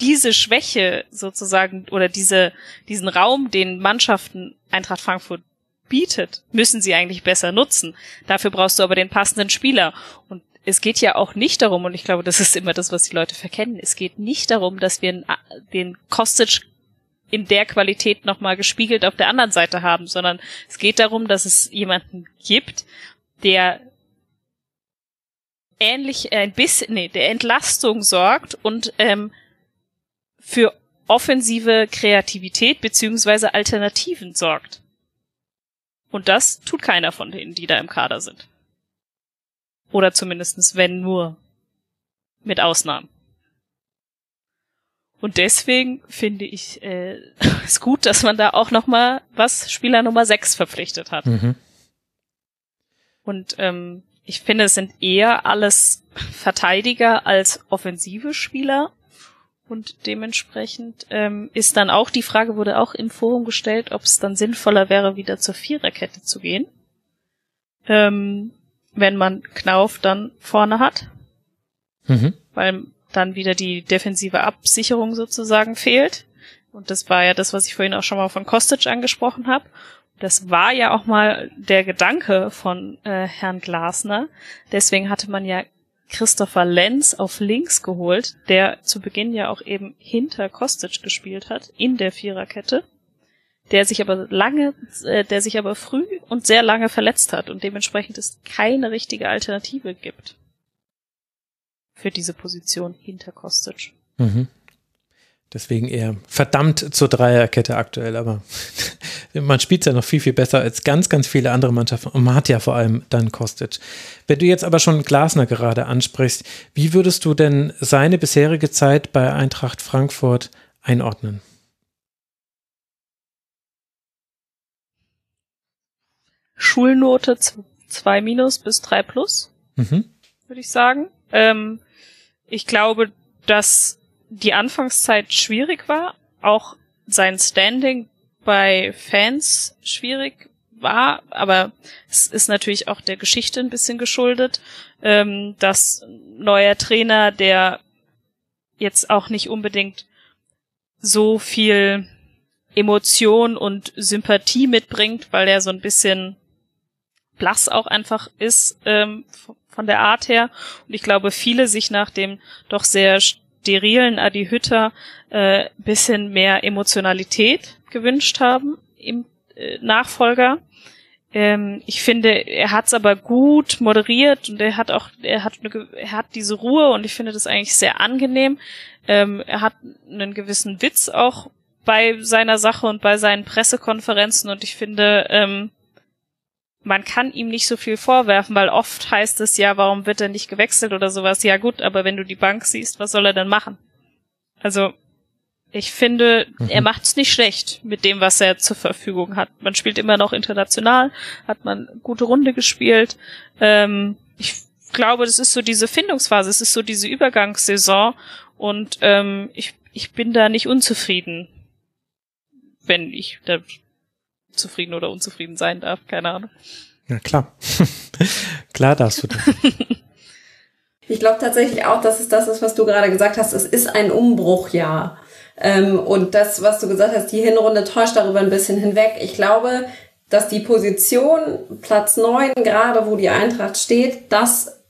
diese Schwäche sozusagen oder diese, diesen Raum, den Mannschaften Eintracht Frankfurt bietet, müssen sie eigentlich besser nutzen. Dafür brauchst du aber den passenden Spieler. Und es geht ja auch nicht darum, und ich glaube, das ist immer das, was die Leute verkennen, es geht nicht darum, dass wir den Kostic in der Qualität nochmal gespiegelt auf der anderen Seite haben, sondern es geht darum, dass es jemanden gibt, der ähnlich äh, ein bisschen, nee, der Entlastung sorgt und ähm, für offensive Kreativität beziehungsweise Alternativen sorgt. Und das tut keiner von denen, die da im Kader sind. Oder zumindestens wenn nur. Mit Ausnahmen. Und deswegen finde ich äh, <laughs> es gut, dass man da auch noch mal was Spieler Nummer 6 verpflichtet hat. Mhm. Und ähm, ich finde, es sind eher alles Verteidiger als offensive Spieler. Und dementsprechend ähm, ist dann auch die Frage, wurde auch im Forum gestellt, ob es dann sinnvoller wäre, wieder zur Viererkette zu gehen. Ähm, wenn man Knauf dann vorne hat. Mhm. Weil dann wieder die defensive Absicherung sozusagen fehlt. Und das war ja das, was ich vorhin auch schon mal von Kostic angesprochen habe. Das war ja auch mal der Gedanke von äh, Herrn Glasner. Deswegen hatte man ja Christopher Lenz auf links geholt, der zu Beginn ja auch eben hinter Kostic gespielt hat, in der Viererkette, der sich aber lange, äh, der sich aber früh und sehr lange verletzt hat und dementsprechend es keine richtige Alternative gibt für diese Position hinter Kostic. Mhm. Deswegen eher verdammt zur Dreierkette aktuell, aber <laughs> man spielt ja noch viel, viel besser als ganz, ganz viele andere Mannschaften und man hat ja vor allem dann Kostic. Wenn du jetzt aber schon Glasner gerade ansprichst, wie würdest du denn seine bisherige Zeit bei Eintracht Frankfurt einordnen? Schulnote 2 minus bis 3 plus, mhm. würde ich sagen. Ähm, ich glaube, dass die Anfangszeit schwierig war, auch sein Standing bei Fans schwierig war, aber es ist natürlich auch der Geschichte ein bisschen geschuldet, ähm, dass neuer Trainer, der jetzt auch nicht unbedingt so viel Emotion und Sympathie mitbringt, weil er so ein bisschen blass auch einfach ist ähm, von der Art her. Und ich glaube, viele sich nach dem doch sehr sterilen Adi Hütter äh, bisschen mehr Emotionalität gewünscht haben im äh, Nachfolger. Ähm, ich finde, er hat es aber gut moderiert und er hat auch, er hat, eine, er hat diese Ruhe und ich finde das eigentlich sehr angenehm. Ähm, er hat einen gewissen Witz auch bei seiner Sache und bei seinen Pressekonferenzen und ich finde, ähm, man kann ihm nicht so viel vorwerfen, weil oft heißt es ja, warum wird er nicht gewechselt oder sowas. Ja gut, aber wenn du die Bank siehst, was soll er denn machen? Also ich finde, mhm. er macht's nicht schlecht mit dem, was er zur Verfügung hat. Man spielt immer noch international, hat man gute Runde gespielt. Ähm, ich glaube, das ist so diese Findungsphase, es ist so diese Übergangssaison und ähm, ich, ich bin da nicht unzufrieden, wenn ich da zufrieden oder unzufrieden sein darf, keine Ahnung. Ja, klar. <laughs> klar darfst du das. <laughs> Ich glaube tatsächlich auch, dass es das ist, was du gerade gesagt hast. Es ist ein Umbruchjahr. Ähm, und das, was du gesagt hast, die Hinrunde täuscht darüber ein bisschen hinweg. Ich glaube, dass die Position Platz neun gerade wo die Eintracht steht, das,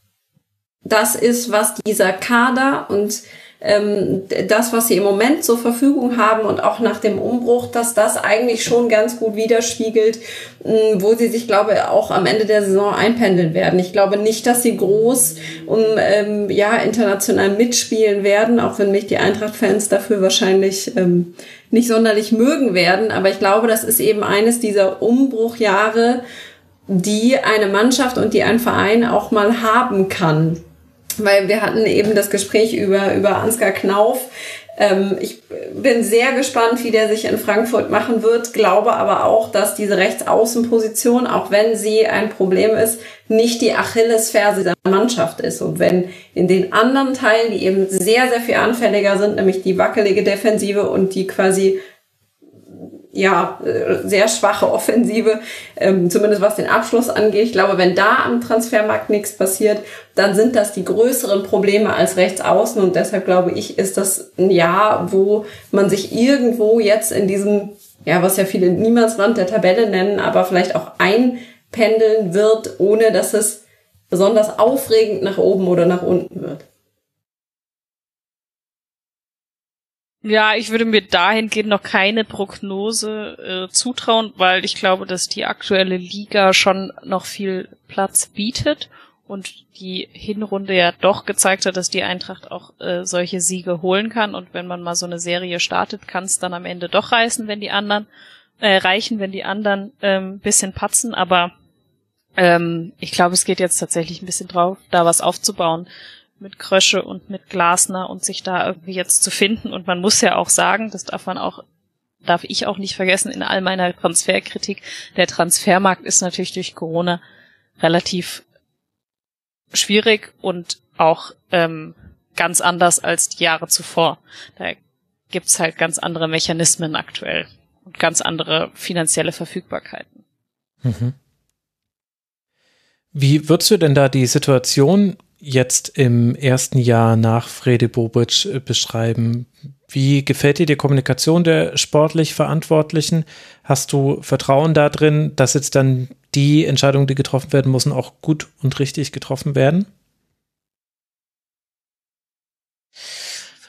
das ist, was dieser Kader und ähm, das, was sie im Moment zur Verfügung haben und auch nach dem Umbruch, dass das eigentlich schon ganz gut widerspiegelt, wo sie sich, glaube ich, auch am Ende der Saison einpendeln werden. Ich glaube nicht, dass sie groß um ähm, ja international mitspielen werden, auch wenn mich die Eintracht-Fans dafür wahrscheinlich ähm, nicht sonderlich mögen werden. Aber ich glaube, das ist eben eines dieser Umbruchjahre, die eine Mannschaft und die ein Verein auch mal haben kann weil wir hatten eben das Gespräch über, über Ansgar Knauf. Ähm, ich bin sehr gespannt, wie der sich in Frankfurt machen wird, glaube aber auch, dass diese Rechtsaußenposition, auch wenn sie ein Problem ist, nicht die Achillesferse der Mannschaft ist. Und wenn in den anderen Teilen, die eben sehr, sehr viel anfälliger sind, nämlich die wackelige Defensive und die quasi ja, äh, sehr schwache Offensive, ähm, zumindest was den Abschluss angeht. Ich glaube, wenn da am Transfermarkt nichts passiert, dann sind das die größeren Probleme als rechts außen und deshalb glaube ich, ist das ein Jahr, wo man sich irgendwo jetzt in diesem, ja, was ja viele Niemandsland der Tabelle nennen, aber vielleicht auch einpendeln wird, ohne dass es besonders aufregend nach oben oder nach unten wird. Ja, ich würde mir dahingehend noch keine Prognose äh, zutrauen, weil ich glaube, dass die aktuelle Liga schon noch viel Platz bietet und die Hinrunde ja doch gezeigt hat, dass die Eintracht auch äh, solche Siege holen kann. Und wenn man mal so eine Serie startet, kann es dann am Ende doch reißen, wenn die anderen äh, reichen, wenn die anderen ähm, bisschen patzen, aber ähm, ich glaube, es geht jetzt tatsächlich ein bisschen drauf, da was aufzubauen mit Krösche und mit Glasner und sich da irgendwie jetzt zu finden. Und man muss ja auch sagen, das darf man auch, darf ich auch nicht vergessen in all meiner Transferkritik, der Transfermarkt ist natürlich durch Corona relativ schwierig und auch ähm, ganz anders als die Jahre zuvor. Da gibt's halt ganz andere Mechanismen aktuell und ganz andere finanzielle Verfügbarkeiten. Mhm. Wie würdest du denn da die Situation jetzt im ersten Jahr nach Frede Bobic äh, beschreiben? Wie gefällt dir die Kommunikation der sportlich Verantwortlichen? Hast du Vertrauen darin, dass jetzt dann die Entscheidungen, die getroffen werden müssen, auch gut und richtig getroffen werden?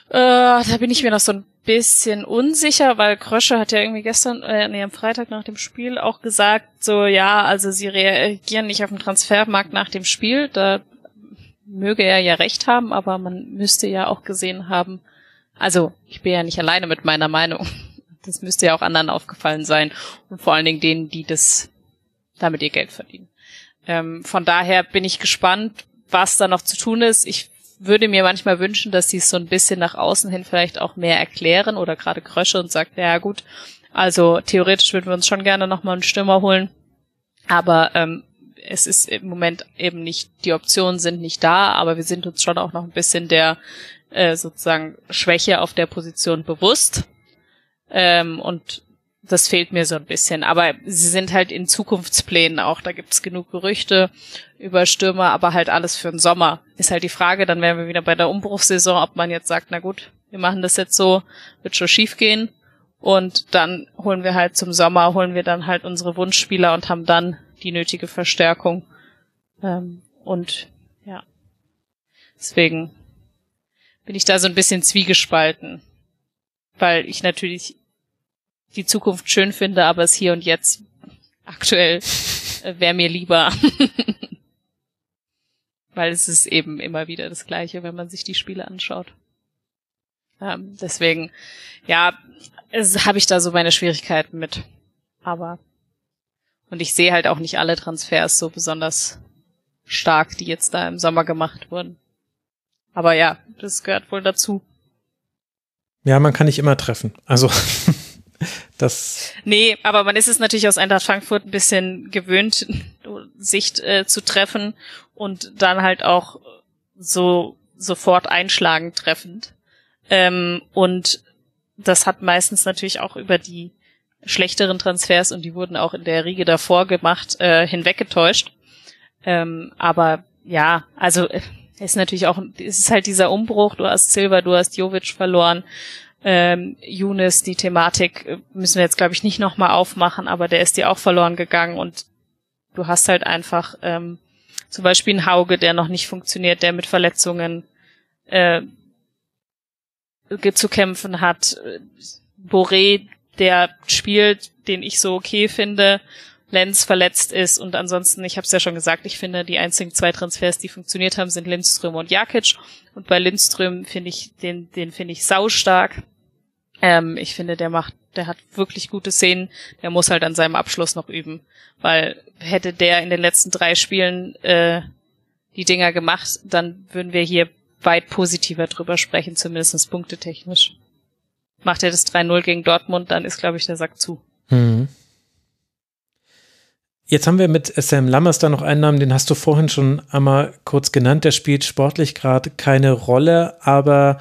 Äh, da bin ich mir noch so ein bisschen unsicher, weil Krösche hat ja irgendwie gestern, äh, nee, am Freitag nach dem Spiel auch gesagt, so, ja, also sie reagieren nicht auf den Transfermarkt nach dem Spiel. Da möge er ja recht haben, aber man müsste ja auch gesehen haben, also ich bin ja nicht alleine mit meiner Meinung. Das müsste ja auch anderen aufgefallen sein und vor allen Dingen denen, die das damit ihr Geld verdienen. Ähm, von daher bin ich gespannt, was da noch zu tun ist. Ich würde mir manchmal wünschen, dass sie es so ein bisschen nach außen hin vielleicht auch mehr erklären oder gerade Krösche und sagt, ja gut, also theoretisch würden wir uns schon gerne nochmal einen Stürmer holen, aber ähm, es ist im Moment eben nicht, die Optionen sind nicht da, aber wir sind uns schon auch noch ein bisschen der äh, sozusagen Schwäche auf der Position bewusst. Ähm, und das fehlt mir so ein bisschen. Aber sie sind halt in Zukunftsplänen auch. Da gibt's genug Gerüchte über Stürmer, aber halt alles für den Sommer. Ist halt die Frage, dann wären wir wieder bei der Umbruchssaison, ob man jetzt sagt, na gut, wir machen das jetzt so, wird schon schief gehen. Und dann holen wir halt zum Sommer, holen wir dann halt unsere Wunschspieler und haben dann die nötige Verstärkung. Ähm, und ja, deswegen bin ich da so ein bisschen zwiegespalten, weil ich natürlich die Zukunft schön finde, aber es hier und jetzt aktuell äh, wäre mir lieber. <laughs> weil es ist eben immer wieder das Gleiche, wenn man sich die Spiele anschaut. Ähm, deswegen, ja, habe ich da so meine Schwierigkeiten mit. Aber und ich sehe halt auch nicht alle Transfers so besonders stark, die jetzt da im Sommer gemacht wurden. Aber ja, das gehört wohl dazu. Ja, man kann nicht immer treffen. Also <laughs> das. Nee, aber man ist es natürlich aus Eintracht Frankfurt ein bisschen gewöhnt, <laughs> sich äh, zu treffen und dann halt auch so sofort einschlagen treffend. Ähm, und das hat meistens natürlich auch über die schlechteren Transfers und die wurden auch in der Riege davor gemacht, äh, hinweggetäuscht. Ähm, aber ja, also es ist natürlich auch, es ist halt dieser Umbruch, du hast Silva, du hast Jovic verloren, ähm, Younes, die Thematik äh, müssen wir jetzt, glaube ich, nicht nochmal aufmachen, aber der ist dir auch verloren gegangen und du hast halt einfach ähm, zum Beispiel einen Hauge, der noch nicht funktioniert, der mit Verletzungen äh, zu kämpfen hat. Boré, der spielt, den ich so okay finde, Lenz verletzt ist und ansonsten, ich habe es ja schon gesagt, ich finde, die einzigen zwei Transfers, die funktioniert haben, sind Lindström und Jakic. Und bei Lindström finde ich, den, den finde ich saustark. Ähm, ich finde, der macht, der hat wirklich gute Szenen, der muss halt an seinem Abschluss noch üben, weil hätte der in den letzten drei Spielen äh, die Dinger gemacht, dann würden wir hier weit positiver drüber sprechen, zumindest punktetechnisch macht er das 3-0 gegen Dortmund, dann ist, glaube ich, der Sack zu. Mhm. Jetzt haben wir mit Sam Lammers da noch einen Namen, den hast du vorhin schon einmal kurz genannt. Der spielt sportlich gerade keine Rolle, aber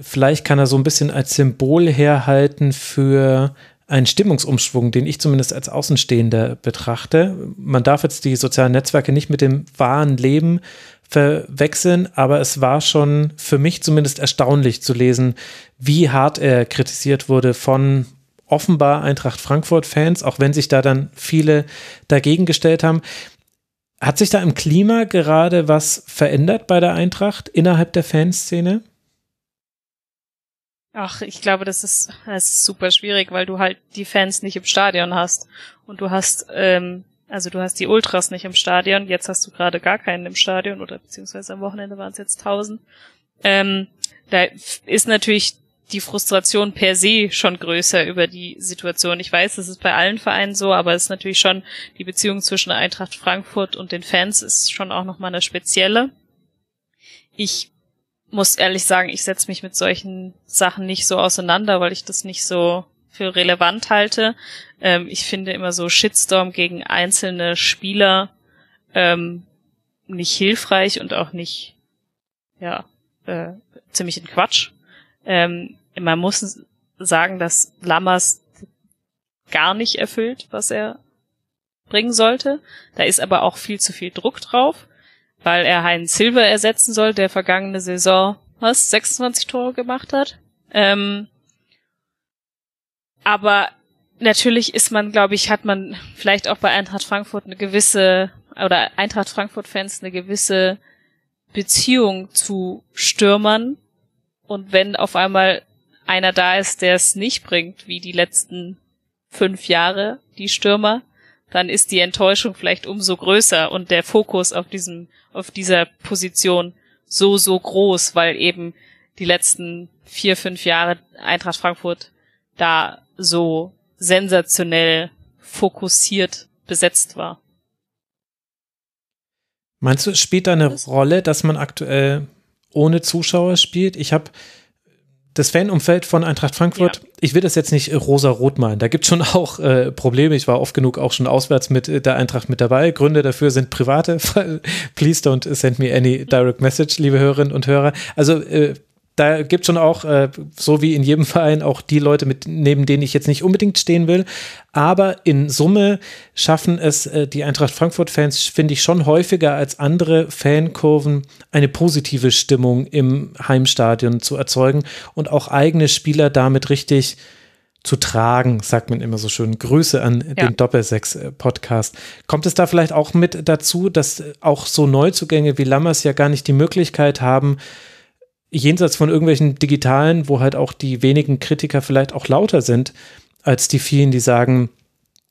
vielleicht kann er so ein bisschen als Symbol herhalten für einen Stimmungsumschwung, den ich zumindest als Außenstehender betrachte. Man darf jetzt die sozialen Netzwerke nicht mit dem wahren Leben verwechseln, aber es war schon für mich zumindest erstaunlich zu lesen, wie hart er kritisiert wurde von offenbar Eintracht Frankfurt-Fans, auch wenn sich da dann viele dagegen gestellt haben. Hat sich da im Klima gerade was verändert bei der Eintracht innerhalb der Fanszene? Ach, ich glaube, das ist, das ist super schwierig, weil du halt die Fans nicht im Stadion hast. Und du hast, ähm, also du hast die Ultras nicht im Stadion. Jetzt hast du gerade gar keinen im Stadion oder beziehungsweise am Wochenende waren es jetzt tausend. Ähm, da ist natürlich die Frustration per se schon größer über die Situation. Ich weiß, das ist bei allen Vereinen so, aber es ist natürlich schon die Beziehung zwischen Eintracht Frankfurt und den Fans ist schon auch nochmal eine spezielle. Ich muss ehrlich sagen, ich setze mich mit solchen Sachen nicht so auseinander, weil ich das nicht so für relevant halte. Ähm, ich finde immer so Shitstorm gegen einzelne Spieler ähm, nicht hilfreich und auch nicht, ja, äh, ziemlich ein Quatsch. Ähm, man muss sagen, dass Lammers gar nicht erfüllt, was er bringen sollte. Da ist aber auch viel zu viel Druck drauf, weil er Heinz Silver ersetzen soll, der vergangene Saison was 26 Tore gemacht hat. Ähm, aber natürlich ist man, glaube ich, hat man vielleicht auch bei Eintracht Frankfurt eine gewisse oder Eintracht Frankfurt Fans eine gewisse Beziehung zu Stürmern. Und wenn auf einmal einer da ist, der es nicht bringt, wie die letzten fünf Jahre, die Stürmer, dann ist die Enttäuschung vielleicht umso größer und der Fokus auf diesem, auf dieser Position so, so groß, weil eben die letzten vier, fünf Jahre Eintracht Frankfurt da so sensationell fokussiert besetzt war. Meinst du, es spielt da eine Rolle, dass man aktuell ohne Zuschauer spielt? Ich habe das Fanumfeld von Eintracht Frankfurt, ja. ich will das jetzt nicht rosa-rot malen. Da gibt es schon <laughs> auch äh, Probleme. Ich war oft genug auch schon auswärts mit äh, der Eintracht mit dabei. Gründe dafür sind private. <laughs> Please don't send me any direct message, liebe Hörerinnen und Hörer. Also äh, da gibt schon auch, äh, so wie in jedem Verein, auch die Leute, mit, neben denen ich jetzt nicht unbedingt stehen will. Aber in Summe schaffen es äh, die Eintracht Frankfurt-Fans, finde ich, schon häufiger als andere Fankurven eine positive Stimmung im Heimstadion zu erzeugen und auch eigene Spieler damit richtig zu tragen, sagt man immer so schön. Grüße an ja. den Doppelsechs-Podcast. Kommt es da vielleicht auch mit dazu, dass auch so Neuzugänge wie Lammers ja gar nicht die Möglichkeit haben, jenseits von irgendwelchen digitalen, wo halt auch die wenigen Kritiker vielleicht auch lauter sind, als die vielen, die sagen,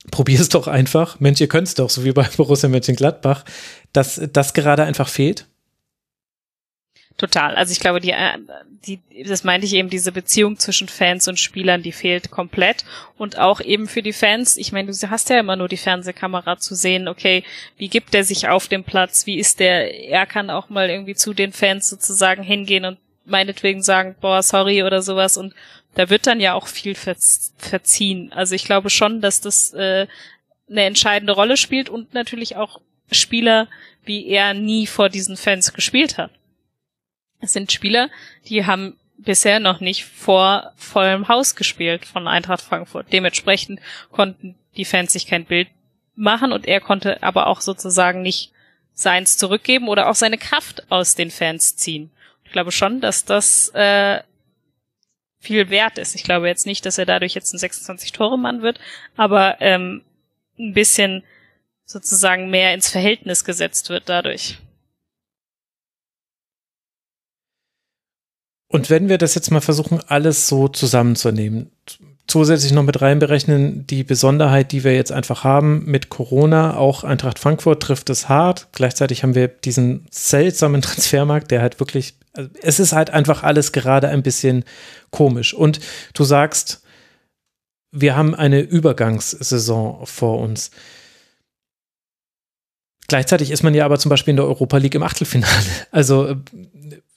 probier es doch einfach, Mensch, ihr könnt es doch, so wie bei Borussia Mönchengladbach, dass das gerade einfach fehlt? Total. Also ich glaube, die, äh, die, das meinte ich eben, diese Beziehung zwischen Fans und Spielern, die fehlt komplett. Und auch eben für die Fans, ich meine, du hast ja immer nur die Fernsehkamera zu sehen, okay, wie gibt er sich auf dem Platz, wie ist der, er kann auch mal irgendwie zu den Fans sozusagen hingehen und meinetwegen sagen, boah, sorry oder sowas und da wird dann ja auch viel verziehen. Also ich glaube schon, dass das äh, eine entscheidende Rolle spielt und natürlich auch Spieler, wie er nie vor diesen Fans gespielt hat. Es sind Spieler, die haben bisher noch nicht vor vollem Haus gespielt von Eintracht Frankfurt. Dementsprechend konnten die Fans sich kein Bild machen und er konnte aber auch sozusagen nicht seins zurückgeben oder auch seine Kraft aus den Fans ziehen. Ich glaube schon, dass das äh, viel wert ist. Ich glaube jetzt nicht, dass er dadurch jetzt ein 26-Tore-Mann wird, aber ähm, ein bisschen sozusagen mehr ins Verhältnis gesetzt wird dadurch. Und wenn wir das jetzt mal versuchen, alles so zusammenzunehmen, zusätzlich noch mit reinberechnen, die Besonderheit, die wir jetzt einfach haben mit Corona, auch Eintracht Frankfurt trifft es hart. Gleichzeitig haben wir diesen seltsamen <laughs> Transfermarkt, der halt wirklich, es ist halt einfach alles gerade ein bisschen komisch. Und du sagst, wir haben eine Übergangssaison vor uns. Gleichzeitig ist man ja aber zum Beispiel in der Europa League im Achtelfinale. <laughs> Also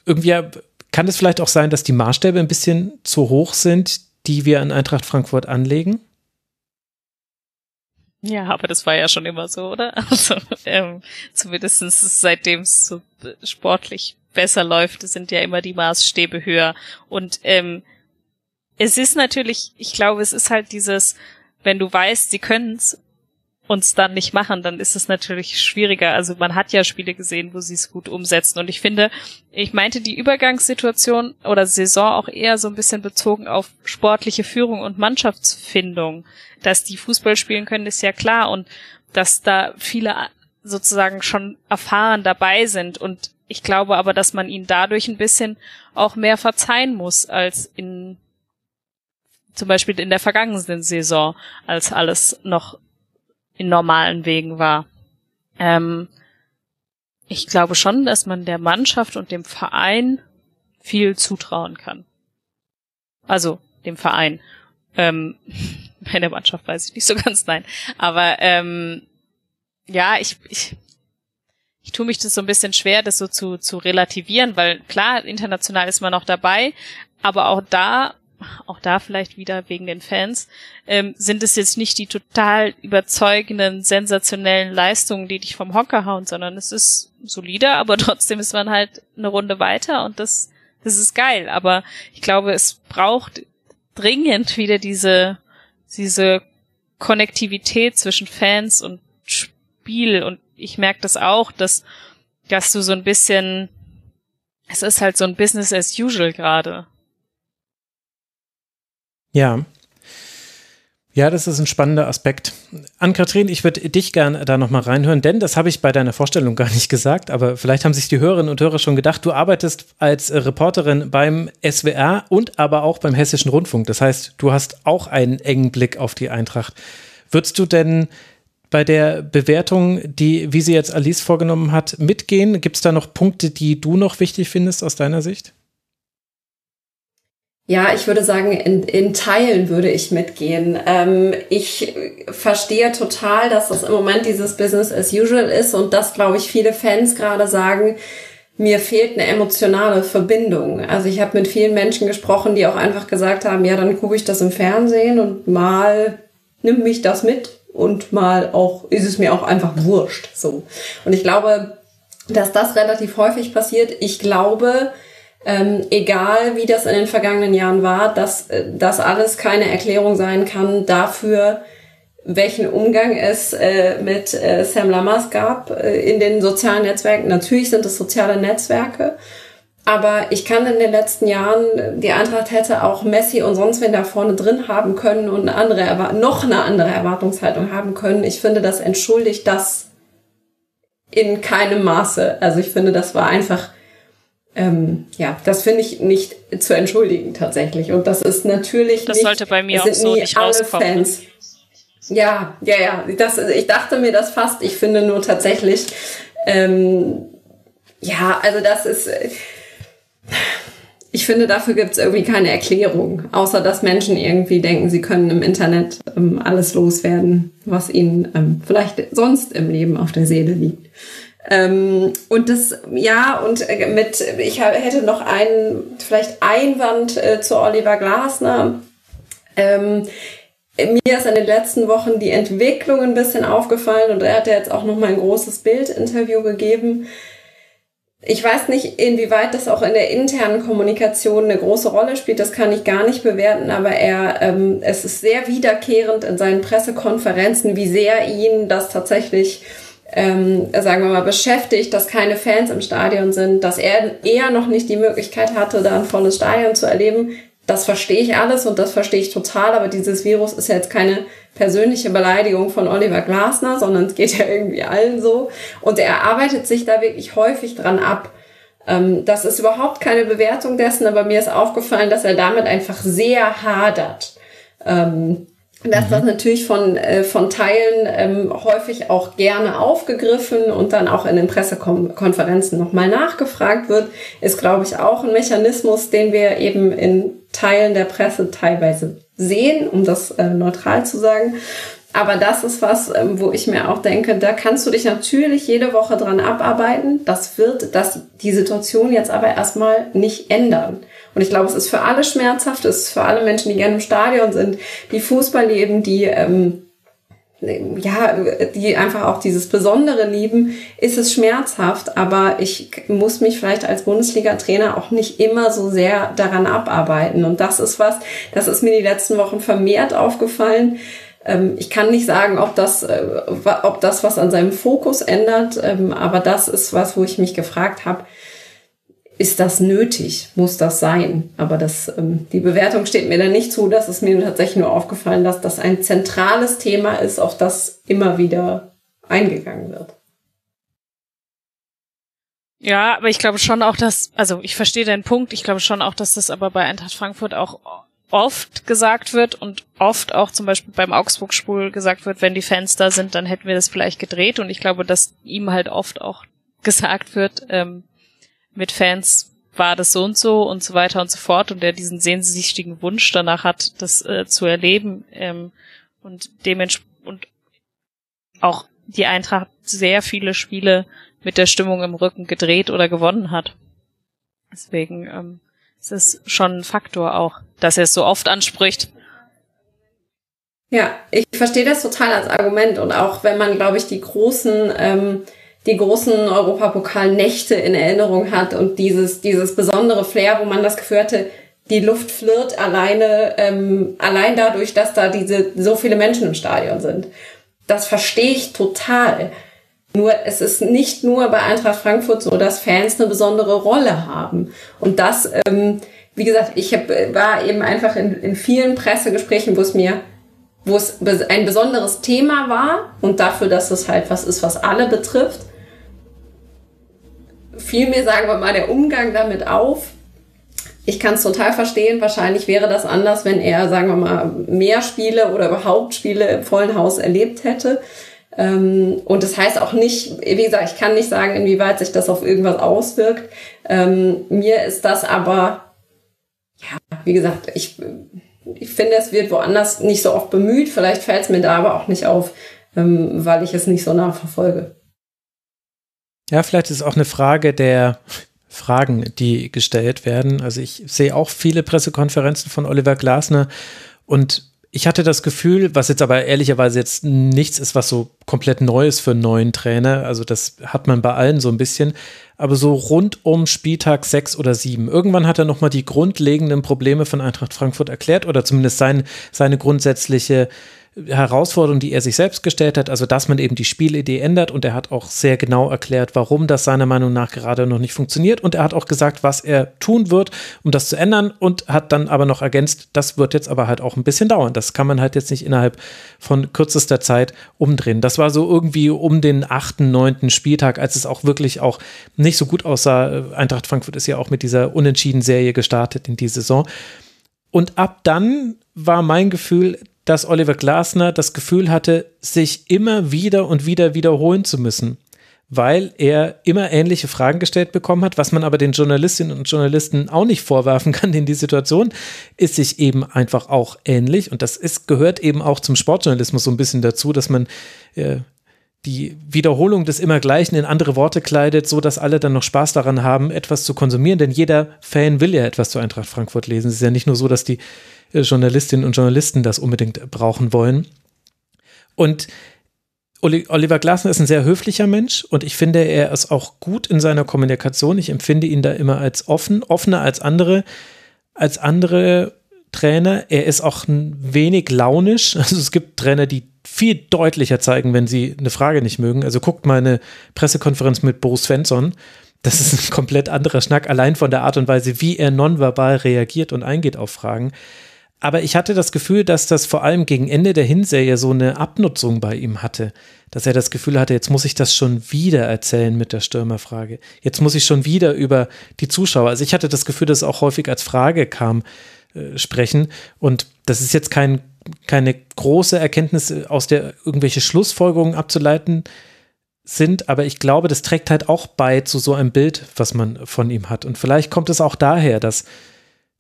irgendwie kann es vielleicht auch sein, dass die Maßstäbe ein bisschen zu hoch sind, die wir an Eintracht Frankfurt anlegen? Ja, aber das war ja schon immer so, oder? <laughs> Also ähm, zumindest seitdem es so sportlich besser läuft, sind ja immer die Maßstäbe höher. Und ähm, es ist natürlich, ich glaube, es ist halt dieses, wenn du weißt, sie können's uns dann nicht machen, dann ist es natürlich schwieriger. Also man hat ja Spiele gesehen, wo sie es gut umsetzen. Und ich finde, ich meinte die Übergangssituation oder Saison auch eher so ein bisschen bezogen auf sportliche Führung und Mannschaftsfindung. Dass die Fußball spielen können, ist ja klar. Und dass da viele sozusagen schon erfahren dabei sind und ich glaube aber, dass man ihnen dadurch ein bisschen auch mehr verzeihen muss als in zum Beispiel in der vergangenen Saison, als alles noch in normalen Wegen war. Ähm, ich glaube schon, dass man der Mannschaft und dem Verein viel zutrauen kann. Also dem Verein. Ähm, <laughs> bei der Mannschaft weiß ich nicht so ganz, nein. Aber ähm, ja, ich, ich, ich tue mich das so ein bisschen schwer, das so zu, zu relativieren, weil klar, international ist man noch dabei, aber auch da, auch da vielleicht wieder wegen den Fans, ähm, sind es jetzt nicht die total überzeugenden, sensationellen Leistungen, die dich vom Hocker hauen, sondern es ist solider, <laughs> aber trotzdem ist man halt eine Runde weiter und das, das ist geil. Aber ich glaube, es braucht dringend wieder diese, diese Konnektivität zwischen Fans und Spiel und ich merke das auch, dass, dass du so ein bisschen, es ist halt so ein Business as usual gerade. Ja. Ja, das ist ein spannender Aspekt. Ann-Kathrin, ich würde dich gerne da nochmal reinhören, denn das habe ich bei deiner Vorstellung gar nicht gesagt, aber vielleicht haben sich die Hörerinnen und Hörer schon gedacht, du arbeitest als Reporterin beim SWR und aber auch beim Hessischen Rundfunk. Das heißt, du hast auch einen engen Blick auf die Eintracht. Würdest du denn bei der Bewertung, die, wie sie jetzt Alice vorgenommen hat, mitgehen? Gibt es da noch Punkte, die du noch wichtig findest aus deiner Sicht? Ja, ich würde sagen, in, in Teilen würde ich mitgehen. Ähm, ich verstehe total, dass das im Moment dieses Business as usual ist und dass, glaube ich, viele Fans gerade sagen, mir fehlt eine emotionale Verbindung. Also ich habe mit vielen Menschen gesprochen, die auch einfach gesagt haben, ja, dann gucke ich das im Fernsehen und mal nimmt mich das mit und mal auch, ist es mir auch einfach wurscht, so. Und ich glaube, dass das relativ häufig passiert. Ich glaube, ähm, egal wie das in den vergangenen Jahren war, dass äh, das alles keine Erklärung sein kann dafür, welchen Umgang es äh, mit äh, Sam Lammers gab äh, in den sozialen Netzwerken. Natürlich sind es soziale Netzwerke aber ich kann in den letzten Jahren, die Eintracht hätte auch Messi und sonst wen da vorne drin haben können und eine andere, noch eine andere Erwartungshaltung haben können. Ich finde, das entschuldigt das in keinem Maße. Also ich finde, das war einfach, ähm, ja, das finde ich nicht zu entschuldigen tatsächlich. Und das ist natürlich das nicht, sollte bei mir auch so nicht alle rauskommen. Ne? Fans. Ja, ja, ja. Das, ich dachte mir das fast. Ich finde nur tatsächlich, ähm, ja, also das ist ich finde, dafür gibt es irgendwie keine Erklärung, außer dass Menschen irgendwie denken, sie können im Internet ähm, alles loswerden, was ihnen ähm, vielleicht sonst im Leben auf der Seele liegt. Ähm, und das, ja, und äh, mit, ich hätte noch einen, vielleicht Einwand äh, zu Oliver Glasner. Ähm, mir ist in den letzten Wochen die Entwicklung ein bisschen aufgefallen und er hat ja jetzt auch noch mal ein großes Bildinterview gegeben ich weiß nicht, inwieweit das auch in der internen Kommunikation eine große Rolle spielt, das kann ich gar nicht bewerten, aber er, ähm, es ist sehr wiederkehrend in seinen Pressekonferenzen, wie sehr ihn das tatsächlich, ähm, sagen wir mal, beschäftigt, dass keine Fans im Stadion sind, dass er eher noch nicht die Möglichkeit hatte, da ein volles Stadion zu erleben. Das verstehe ich alles und das verstehe ich total, aber dieses Virus ist ja jetzt keine persönliche Beleidigung von Oliver Glasner, sondern es geht ja irgendwie allen so. Und er arbeitet sich da wirklich häufig dran ab. Ähm, das ist überhaupt keine Bewertung dessen, aber mir ist aufgefallen, dass er damit einfach sehr hadert. Ähm, dass das mhm. natürlich von, äh, von Teilen ähm, häufig auch gerne aufgegriffen und dann auch in den Pressekonferenzen nochmal nachgefragt wird, ist, glaube ich, auch ein Mechanismus, den wir eben in Teilen der Presse teilweise sehen, um das äh, neutral zu sagen. Aber das ist was, ähm, wo ich mir auch denke, da kannst du dich natürlich jede Woche dran abarbeiten. Das wird das, die Situation jetzt aber erstmal nicht ändern. Und ich glaube, es ist für alle schmerzhaft, es ist für alle Menschen, die gerne im Stadion sind, die Fußball leben, die ähm, ja, die einfach auch dieses Besondere lieben, ist es schmerzhaft. Aber ich muss mich vielleicht als Bundesliga-Trainer auch nicht immer so sehr daran abarbeiten. Und das ist was, das ist mir die letzten Wochen vermehrt aufgefallen. Ähm, ich kann nicht sagen, ob das, äh, ob das was an seinem Fokus ändert, ähm, aber das ist was, wo ich mich gefragt habe, ist das nötig? Muss das sein? Aber das, ähm, die Bewertung steht mir da nicht zu. Das ist mir tatsächlich nur aufgefallen, dass das ein zentrales Thema ist, auf das immer wieder eingegangen wird. Ja, aber ich glaube schon auch, dass, also ich verstehe deinen Punkt, ich glaube schon auch, dass das aber bei Eintracht Frankfurt auch oft gesagt wird und oft auch zum Beispiel beim Augsburg-Spul gesagt wird, wenn die Fans da sind, dann hätten wir das vielleicht gedreht und ich glaube, dass ihm halt oft auch gesagt wird, ähm, mit Fans war das so und so und so weiter und so fort und der diesen sehnsüchtigen Wunsch danach hat, das äh, zu erleben ähm, und dementsprechend und auch die Eintracht sehr viele Spiele mit der Stimmung im Rücken gedreht oder gewonnen hat. Deswegen ähm, ist es schon ein Faktor auch, dass er es so oft anspricht. Ja, ich verstehe das total als Argument und auch wenn man, glaube ich, die großen ähm, die großen Europapokalnächte in Erinnerung hat und dieses, dieses besondere Flair, wo man das Gefühl hatte, die Luft flirrt alleine, ähm, allein dadurch, dass da diese so viele Menschen im Stadion sind. Das verstehe ich total. Nur es ist nicht nur bei Eintracht Frankfurt so, dass Fans eine besondere Rolle haben. Und das, ähm, wie gesagt, ich hab, war eben einfach in, in vielen Pressegesprächen, wo es mir wo es ein besonderes Thema war und dafür, dass es halt was ist, was alle betrifft, fiel mir, sagen wir mal, der Umgang damit auf. Ich kann es total verstehen. Wahrscheinlich wäre das anders, wenn er, sagen wir mal, mehr Spiele oder überhaupt Spiele im vollen Haus erlebt hätte. Ähm, und das heißt auch nicht, wie gesagt, ich kann nicht sagen, inwieweit sich das auf irgendwas auswirkt. Ähm, mir ist das aber, ja, wie gesagt, ich, ich finde, es wird woanders nicht so oft bemüht. Vielleicht fällt es mir da aber auch nicht auf, ähm, weil ich es nicht so nachverfolge. Ja, vielleicht ist es auch eine Frage der Fragen, die gestellt werden. Also ich sehe auch viele Pressekonferenzen von Oliver Glasner und ich hatte das Gefühl, was jetzt aber ehrlicherweise jetzt nichts ist, was so komplett Neues für einen neuen Trainer. Also das hat man bei allen so ein bisschen. Aber so rund um Spieltag sechs oder sieben. Irgendwann hat er nochmal die grundlegenden Probleme von Eintracht Frankfurt erklärt oder zumindest sein, seine grundsätzliche Herausforderung, die er sich selbst gestellt hat, also dass man eben die Spielidee ändert und er hat auch sehr genau erklärt, warum das seiner Meinung nach gerade noch nicht funktioniert und er hat auch gesagt, was er tun wird, um das zu ändern und hat dann aber noch ergänzt, das wird jetzt aber halt auch ein bisschen dauern. Das kann man halt jetzt nicht innerhalb von kürzester Zeit umdrehen. Das war so irgendwie um den achten, neunten Spieltag, als es auch wirklich auch nicht so gut aussah. Eintracht Frankfurt ist ja auch mit dieser Unentschieden-Serie gestartet in die Saison. Und ab dann war mein Gefühl, dass Oliver Glasner das Gefühl hatte, sich immer wieder und wieder wiederholen zu müssen, weil er immer ähnliche Fragen gestellt bekommen hat, was man aber den Journalistinnen und Journalisten auch nicht vorwerfen kann, denn die Situation ist sich eben einfach auch ähnlich. Und das ist, gehört eben auch zum Sportjournalismus so ein bisschen dazu, dass man äh, die Wiederholung des Immergleichen in andere Worte kleidet, so dass alle dann noch Spaß daran haben, etwas zu konsumieren, denn jeder Fan will ja etwas zu Eintracht Frankfurt lesen. Es ist ja nicht nur so, dass die Journalistinnen und Journalisten das unbedingt brauchen wollen. Und Oliver Glasner ist ein sehr höflicher Mensch und ich finde, er ist auch gut in seiner Kommunikation. Ich empfinde ihn da immer als offen, offener als andere, als andere Trainer. Er ist auch ein wenig launisch. <laughs> Also es gibt Trainer, die viel deutlicher zeigen, wenn sie eine Frage nicht mögen. Also guckt mal eine Pressekonferenz mit Boris Svensson. Das ist ein komplett anderer Schnack, allein von der Art und Weise, wie er nonverbal reagiert und eingeht auf Fragen. Aber ich hatte das Gefühl, dass das vor allem gegen Ende der Hinserie so eine Abnutzung bei ihm hatte. Dass er das Gefühl hatte, jetzt muss ich das schon wieder erzählen mit der Stürmerfrage. Jetzt muss ich schon wieder über die Zuschauer. Also ich hatte das Gefühl, dass es auch häufig als Frage kam, äh, sprechen. Und das ist jetzt kein, keine große Erkenntnis, aus der irgendwelche Schlussfolgerungen abzuleiten sind, aber ich glaube, das trägt halt auch bei zu so einem Bild, was man von ihm hat. Und vielleicht kommt es auch daher, dass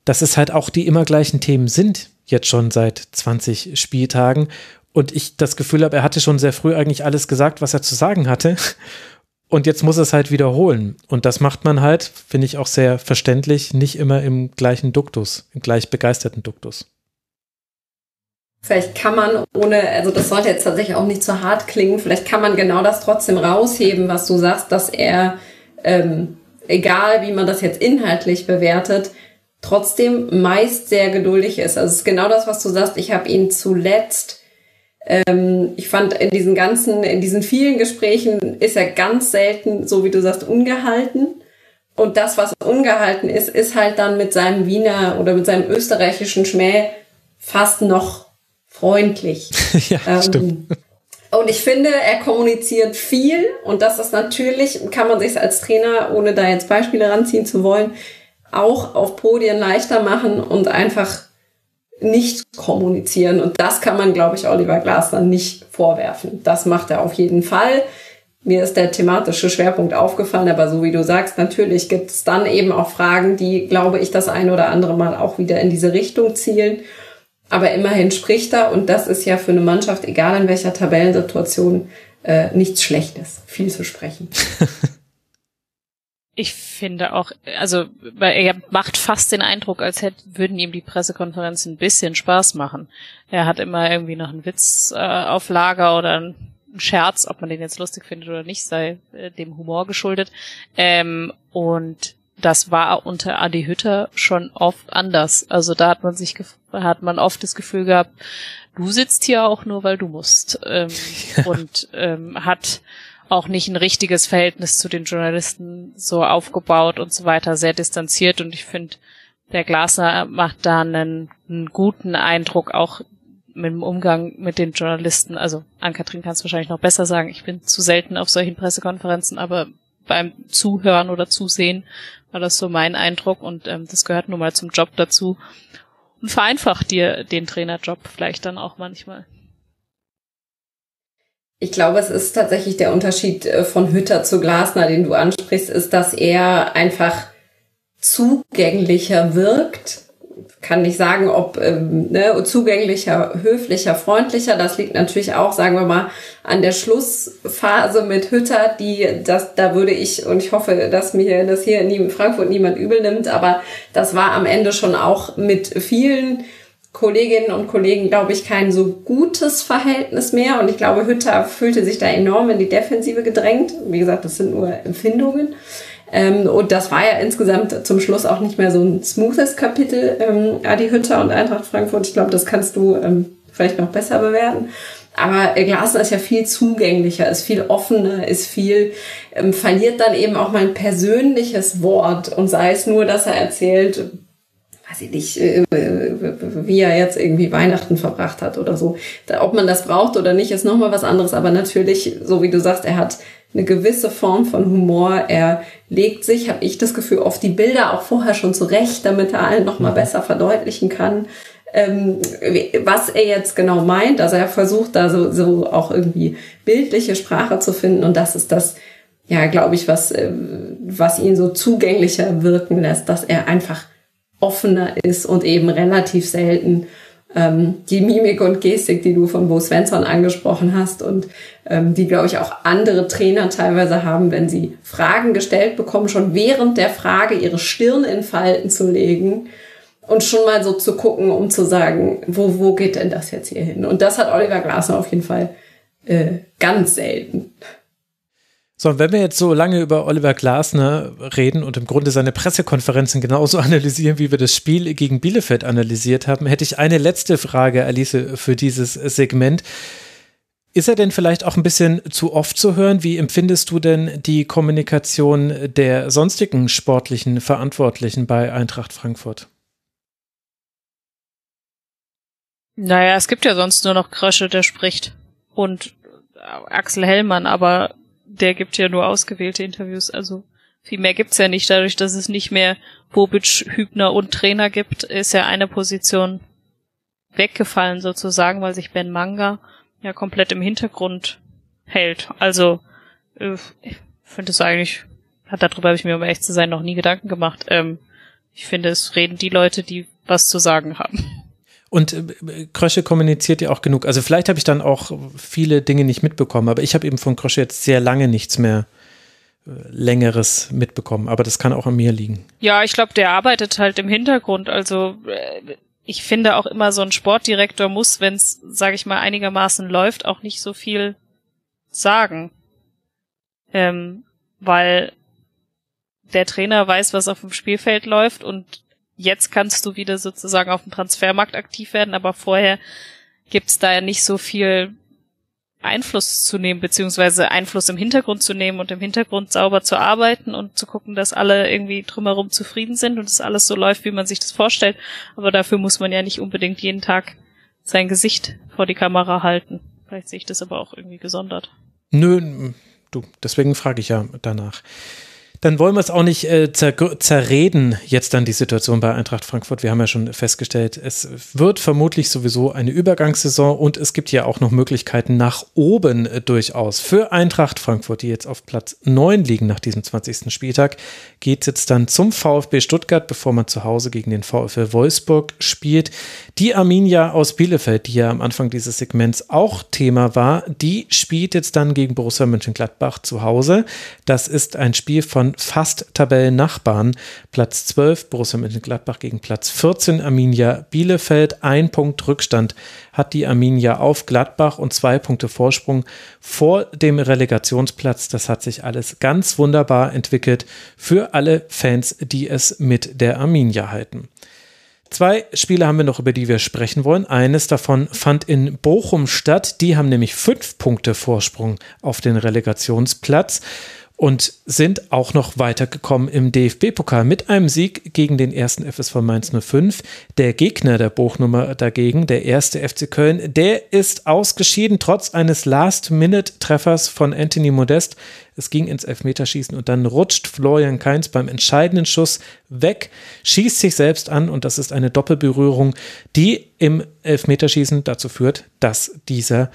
dass es halt auch die immer gleichen Themen sind, jetzt schon seit 20 Spieltagen. Und ich das Gefühl habe, er hatte schon sehr früh eigentlich alles gesagt, was er zu sagen hatte. Und jetzt muss er es halt wiederholen. Und das macht man halt, finde ich auch sehr verständlich, nicht immer im gleichen Duktus, im gleich begeisterten Duktus. Vielleicht kann man ohne, also das sollte jetzt tatsächlich auch nicht zu hart klingen, vielleicht kann man genau das trotzdem rausheben, was du sagst, dass er, ähm, egal wie man das jetzt inhaltlich bewertet, trotzdem meist sehr geduldig ist. Also es ist genau das, was du sagst. Ich habe ihn zuletzt, ähm, ich fand in diesen ganzen, in diesen vielen Gesprächen ist er ganz selten, so wie du sagst, ungehalten. Und das, was ungehalten ist, ist halt dann mit seinem Wiener oder mit seinem österreichischen Schmäh fast noch freundlich. <laughs> ja, ähm, stimmt. Und ich finde, er kommuniziert viel und das ist natürlich, kann man sich als Trainer, ohne da jetzt Beispiele ranziehen zu wollen, auch auf Podien leichter machen und einfach nicht kommunizieren. Und das kann man, glaube ich, Oliver Glasner nicht vorwerfen. Das macht er auf jeden Fall. Mir ist der thematische Schwerpunkt aufgefallen, aber so wie du sagst, natürlich gibt es dann eben auch Fragen, die, glaube ich, das ein oder andere Mal auch wieder in diese Richtung zielen. Aber immerhin spricht er und das ist ja für eine Mannschaft, egal in welcher Tabellensituation, äh, nichts Schlechtes, viel zu sprechen. <laughs> Ich finde auch, also er macht fast den Eindruck, als hätte, würden ihm die Pressekonferenzen ein bisschen Spaß machen. Er hat immer irgendwie noch einen Witz äh, auf Lager oder einen Scherz, ob man den jetzt lustig findet oder nicht, sei äh, dem Humor geschuldet. Ähm, und das war unter Adi Hütter schon oft anders. Also da hat man sich hat man oft das Gefühl gehabt, du sitzt hier auch nur, weil du musst. Ähm, <laughs> und ähm, hat auch nicht ein richtiges Verhältnis zu den Journalisten so aufgebaut und so weiter, sehr distanziert und ich finde, der Glasner macht da einen, einen guten Eindruck, auch mit dem Umgang mit den Journalisten. Also Ann-Kathrin kann es wahrscheinlich noch besser sagen. Ich bin zu selten auf solchen Pressekonferenzen, aber beim Zuhören oder Zusehen war das so mein Eindruck und ähm, das gehört nun mal zum Job dazu und vereinfacht dir den Trainerjob vielleicht dann auch manchmal. Ich glaube, es ist tatsächlich der Unterschied äh, von Hütter zu Glasner, den du ansprichst, ist, dass er einfach zugänglicher wirkt. Kann nicht sagen, ob ähm, ne, zugänglicher, höflicher, freundlicher. Das liegt natürlich auch, sagen wir mal, an der Schlussphase mit Hütter, die das, da würde ich und ich hoffe, dass mir das hier in Frankfurt niemand übel nimmt, aber das war am Ende schon auch mit vielen Kolleginnen und Kollegen, glaube ich, kein so gutes Verhältnis mehr. Und ich glaube, Hütter fühlte sich da enorm in die Defensive gedrängt. Wie gesagt, das sind nur Empfindungen. Ähm, und das war ja insgesamt zum Schluss auch nicht mehr so ein smoothes Kapitel, ähm, Adi Hütter und Eintracht Frankfurt. Ich glaube, das kannst du ähm, vielleicht noch besser bewerten. Aber Glasner ist ja viel zugänglicher, ist viel offener, ist viel, verliert dann eben auch mal ein persönliches Wort und sei es nur, dass er erzählt, weiß ich nicht, äh, wie er jetzt irgendwie Weihnachten verbracht hat oder so. Ob man das braucht oder nicht, ist nochmal was anderes. Aber natürlich, so wie du sagst, er hat eine gewisse Form von Humor. Er legt sich, habe ich das Gefühl, oft die Bilder auch vorher schon zurecht, damit er allen nochmal mhm. besser verdeutlichen kann, ähm, was er jetzt genau meint. Also er versucht da so, so auch irgendwie bildliche Sprache zu finden. Und das ist das, ja, glaube ich, was, äh, was ihn so zugänglicher wirken lässt, dass er einfach offener ist und eben relativ selten ähm, die Mimik und Gestik, die du von Bo Svensson angesprochen hast und ähm, die, glaube ich, auch andere Trainer teilweise haben, wenn sie Fragen gestellt bekommen, schon während der Frage ihre Stirn in Falten zu legen und schon mal so zu gucken, um zu sagen, wo, wo geht denn das jetzt hier hin? Und das hat Oliver Glasner auf jeden Fall äh, ganz selten. So, und wenn wir jetzt so lange über Oliver Glasner reden und im Grunde seine Pressekonferenzen genauso <laughs> analysieren, wie wir das Spiel gegen Bielefeld analysiert haben, hätte ich eine letzte Frage, Alice, für dieses Segment. Ist er denn vielleicht auch ein bisschen zu oft zu hören? Wie empfindest du denn die Kommunikation der sonstigen sportlichen Verantwortlichen bei Eintracht Frankfurt? Naja, es gibt ja sonst nur noch Krösche, der spricht. Und Axel Hellmann, aber der gibt ja nur ausgewählte Interviews, also viel mehr gibt's ja nicht. Dadurch, dass es nicht mehr Bobic, Hübner und Trainer gibt, ist ja eine Position weggefallen sozusagen, weil sich Ben Manga ja komplett im Hintergrund hält. Also äh, ich finde es eigentlich, hat darüber habe ich mir um echt zu sein noch nie Gedanken gemacht. Ähm, ich finde, es reden die Leute, die was zu sagen haben. Und äh, Krösche kommuniziert ja auch genug. Also vielleicht habe ich dann auch viele Dinge nicht mitbekommen, aber ich habe eben von Krösche jetzt sehr lange nichts mehr äh, längeres mitbekommen. Aber das kann auch an mir liegen. Ja, ich glaube, der arbeitet halt im Hintergrund. Also äh, ich finde auch immer so ein Sportdirektor muss, wenn es, sage ich mal, einigermaßen läuft, auch nicht so viel sagen. Ähm, weil der Trainer weiß, was auf dem Spielfeld läuft und jetzt kannst du wieder sozusagen auf dem Transfermarkt aktiv werden, aber vorher gibt's da ja nicht so viel Einfluss zu nehmen, beziehungsweise Einfluss im Hintergrund zu nehmen und im Hintergrund sauber zu arbeiten und zu gucken, dass alle irgendwie drumherum zufrieden sind und dass alles so läuft, wie man sich das vorstellt. Aber dafür muss man ja nicht unbedingt jeden Tag sein Gesicht vor die Kamera halten. Vielleicht sehe ich das aber auch irgendwie gesondert. Nö, du, deswegen frage ich ja danach. Dann wollen wir es auch nicht äh, zer zerreden, jetzt dann die Situation bei Eintracht Frankfurt. Wir haben ja schon festgestellt, es wird vermutlich sowieso eine Übergangssaison und es gibt ja auch noch Möglichkeiten nach oben äh, durchaus. Für Eintracht Frankfurt, die jetzt auf Platz 9 liegen nach diesem 20. Spieltag, geht es jetzt dann zum VfB Stuttgart, bevor man zu Hause gegen den VfL Wolfsburg spielt. Die Arminia aus Bielefeld, die ja am Anfang dieses Segments auch Thema war, die spielt jetzt dann gegen Borussia Mönchengladbach zu Hause. Das ist ein Spiel von fast Tabellennachbarn. Platz 12 Borussia Mönchengladbach gegen Platz 14 Arminia Bielefeld. Ein Punkt Rückstand hat die Arminia auf Gladbach und zwei Punkte Vorsprung vor dem Relegationsplatz. Das hat sich alles ganz wunderbar entwickelt für alle Fans, die es mit der Arminia halten. Zwei Spiele haben wir noch, über die wir sprechen wollen. Eines davon fand in Bochum statt. Die haben nämlich fünf Punkte Vorsprung auf den Relegationsplatz und sind auch noch weitergekommen im DFB-Pokal mit einem Sieg gegen den ersten FSV Mainz 05. Der Gegner der Buchnummer dagegen, der erste FC Köln, der ist ausgeschieden trotz eines Last-Minute-Treffers von Anthony Modest. Es ging ins Elfmeterschießen und dann rutscht Florian Kainz beim entscheidenden Schuss weg, schießt sich selbst an und das ist eine Doppelberührung, die im Elfmeterschießen dazu führt, dass dieser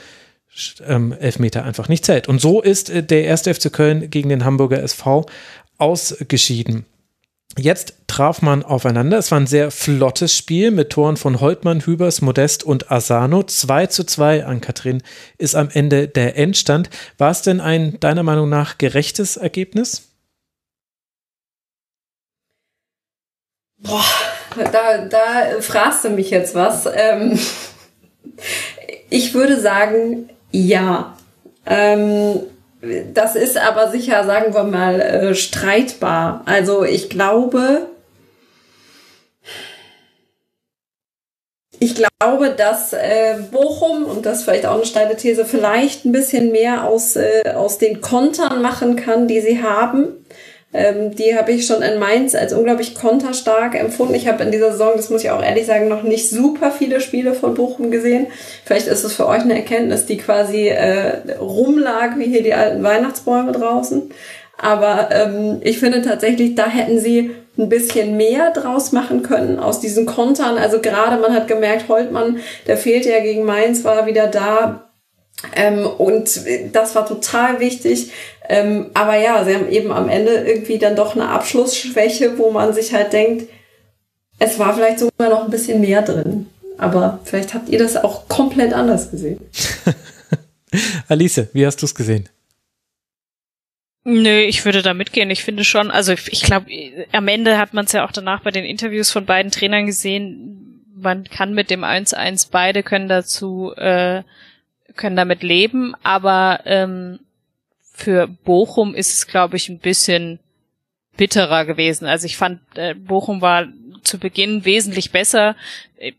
ähm, Elfmeter einfach nicht zählt. Und so ist äh, der erste FC Köln gegen den Hamburger SV ausgeschieden. Jetzt traf man aufeinander. Es war ein sehr flottes Spiel mit Toren von Holtmann, Hübers, Modest und Asano. 2 zu 2 an Katrin ist am Ende der Endstand. War es denn ein deiner Meinung nach gerechtes Ergebnis? Boah, da, da fragst du mich jetzt was. Ähm, <laughs> ich würde sagen, ja. Ähm, das ist aber sicher, sagen wir mal, äh, streitbar. Also ich glaube, ich glaube, dass äh, Bochum, und das vielleicht auch eine steile These, vielleicht ein bisschen mehr aus, äh, aus den Kontern machen kann, die sie haben. Ähm, die habe ich schon in Mainz als unglaublich konterstark empfunden. Ich habe in dieser Saison, das muss ich auch ehrlich sagen, noch nicht super viele Spiele von Bochum gesehen. Vielleicht ist es für euch eine Erkenntnis, die quasi äh, rumlag, wie hier die alten Weihnachtsbäume draußen. Aber ähm, ich finde tatsächlich, da hätten sie ein bisschen mehr draus machen können aus diesen Kontern. Also gerade man hat gemerkt, Holtmann, der fehlte ja gegen Mainz, war wieder da. Ähm, und das war total wichtig. Ähm, aber ja, sie haben eben am Ende irgendwie dann doch eine Abschlussschwäche, wo man sich halt denkt, es war vielleicht sogar noch ein bisschen mehr drin. Aber vielleicht habt ihr das auch komplett anders gesehen. <laughs> Alice, wie hast du es gesehen? Nö, ich würde da mitgehen. Ich finde schon, also ich glaube, am Ende hat man es ja auch danach bei den Interviews von beiden Trainern gesehen, man kann mit dem 1-1, beide können dazu, äh, können damit leben, aber ähm, für Bochum ist es, glaube ich, ein bisschen bitterer gewesen. Also ich fand, äh, Bochum war zu Beginn wesentlich besser.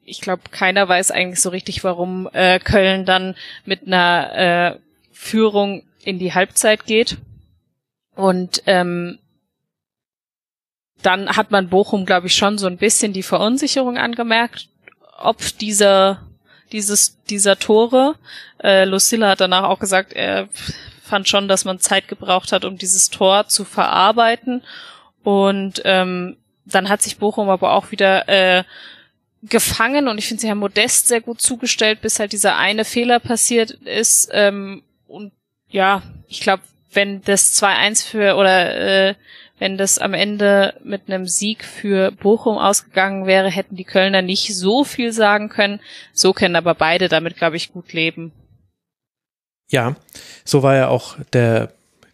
Ich glaube, keiner weiß eigentlich so richtig, warum äh, Köln dann mit einer äh, Führung in die Halbzeit geht. Und ähm, dann hat man Bochum, glaube ich, schon so ein bisschen die Verunsicherung angemerkt, ob dieser dieses dieser Tore. Äh, Lucilla hat danach auch gesagt, er fand schon, dass man Zeit gebraucht hat, um dieses Tor zu verarbeiten. Und ähm, dann hat sich Bochum aber auch wieder äh, gefangen und ich finde, sie haben Modest sehr gut zugestellt, bis halt dieser eine Fehler passiert ist. Ähm, und ja, ich glaube, wenn das 2-1 für oder äh, wenn das am Ende mit einem Sieg für Bochum ausgegangen wäre, hätten die Kölner nicht so viel sagen können. So können aber beide damit, glaube ich, gut leben. Ja, so war ja auch der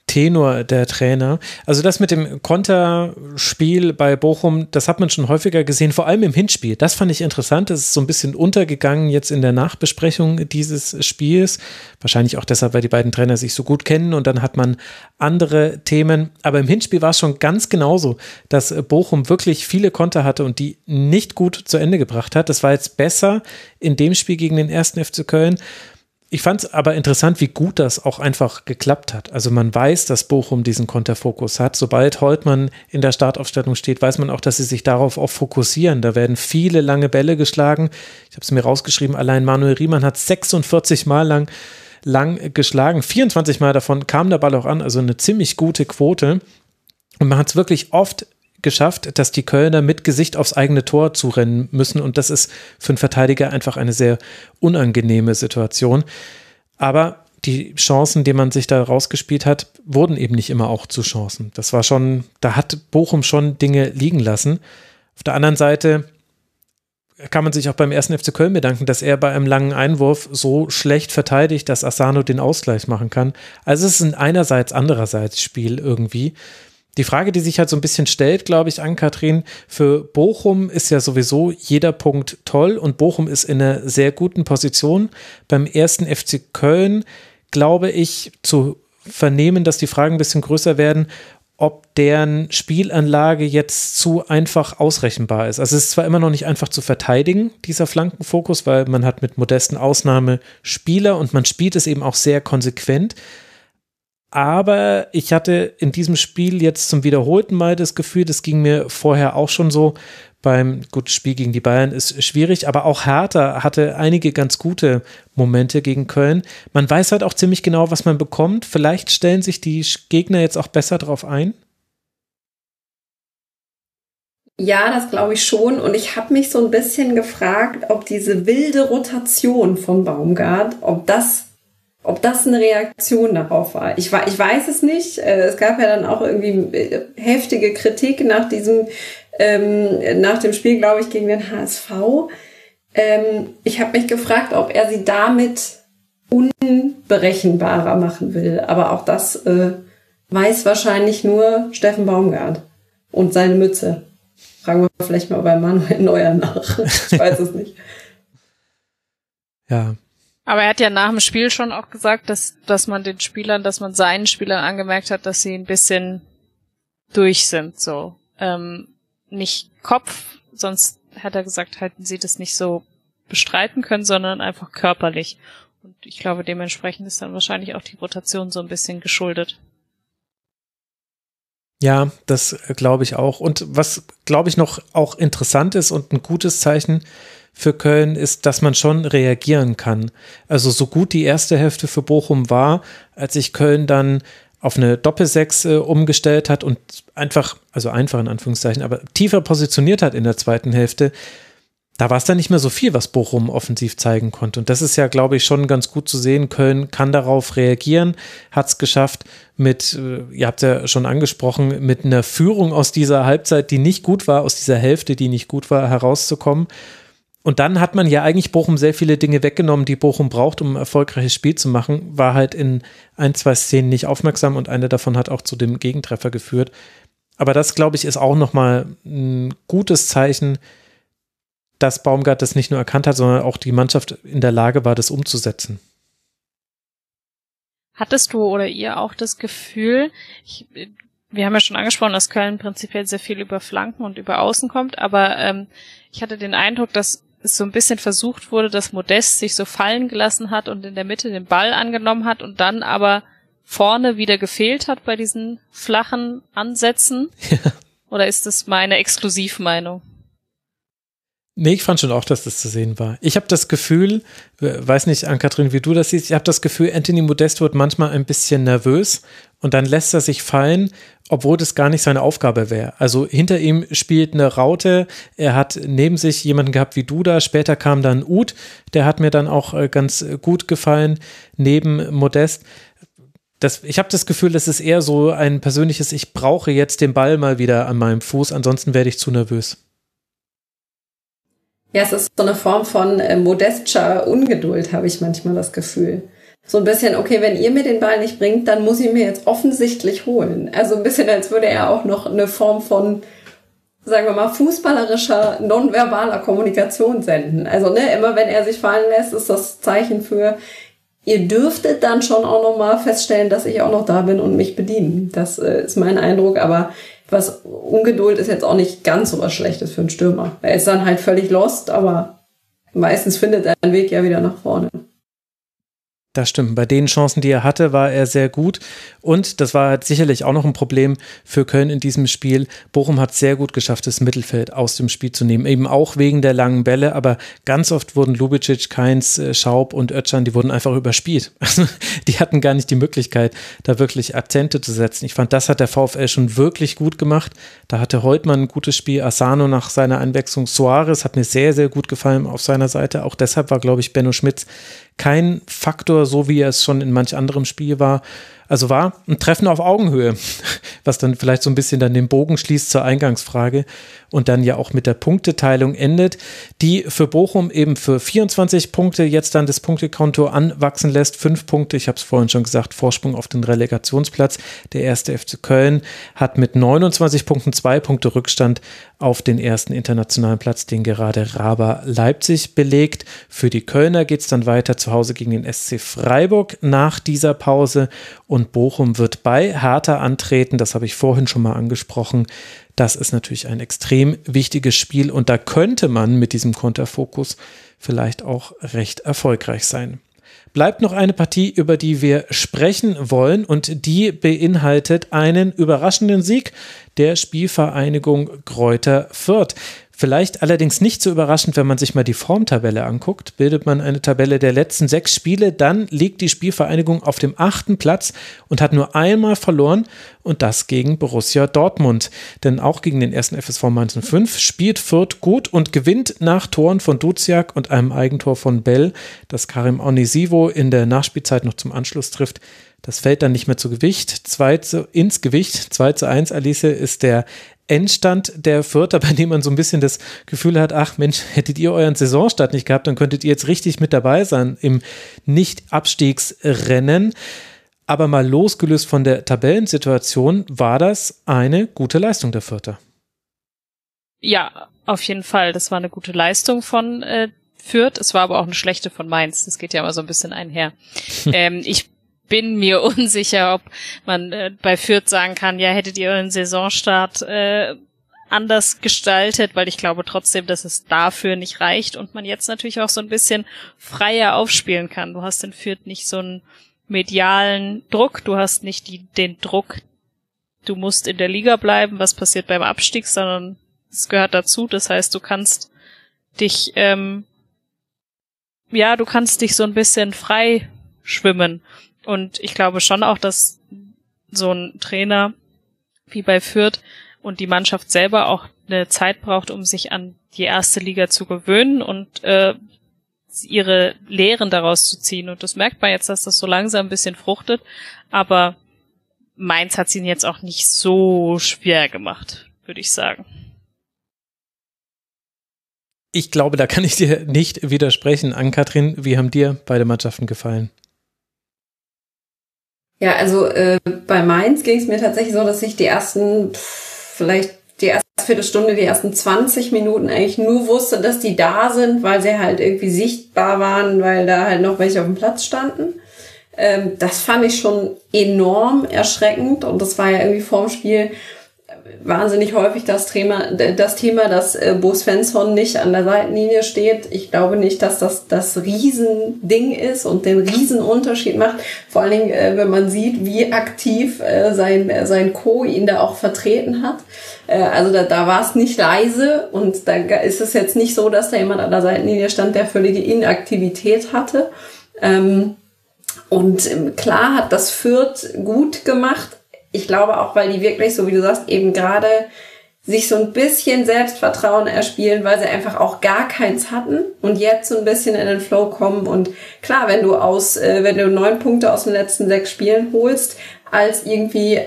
Tenor der Trainer. Also das mit dem Konterspiel bei Bochum, das hat man schon häufiger gesehen, vor allem im Hinspiel. Das fand ich interessant. Das ist so ein bisschen untergegangen jetzt in der Nachbesprechung dieses Spiels. Wahrscheinlich auch deshalb, weil die beiden Trainer sich so gut kennen und dann hat man andere Themen. Aber im Hinspiel war es schon ganz genauso, dass Bochum wirklich viele Konter hatte und die nicht gut zu Ende gebracht hat. Das war jetzt besser in dem Spiel gegen den ersten FC Köln. Ich fand es aber interessant, wie gut das auch einfach geklappt hat. Also man weiß, dass Bochum diesen Konterfokus hat. Sobald Holtmann in der Startaufstellung steht, weiß man auch, dass sie sich darauf auch fokussieren. Da werden viele lange Bälle geschlagen. Ich habe es mir rausgeschrieben, allein Manuel Riemann hat 46 Mal lang lang geschlagen. 24 Mal davon kam der Ball auch an, also eine ziemlich gute Quote. Und man hat es wirklich oft geschafft, dass die Kölner mit Gesicht aufs eigene Tor zurennen müssen. Und das ist für einen Verteidiger einfach eine sehr unangenehme Situation. Aber die Chancen, die man sich da rausgespielt hat, wurden eben nicht immer auch zu Chancen. Das war schon, da hat Bochum schon Dinge liegen lassen. Auf der anderen Seite kann man sich auch beim ersten FC Köln bedanken, dass er bei einem langen Einwurf so schlecht verteidigt, dass Asano den Ausgleich machen kann. Also es ist ein einerseits, andererseits Spiel irgendwie. Die Frage, die sich halt so ein bisschen stellt, glaube ich, an Kathrin, für Bochum ist ja sowieso jeder Punkt toll und Bochum ist in einer sehr guten Position. Beim ersten FC Köln glaube ich zu vernehmen, dass die Fragen ein bisschen größer werden, ob deren Spielanlage jetzt zu einfach ausrechenbar ist. Also es ist zwar immer noch nicht einfach zu verteidigen, dieser Flankenfokus, weil man hat mit modesten Ausnahme Spieler und man spielt es eben auch sehr konsequent. Aber ich hatte in diesem Spiel jetzt zum wiederholten Mal das Gefühl, das ging mir vorher auch schon so. Beim gut Spiel gegen die Bayern ist schwierig, aber auch Hertha hatte einige ganz gute Momente gegen Köln. Man weiß halt auch ziemlich genau, was man bekommt. Vielleicht stellen sich die Gegner jetzt auch besser darauf ein. Ja, das glaube ich schon. Und ich habe mich so ein bisschen gefragt, ob diese wilde Rotation von Baumgart, ob das ob das eine Reaktion darauf war. Ich, ich weiß es nicht. Äh, es gab ja dann auch irgendwie äh, heftige Kritik nach diesem, ähm, nach dem Spiel, glaube ich, gegen den HSV. Ähm, ich habe mich gefragt, ob er sie damit unberechenbarer machen will. Aber auch das äh, weiß wahrscheinlich nur Steffen Baumgart und seine Mütze. Fragen wir vielleicht mal bei Manuel Neuer nach. <laughs> Ich weiß es nicht. Ja, aber er hat ja nach dem Spiel schon auch gesagt, dass, dass man den Spielern, dass man seinen Spielern angemerkt hat, dass sie ein bisschen durch sind, so. Ähm, nicht Kopf, sonst hat er gesagt, hätten sie das nicht so bestreiten können, sondern einfach körperlich. Und ich glaube, dementsprechend ist dann wahrscheinlich auch die Rotation so ein bisschen geschuldet. Ja, das glaube ich auch. Und was, glaube ich, noch auch interessant ist und ein gutes Zeichen für Köln ist, dass man schon reagieren kann. Also so gut die erste Hälfte für Bochum war, als sich Köln dann auf eine Doppelsechs äh, umgestellt hat und einfach, also einfach in Anführungszeichen, aber tiefer positioniert hat in der zweiten Hälfte, da war es dann nicht mehr so viel, was Bochum offensiv zeigen konnte. Und das ist ja, glaube ich, schon ganz gut zu sehen. Köln kann darauf reagieren, hat es geschafft mit, äh, ihr habt ja schon angesprochen, mit einer Führung aus dieser Halbzeit, die nicht gut war, aus dieser Hälfte, die nicht gut war, herauszukommen. Und dann hat man ja eigentlich Bochum sehr viele Dinge weggenommen, die Bochum braucht, um ein erfolgreiches Spiel zu machen, war halt in ein, zwei Szenen nicht aufmerksam und eine davon hat auch zu dem Gegentreffer geführt. Aber das, glaube ich, ist auch nochmal ein gutes Zeichen, dass Baumgart das nicht nur erkannt hat, sondern auch die Mannschaft in der Lage war, das umzusetzen. Hattest du oder ihr auch das Gefühl, ich, wir haben ja schon angesprochen, dass Köln prinzipiell sehr viel über Flanken und über Außen kommt, aber ähm, ich hatte den Eindruck, dass es so ein bisschen versucht wurde, dass Modest sich so fallen gelassen hat und in der Mitte den Ball angenommen hat und dann aber vorne wieder gefehlt hat bei diesen flachen Ansätzen? Ja. <laughs> Oder ist das meine Exklusivmeinung? Nee, ich fand schon auch, dass das zu sehen war. Ich habe das Gefühl, weiß nicht, Ann-Kathrin, wie du das siehst, ich habe das Gefühl, Anthony Modest wird manchmal ein bisschen nervös und dann lässt er sich fallen, obwohl das gar nicht seine Aufgabe wäre. Also hinter ihm spielt eine Raute, er hat neben sich jemanden gehabt wie Duda, später kam dann Ud, der hat mir dann auch äh, ganz gut gefallen, neben Modest. Das, ich habe das Gefühl, das ist eher so ein persönliches, ich brauche jetzt den Ball mal wieder an meinem Fuß, ansonsten werde ich zu nervös. Ja, es ist so eine Form von äh, modestscher Ungeduld, habe ich manchmal das Gefühl. So ein bisschen, okay, wenn ihr mir den Ball nicht bringt, dann muss ich mir jetzt offensichtlich holen. Also ein bisschen, als würde er auch noch eine Form von, sagen wir mal, fußballerischer, nonverbaler Kommunikation senden. Also, ne, immer wenn er sich fallen lässt, ist das Zeichen für, ihr dürftet dann schon auch nochmal feststellen, dass ich auch noch da bin und mich bedienen. Das äh, ist mein Eindruck, aber was Ungeduld ist jetzt auch nicht ganz so was Schlechtes für einen Stürmer. Er ist dann halt völlig lost, aber meistens findet er einen Weg ja wieder nach vorne. Das stimmt. Bei den Chancen, die er hatte, war er sehr gut. Und das war sicherlich auch noch ein Problem für Köln in diesem Spiel. Bochum hat sehr gut geschafft, das Mittelfeld aus dem Spiel zu nehmen. Eben auch wegen der langen Bälle. Aber ganz oft wurden Lubicic, Keins, äh, Schaub und Özcan, die wurden einfach überspielt. <laughs> Also die hatten gar nicht die Möglichkeit, da wirklich Akzente zu setzen. Ich fand, das hat der VfL schon wirklich gut gemacht. Da hatte Holtmann ein gutes Spiel. Asano nach seiner Einwechslung. Suarez hat mir sehr, sehr gut gefallen auf seiner Seite. Auch deshalb war, glaube ich, Benno Schmitz kein Faktor, so wie er es schon in manch anderem Spiel war. Also war ein Treffen auf Augenhöhe, <laughs> was dann vielleicht so ein bisschen dann den Bogen schließt zur Eingangsfrage und dann ja auch mit der Punkteteilung endet, die für Bochum eben für 24 Punkte jetzt dann das Punktekonto anwachsen lässt. Fünf Punkte, ich habe es vorhin schon gesagt, Vorsprung auf den Relegationsplatz. Der erste FC Köln hat mit 29 Punkten zwei Punkte Rückstand auf den ersten internationalen Platz, den gerade Raber Leipzig belegt. Für die Kölner geht es dann weiter zu Hause gegen den SC Freiburg nach dieser Pause und Bochum wird bei Hertha antreten. Das habe ich vorhin schon mal angesprochen. Das ist natürlich ein extrem wichtiges Spiel und da könnte man mit diesem Konterfokus vielleicht auch recht erfolgreich sein bleibt noch eine Partie, über die wir sprechen wollen und die beinhaltet einen überraschenden Sieg der Spielvereinigung Kräuter Fürth. Vielleicht allerdings nicht so überraschend, wenn man sich mal die Formtabelle anguckt. Bildet man eine Tabelle der letzten sechs Spiele, dann liegt die Spielvereinigung auf dem achten Platz und hat nur einmal verloren und das gegen Borussia Dortmund. Denn auch gegen den ersten FSV Mainz 05 spielt Fürth gut und gewinnt nach Toren von Duziak und einem Eigentor von Bell, das Karim Onisivo in der Nachspielzeit noch zum Anschluss trifft. Das fällt dann nicht mehr zu Gewicht. 2 zu, ins Gewicht. 2 zu 1, Alice, ist der Endstand der Vierter, <laughs> bei dem man so ein bisschen das Gefühl hat, ach Mensch, hättet ihr euren Saisonstart nicht gehabt, dann könntet ihr jetzt richtig mit dabei sein im Nicht-Abstiegsrennen. Aber mal losgelöst von der Tabellensituation, war das eine gute Leistung der Vierter. Ja, auf jeden Fall. Das war eine gute Leistung von äh, Fürth. Es war aber auch eine schlechte von Mainz. Das geht ja immer so ein bisschen einher. <laughs> ähm, ich bin mir <laughs> unsicher, ob man äh, bei Fürth sagen kann, ja, hättet ihr euren Saisonstart äh, anders gestaltet, weil ich glaube trotzdem, dass es dafür nicht reicht und man jetzt natürlich auch so ein bisschen freier aufspielen kann. Du hast in Fürth nicht so einen medialen Druck, du hast nicht die, den Druck, du musst in der Liga bleiben, was passiert beim Abstieg, sondern es gehört dazu. Das heißt, du kannst dich, ähm, ja, du kannst dich so ein bisschen frei schwimmen und ich glaube schon auch, dass so ein Trainer wie bei Fürth und die Mannschaft selber auch eine Zeit braucht, um sich an die erste Liga zu gewöhnen und äh, ihre Lehren daraus zu ziehen. Und das merkt man jetzt, dass das so langsam ein bisschen fruchtet. Aber Mainz hat es ihnen jetzt auch nicht so schwer gemacht, würde ich sagen. Ich glaube, da kann ich dir nicht widersprechen. An Kathrin, wie haben dir beide Mannschaften gefallen? Ja, also äh, bei Mainz ging es mir tatsächlich so, dass ich die ersten, pff, vielleicht die erste Viertelstunde, die ersten 20 Minuten eigentlich nur wusste, dass die da sind, weil sie halt irgendwie sichtbar waren, weil da halt noch welche auf dem Platz standen. Ähm, das fand ich schon enorm erschreckend und das war ja irgendwie vorm Spiel wahnsinnig häufig das Thema, das Thema, dass äh, Bo Svensson nicht an der Seitenlinie steht. Ich glaube nicht, dass das das Riesending ist und den Riesenunterschied macht. Vor allen Dingen, äh, wenn man sieht, wie aktiv äh, sein, sein Co. ihn da auch vertreten hat. also da, da war es nicht leise und da ist es jetzt nicht so, dass da jemand an der Seitenlinie stand, der völlige Inaktivität hatte. Ähm, und ähm, klar hat das Fürth gut gemacht, ich glaube auch, weil die wirklich, so wie du sagst, eben gerade sich so ein bisschen Selbstvertrauen erspielen, weil sie einfach auch gar keins hatten und jetzt so ein bisschen in den Flow kommen. Und klar, wenn du aus, äh, wenn du neun Punkte aus den letzten sechs Spielen holst, als irgendwie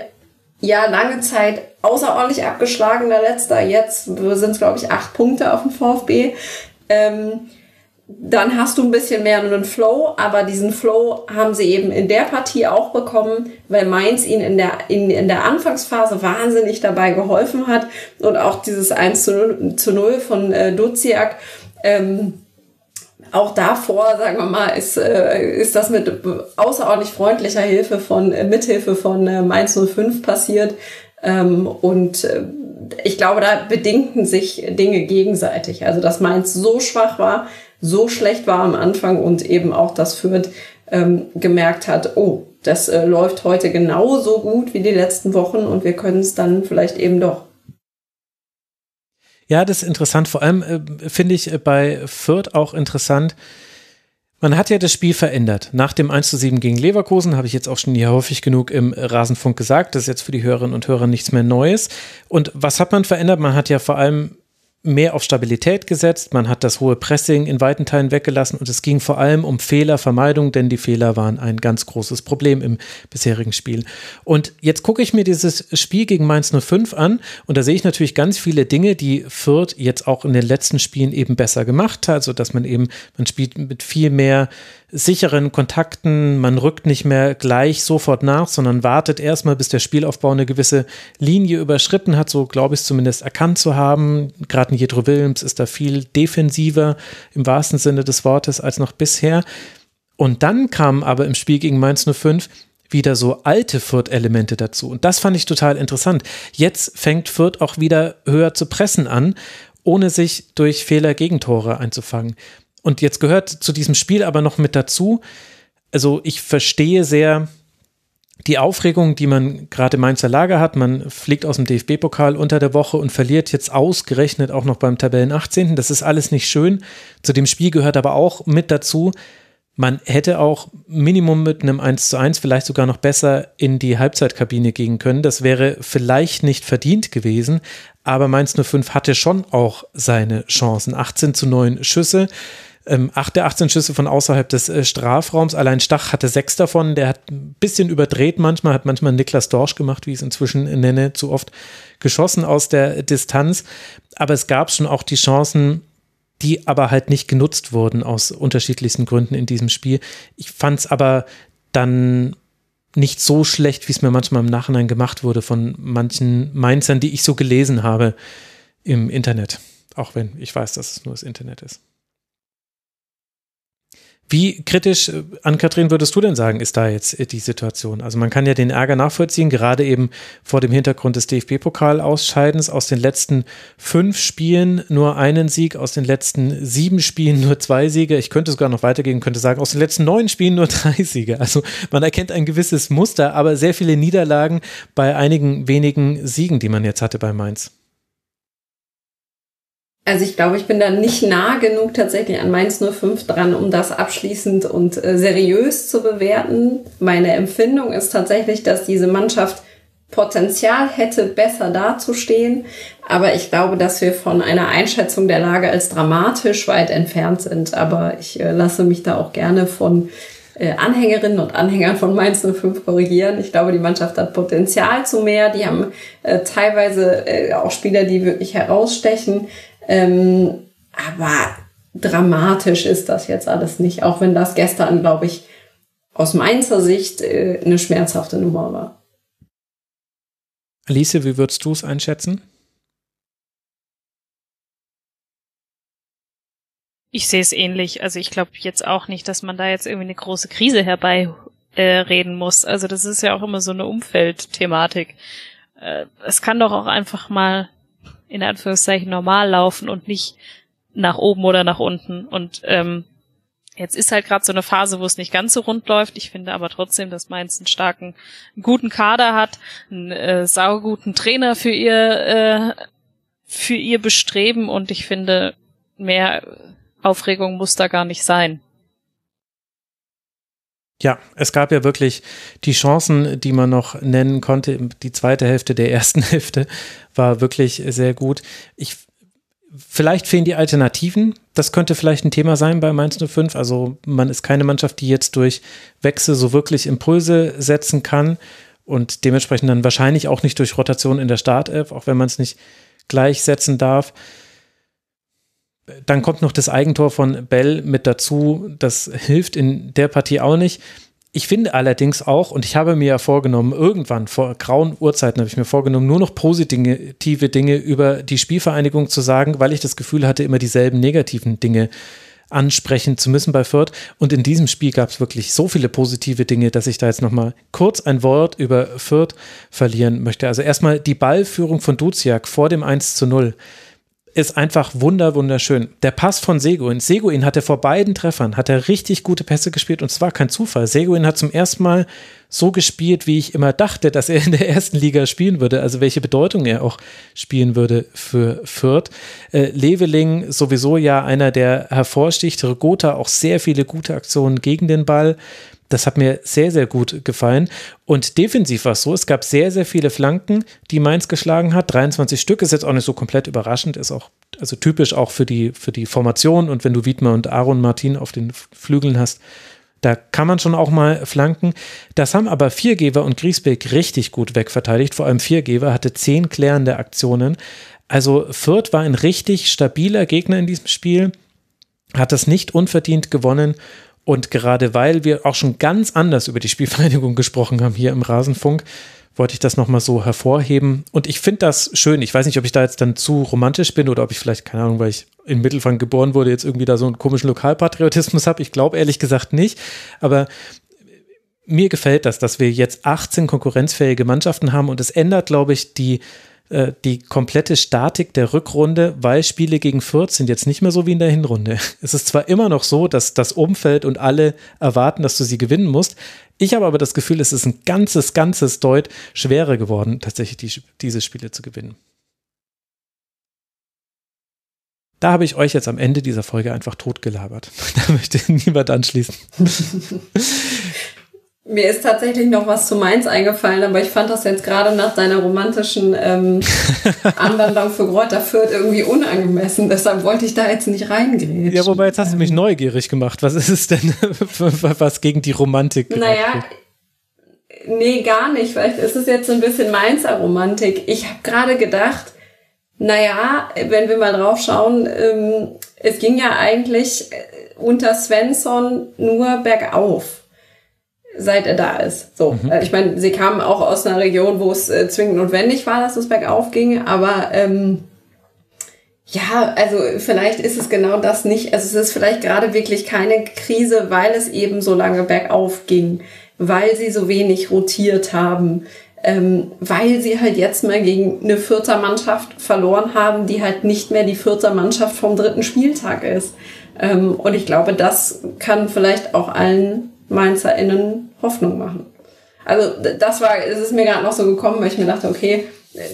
ja lange Zeit außerordentlich abgeschlagener letzter, jetzt sind es glaube ich acht Punkte auf dem VfB. Ähm, dann hast du ein bisschen mehr einen Flow, aber diesen Flow haben sie eben in der Partie auch bekommen, weil Mainz ihnen in der, in, in der Anfangsphase wahnsinnig dabei geholfen hat und auch dieses 1 zu 0, zu 0 von äh, Duziak, ähm, auch davor, sagen wir mal, ist, äh, ist das mit außerordentlich freundlicher Hilfe von, äh, Mithilfe von äh, Mainz 05 passiert. Ähm, und äh, ich glaube, da bedingten sich Dinge gegenseitig. Also, dass Mainz so schwach war, so schlecht war am Anfang und eben auch das Fürth ähm, gemerkt hat, oh, das äh, läuft heute genauso gut wie die letzten Wochen und wir können es dann vielleicht eben doch. Ja, das ist interessant. Vor allem äh, finde ich äh, bei Fürth auch interessant, man hat ja das Spiel verändert. Nach dem 1 zu 7 gegen Leverkusen habe ich jetzt auch schon hier häufig genug im Rasenfunk gesagt. Das ist jetzt für die Hörerinnen und Hörer nichts mehr Neues. Und was hat man verändert? Man hat ja vor allem mehr auf Stabilität gesetzt, man hat das hohe Pressing in weiten Teilen weggelassen und es ging vor allem um Fehlervermeidung, denn die Fehler waren ein ganz großes Problem im bisherigen Spiel. Und jetzt gucke ich mir dieses Spiel gegen Mainz 05 an und da sehe ich natürlich ganz viele Dinge, die Fürth jetzt auch in den letzten Spielen eben besser gemacht hat, so dass man eben, man spielt mit viel mehr sicheren Kontakten, man rückt nicht mehr gleich sofort nach, sondern wartet erstmal, bis der Spielaufbau eine gewisse Linie überschritten hat, so glaube ich zumindest erkannt zu haben. Gerade Jedro Wilms ist da viel defensiver im wahrsten Sinne des Wortes als noch bisher. Und dann kamen aber im Spiel gegen Mainz 05 wieder so alte Fürth-Elemente dazu. Und das fand ich total interessant. Jetzt fängt Fürth auch wieder höher zu pressen an, ohne sich durch Fehler Gegentore einzufangen. Und jetzt gehört zu diesem Spiel aber noch mit dazu, also ich verstehe sehr die Aufregung, die man gerade im Mainzer Lager hat. Man fliegt aus dem DFB-Pokal unter der Woche und verliert jetzt ausgerechnet auch noch beim Tabellen 18. Das ist alles nicht schön. Zu dem Spiel gehört aber auch mit dazu, man hätte auch Minimum mit einem 1 zu 1 vielleicht sogar noch besser in die Halbzeitkabine gehen können. Das wäre vielleicht nicht verdient gewesen, aber Mainz 05 hatte schon auch seine Chancen. 18 zu 9 Schüsse ähm, 8 der 18 Schüsse von außerhalb des äh, Strafraums. Allein Stach hatte sechs davon. Der hat ein bisschen überdreht manchmal, hat manchmal Niklas Dorsch gemacht, wie ich es inzwischen nenne, zu oft geschossen aus der Distanz. Aber es gab schon auch die Chancen, die aber halt nicht genutzt wurden aus unterschiedlichsten Gründen in diesem Spiel. Ich fand es aber dann nicht so schlecht, wie es mir manchmal im Nachhinein gemacht wurde von manchen Mainzern, die ich so gelesen habe im Internet. Auch wenn ich weiß, dass es nur das Internet ist. Wie kritisch, äh, an Kathrin, würdest du denn sagen, ist da jetzt äh, die Situation? Also man kann ja den Ärger nachvollziehen, gerade eben vor dem Hintergrund des DFB-Pokal-Ausscheidens. Aus den letzten fünf Spielen nur einen Sieg, aus den letzten sieben Spielen nur zwei Siege. Ich könnte sogar noch weitergehen, könnte sagen, aus den letzten neun Spielen nur <laughs> drei Siege. Also man erkennt ein gewisses Muster, aber sehr viele Niederlagen bei einigen wenigen Siegen, die man jetzt hatte bei Mainz. Also ich glaube, ich bin da nicht nah genug tatsächlich an Mainz 05 dran, um das abschließend und äh, seriös zu bewerten. Meine Empfindung ist tatsächlich, dass diese Mannschaft Potenzial hätte, besser dazustehen. Aber ich glaube, dass wir von einer Einschätzung der Lage als dramatisch weit entfernt sind. Aber ich äh, lasse mich da auch gerne von äh, Anhängerinnen und Anhängern von Mainz 05 korrigieren. Ich glaube, die Mannschaft hat Potenzial zu mehr. Die haben teilweise auch Spieler, die wirklich herausstechen. Ähm, aber dramatisch ist das jetzt alles nicht, auch wenn das gestern, glaube ich, aus Mainzer Sicht äh, eine schmerzhafte Nummer war. Alice, wie würdest du es einschätzen? Ich sehe es ähnlich. Also ich glaube jetzt auch nicht, dass man da jetzt irgendwie eine große Krise herbeireden äh, muss. Also das ist ja auch immer so eine Umfeldthematik. Äh, es kann doch auch einfach mal in Anführungszeichen normal laufen und nicht nach oben oder nach unten. Und ähm, jetzt ist halt gerade so eine Phase, wo es nicht ganz so rund läuft. Ich finde aber trotzdem, dass Mainz einen starken, guten Kader hat, einen äh, sauguten Trainer für ihr äh, für ihr Bestreben und ich finde, mehr Aufregung muss da gar nicht sein. Ja, es gab ja wirklich die Chancen, die man noch nennen konnte. Die zweite Hälfte der ersten <laughs> Hälfte war wirklich sehr gut. Ich, vielleicht fehlen die Alternativen. Das könnte vielleicht ein Thema sein bei Mainz 05. Also man ist keine Mannschaft, die jetzt durch Wechsel so wirklich Impulse setzen kann und dementsprechend dann wahrscheinlich auch nicht durch Rotation in der Startelf, auch wenn man es nicht gleichsetzen darf. Dann kommt noch das Eigentor von Bell mit dazu. Das hilft in der Partie auch nicht. Ich finde allerdings auch, und ich habe mir ja vorgenommen, irgendwann vor grauen Uhrzeiten habe ich mir vorgenommen, nur noch positive Dinge über die Spielvereinigung zu sagen, weil ich das Gefühl hatte, immer dieselben negativen Dinge ansprechen zu müssen bei Fürth. Und in diesem Spiel gab es wirklich so viele positive Dinge, dass ich da jetzt nochmal kurz ein Wort über Fürth verlieren möchte. Also erstmal die Ballführung von Duziak vor dem 1 zu 0 ist einfach wunder, wunderschön. Der Pass von Seguin. Seguin hatte vor beiden Treffern, hat er richtig gute Pässe gespielt und zwar kein Zufall. Seguin hat zum ersten Mal so gespielt, wie ich immer dachte, dass er in der ersten Liga spielen würde, also welche Bedeutung er auch spielen würde für Fürth. Äh, Leveling sowieso ja einer, der hervorsticht. Regota auch sehr viele gute Aktionen gegen den Ball. Das hat mir sehr, sehr gut gefallen. Und defensiv war es so, es gab sehr, sehr viele Flanken, die Mainz geschlagen hat. 23 Stück ist jetzt auch nicht so komplett überraschend, ist auch also typisch auch für die, für die Formation. Und wenn du Wiedmer und Aaron Martin auf den Flügeln hast, da kann man schon auch mal flanken. Das haben aber Viergeber und Griesbeck richtig gut wegverteidigt. Vor allem Viergeber hatte zehn klärende Aktionen. Also Fürth war ein richtig stabiler Gegner in diesem Spiel, hat das nicht unverdient gewonnen und gerade weil wir auch schon ganz anders über die Spielvereinigung <laughs> gesprochen haben hier im Rasenfunk, wollte ich das nochmal so hervorheben. Und ich finde das schön. Ich weiß nicht, ob ich da jetzt dann zu romantisch bin oder ob ich vielleicht, keine Ahnung, weil ich in Mittelfrank geboren wurde, jetzt irgendwie da so einen komischen Lokalpatriotismus habe. Ich glaube ehrlich gesagt nicht. Aber mir gefällt das, dass wir jetzt 18 konkurrenzfähige Mannschaften haben und es ändert, glaube ich, die äh, die komplette Statik der Rückrunde, weil Spiele gegen Fürth sind jetzt nicht mehr so wie in der Hinrunde. <laughs> Es ist zwar immer noch so, dass das Umfeld und alle erwarten, dass du sie gewinnen musst. Ich habe aber das Gefühl, es ist ein ganzes, ganzes Deut schwerer geworden, tatsächlich die, diese Spiele zu gewinnen. Da habe ich euch jetzt am Ende dieser Folge einfach totgelabert. <laughs> Da möchte niemand anschließen. <laughs> Mir ist tatsächlich noch was zu Mainz eingefallen, aber ich fand das jetzt gerade nach deiner romantischen ähm, <laughs> Anwandlung für Kräuter Fürth irgendwie unangemessen. Deshalb wollte ich da jetzt nicht reingehen. Ja, wobei jetzt hast du mich ähm. neugierig gemacht. Was ist es denn, <laughs> was gegen die Romantik? Naja, nee, gar nicht. Vielleicht ist es jetzt so ein bisschen Mainzer Romantik. Ich habe gerade gedacht, naja, wenn wir mal drauf schauen, ähm, es ging ja eigentlich äh, unter Svensson nur bergauf seit er da ist. So, mhm. Äh, ich meine, sie kamen auch aus einer Region, wo es äh, zwingend notwendig war, dass es bergauf ging, aber ähm, ja, also vielleicht ist es genau das nicht. Also es ist vielleicht gerade wirklich keine Krise, weil es eben so lange bergauf ging, weil sie so wenig rotiert haben, ähm, weil sie halt jetzt mal gegen eine vierter Mannschaft verloren haben, die halt nicht mehr die vierter Mannschaft vom dritten Spieltag ist. Ähm, und ich glaube, das kann vielleicht auch allen MainzerInnen Hoffnung machen. Also das war, es ist mir gerade noch so gekommen, weil ich mir dachte, okay,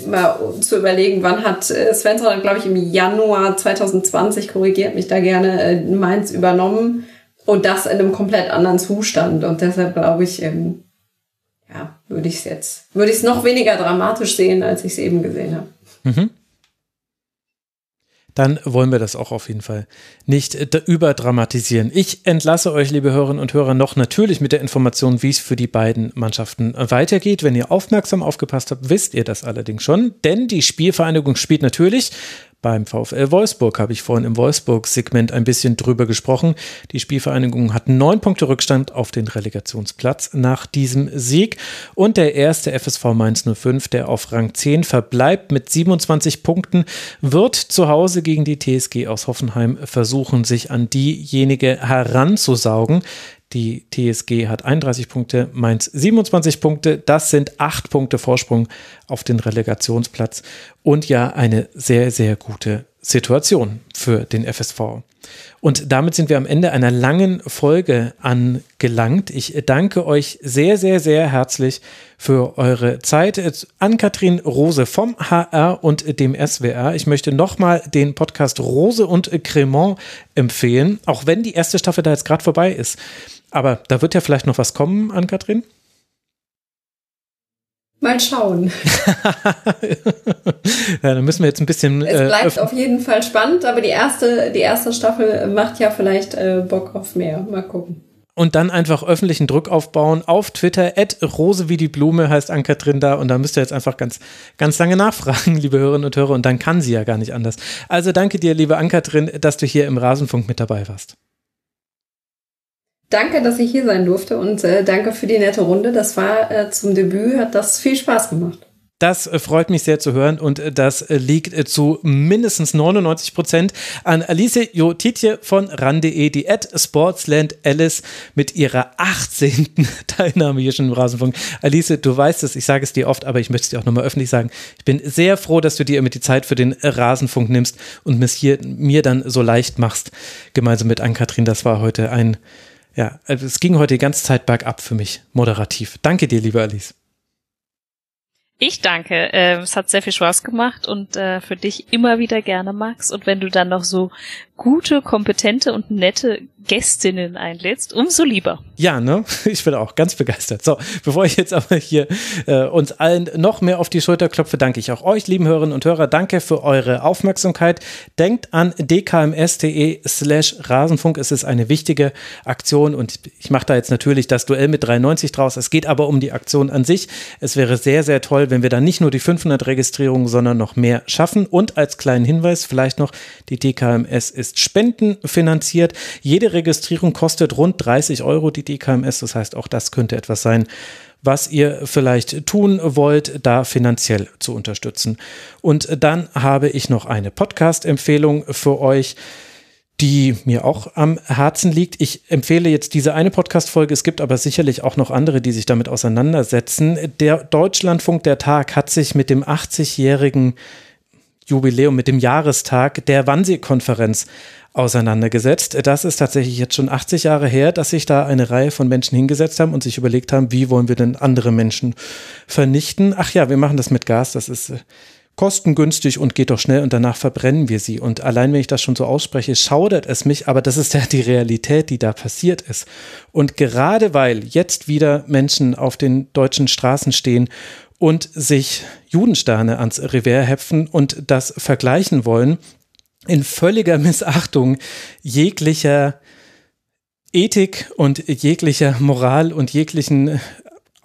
mal zu überlegen, wann hat äh, Svensson, glaube ich, im Januar 2020, korrigiert mich da gerne, äh, Mainz übernommen und das in einem komplett anderen Zustand. Und deshalb glaube ich, ähm, ja, würde ich es jetzt, würde ich es noch weniger dramatisch sehen, als ich es eben gesehen habe. Mhm dann wollen wir das auch auf jeden Fall nicht äh, überdramatisieren. Ich entlasse euch, liebe Hörerinnen und Hörer, noch natürlich mit der Information, wie es für die beiden Mannschaften weitergeht. Wenn ihr aufmerksam aufgepasst habt, wisst ihr das allerdings schon, denn die Spielvereinigung spielt natürlich beim VfL Wolfsburg habe ich vorhin im Wolfsburg-Segment ein bisschen drüber gesprochen. Die Spielvereinigung hat neun Punkte Rückstand auf den Relegationsplatz nach diesem Sieg. Und der erste FSV Mainz 05, der auf Rang 10 verbleibt mit 27 Punkten, wird zu Hause gegen die TSG aus Hoffenheim versuchen, sich an diejenige heranzusaugen, die TSG hat 31 Punkte, Mainz 27 Punkte. Das sind acht Punkte Vorsprung auf den Relegationsplatz und ja eine sehr, sehr gute Situation für den FSV. Und damit sind wir am Ende einer langen Folge angelangt. Ich danke euch sehr, sehr, sehr herzlich für eure Zeit. An Katrin Rose vom HR und dem SWR. Ich möchte nochmal den Podcast Rose und Cremant empfehlen, auch wenn die erste Staffel da jetzt gerade vorbei ist. Aber da wird ja vielleicht noch was kommen an Katrin. Mal schauen. <laughs> <laughs> ja, dann müssen wir jetzt ein bisschen. Es äh, bleibt äh, auf jeden Fall spannend, aber die erste, die erste Staffel macht ja vielleicht äh, Bock auf mehr. Mal gucken. Und dann einfach öffentlichen Druck aufbauen auf Twitter. Rose wie die Blume heißt Ann-Kathrin da. Und da müsst ihr jetzt einfach ganz, ganz lange nachfragen, <laughs> liebe Hörerinnen und Hörer. Und dann kann sie ja gar nicht anders. Also danke dir, liebe Ann-Kathrin, dass du hier im Rasenfunk mit dabei warst. Danke, dass ich hier sein durfte und äh, danke für die nette Runde. Das war äh, zum Debüt, hat das viel Spaß gemacht. Das äh, freut mich sehr zu hören und äh, das äh, liegt zu mindestens 99 Prozent an Alice Jotitje von ran.de, die at Sportsland Alice mit ihrer 18. <laughs> Teilnahme hier schon im Rasenfunk. Alice, du weißt es, ich sage es dir oft, aber ich möchte es dir auch nochmal öffentlich sagen. Ich bin sehr froh, dass du dir immer die Zeit für den Rasenfunk nimmst und mir dann so leicht machst, gemeinsam mit Ann-Kathrin. Das war heute ein, ja, es ging heute die ganze Zeit bergab für mich, moderativ. Danke dir, liebe Alice. Ich danke. Äh, es hat sehr viel Spaß gemacht und äh, für dich immer wieder gerne, Max. Und wenn du dann noch so gute, kompetente und nette Gästinnen einlädst, umso lieber. Ja, ne? <laughs> Ich bin auch ganz begeistert. So, bevor ich jetzt aber hier äh, uns allen noch mehr auf die Schulter klopfe, danke ich auch euch, lieben Hörerinnen und Hörer. Danke für eure Aufmerksamkeit. Denkt an dkms.de slash Rasenfunk. Es ist eine wichtige Aktion und ich mache da jetzt natürlich das Duell mit 93 draus. Es geht aber um die Aktion an sich. Es wäre sehr, sehr toll, wenn wir da nicht nur die 500 Registrierungen, sondern noch mehr schaffen. Und als kleinen Hinweis vielleicht noch, die DKMS ist spendenfinanziert. Jede Registrierung kostet rund 30 Euro die DKMS. Das heißt, auch das könnte etwas sein, was ihr vielleicht tun wollt, da finanziell zu unterstützen. Und dann habe ich noch eine Podcast-Empfehlung für euch die mir auch am Herzen liegt. Ich empfehle jetzt diese eine Podcast-Folge. Es gibt aber sicherlich auch noch andere, die sich damit auseinandersetzen. Der Deutschlandfunk der Tag hat sich mit dem 80-jährigen Jubiläum, mit dem Jahrestag der Wannsee-Konferenz auseinandergesetzt. Das ist tatsächlich jetzt schon 80 Jahre her, dass sich da eine Reihe von Menschen hingesetzt haben und sich überlegt haben, wie wollen wir denn andere Menschen vernichten. Ach ja, wir machen das mit Gas, das ist äh, kostengünstig und geht doch schnell und danach verbrennen wir sie. Und allein wenn ich das schon so ausspreche, schaudert es mich, aber das ist ja die Realität, die da passiert ist. Und gerade weil jetzt wieder Menschen auf den deutschen Straßen stehen und sich Judensterne ans Revers heften und das vergleichen wollen, in völliger <laughs> Missachtung jeglicher Ethik und jeglicher Moral und jeglichen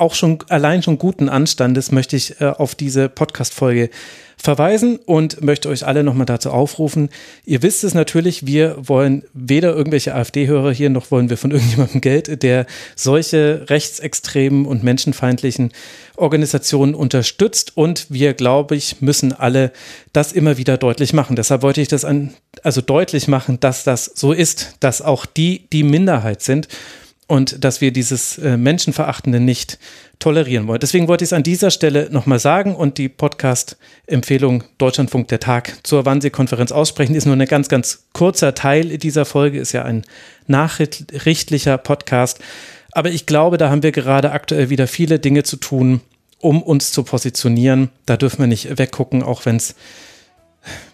auch schon allein schon guten Anstandes möchte ich äh, auf diese Podcast-Folge verweisen und möchte euch alle nochmal dazu aufrufen. Ihr wisst es natürlich, wir wollen weder irgendwelche AfD-Hörer hier, noch wollen wir von <laughs> irgendjemandem Geld, der solche rechtsextremen und menschenfeindlichen Organisationen unterstützt. Und wir, glaube ich, müssen alle das immer wieder deutlich machen. Deshalb wollte ich das an, also deutlich machen, dass das so ist, dass auch die, die Minderheit sind und dass wir dieses äh, Menschenverachtende nicht tolerieren wollen. Deswegen wollte ich es an dieser Stelle nochmal sagen und die Podcast-Empfehlung Deutschlandfunk der Tag zur Wannsee-Konferenz aussprechen. Ist nur ein ganz, ganz kurzer Teil dieser Folge, ist ja ein nachrichtlicher Podcast. Aber ich glaube, da haben wir gerade aktuell wieder viele Dinge zu tun, um uns zu positionieren. Da dürfen wir nicht weggucken, auch wenn es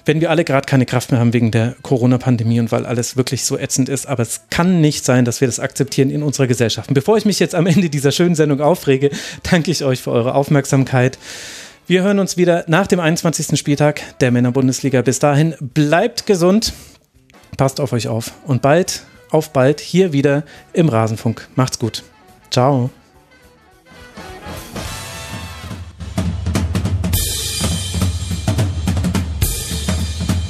wenn wir alle gerade keine Kraft mehr haben wegen der Corona-Pandemie und weil alles wirklich so ätzend ist. Aber es kann nicht sein, dass wir das akzeptieren in unserer Gesellschaft. Und bevor ich mich jetzt am Ende dieser schönen Sendung aufrege, danke ich euch für eure Aufmerksamkeit. Wir hören uns wieder nach dem 21. Spieltag der Männerbundesliga. Bis dahin bleibt gesund, passt auf euch auf und bald, auf bald hier wieder im Rasenfunk. Macht's gut. Ciao.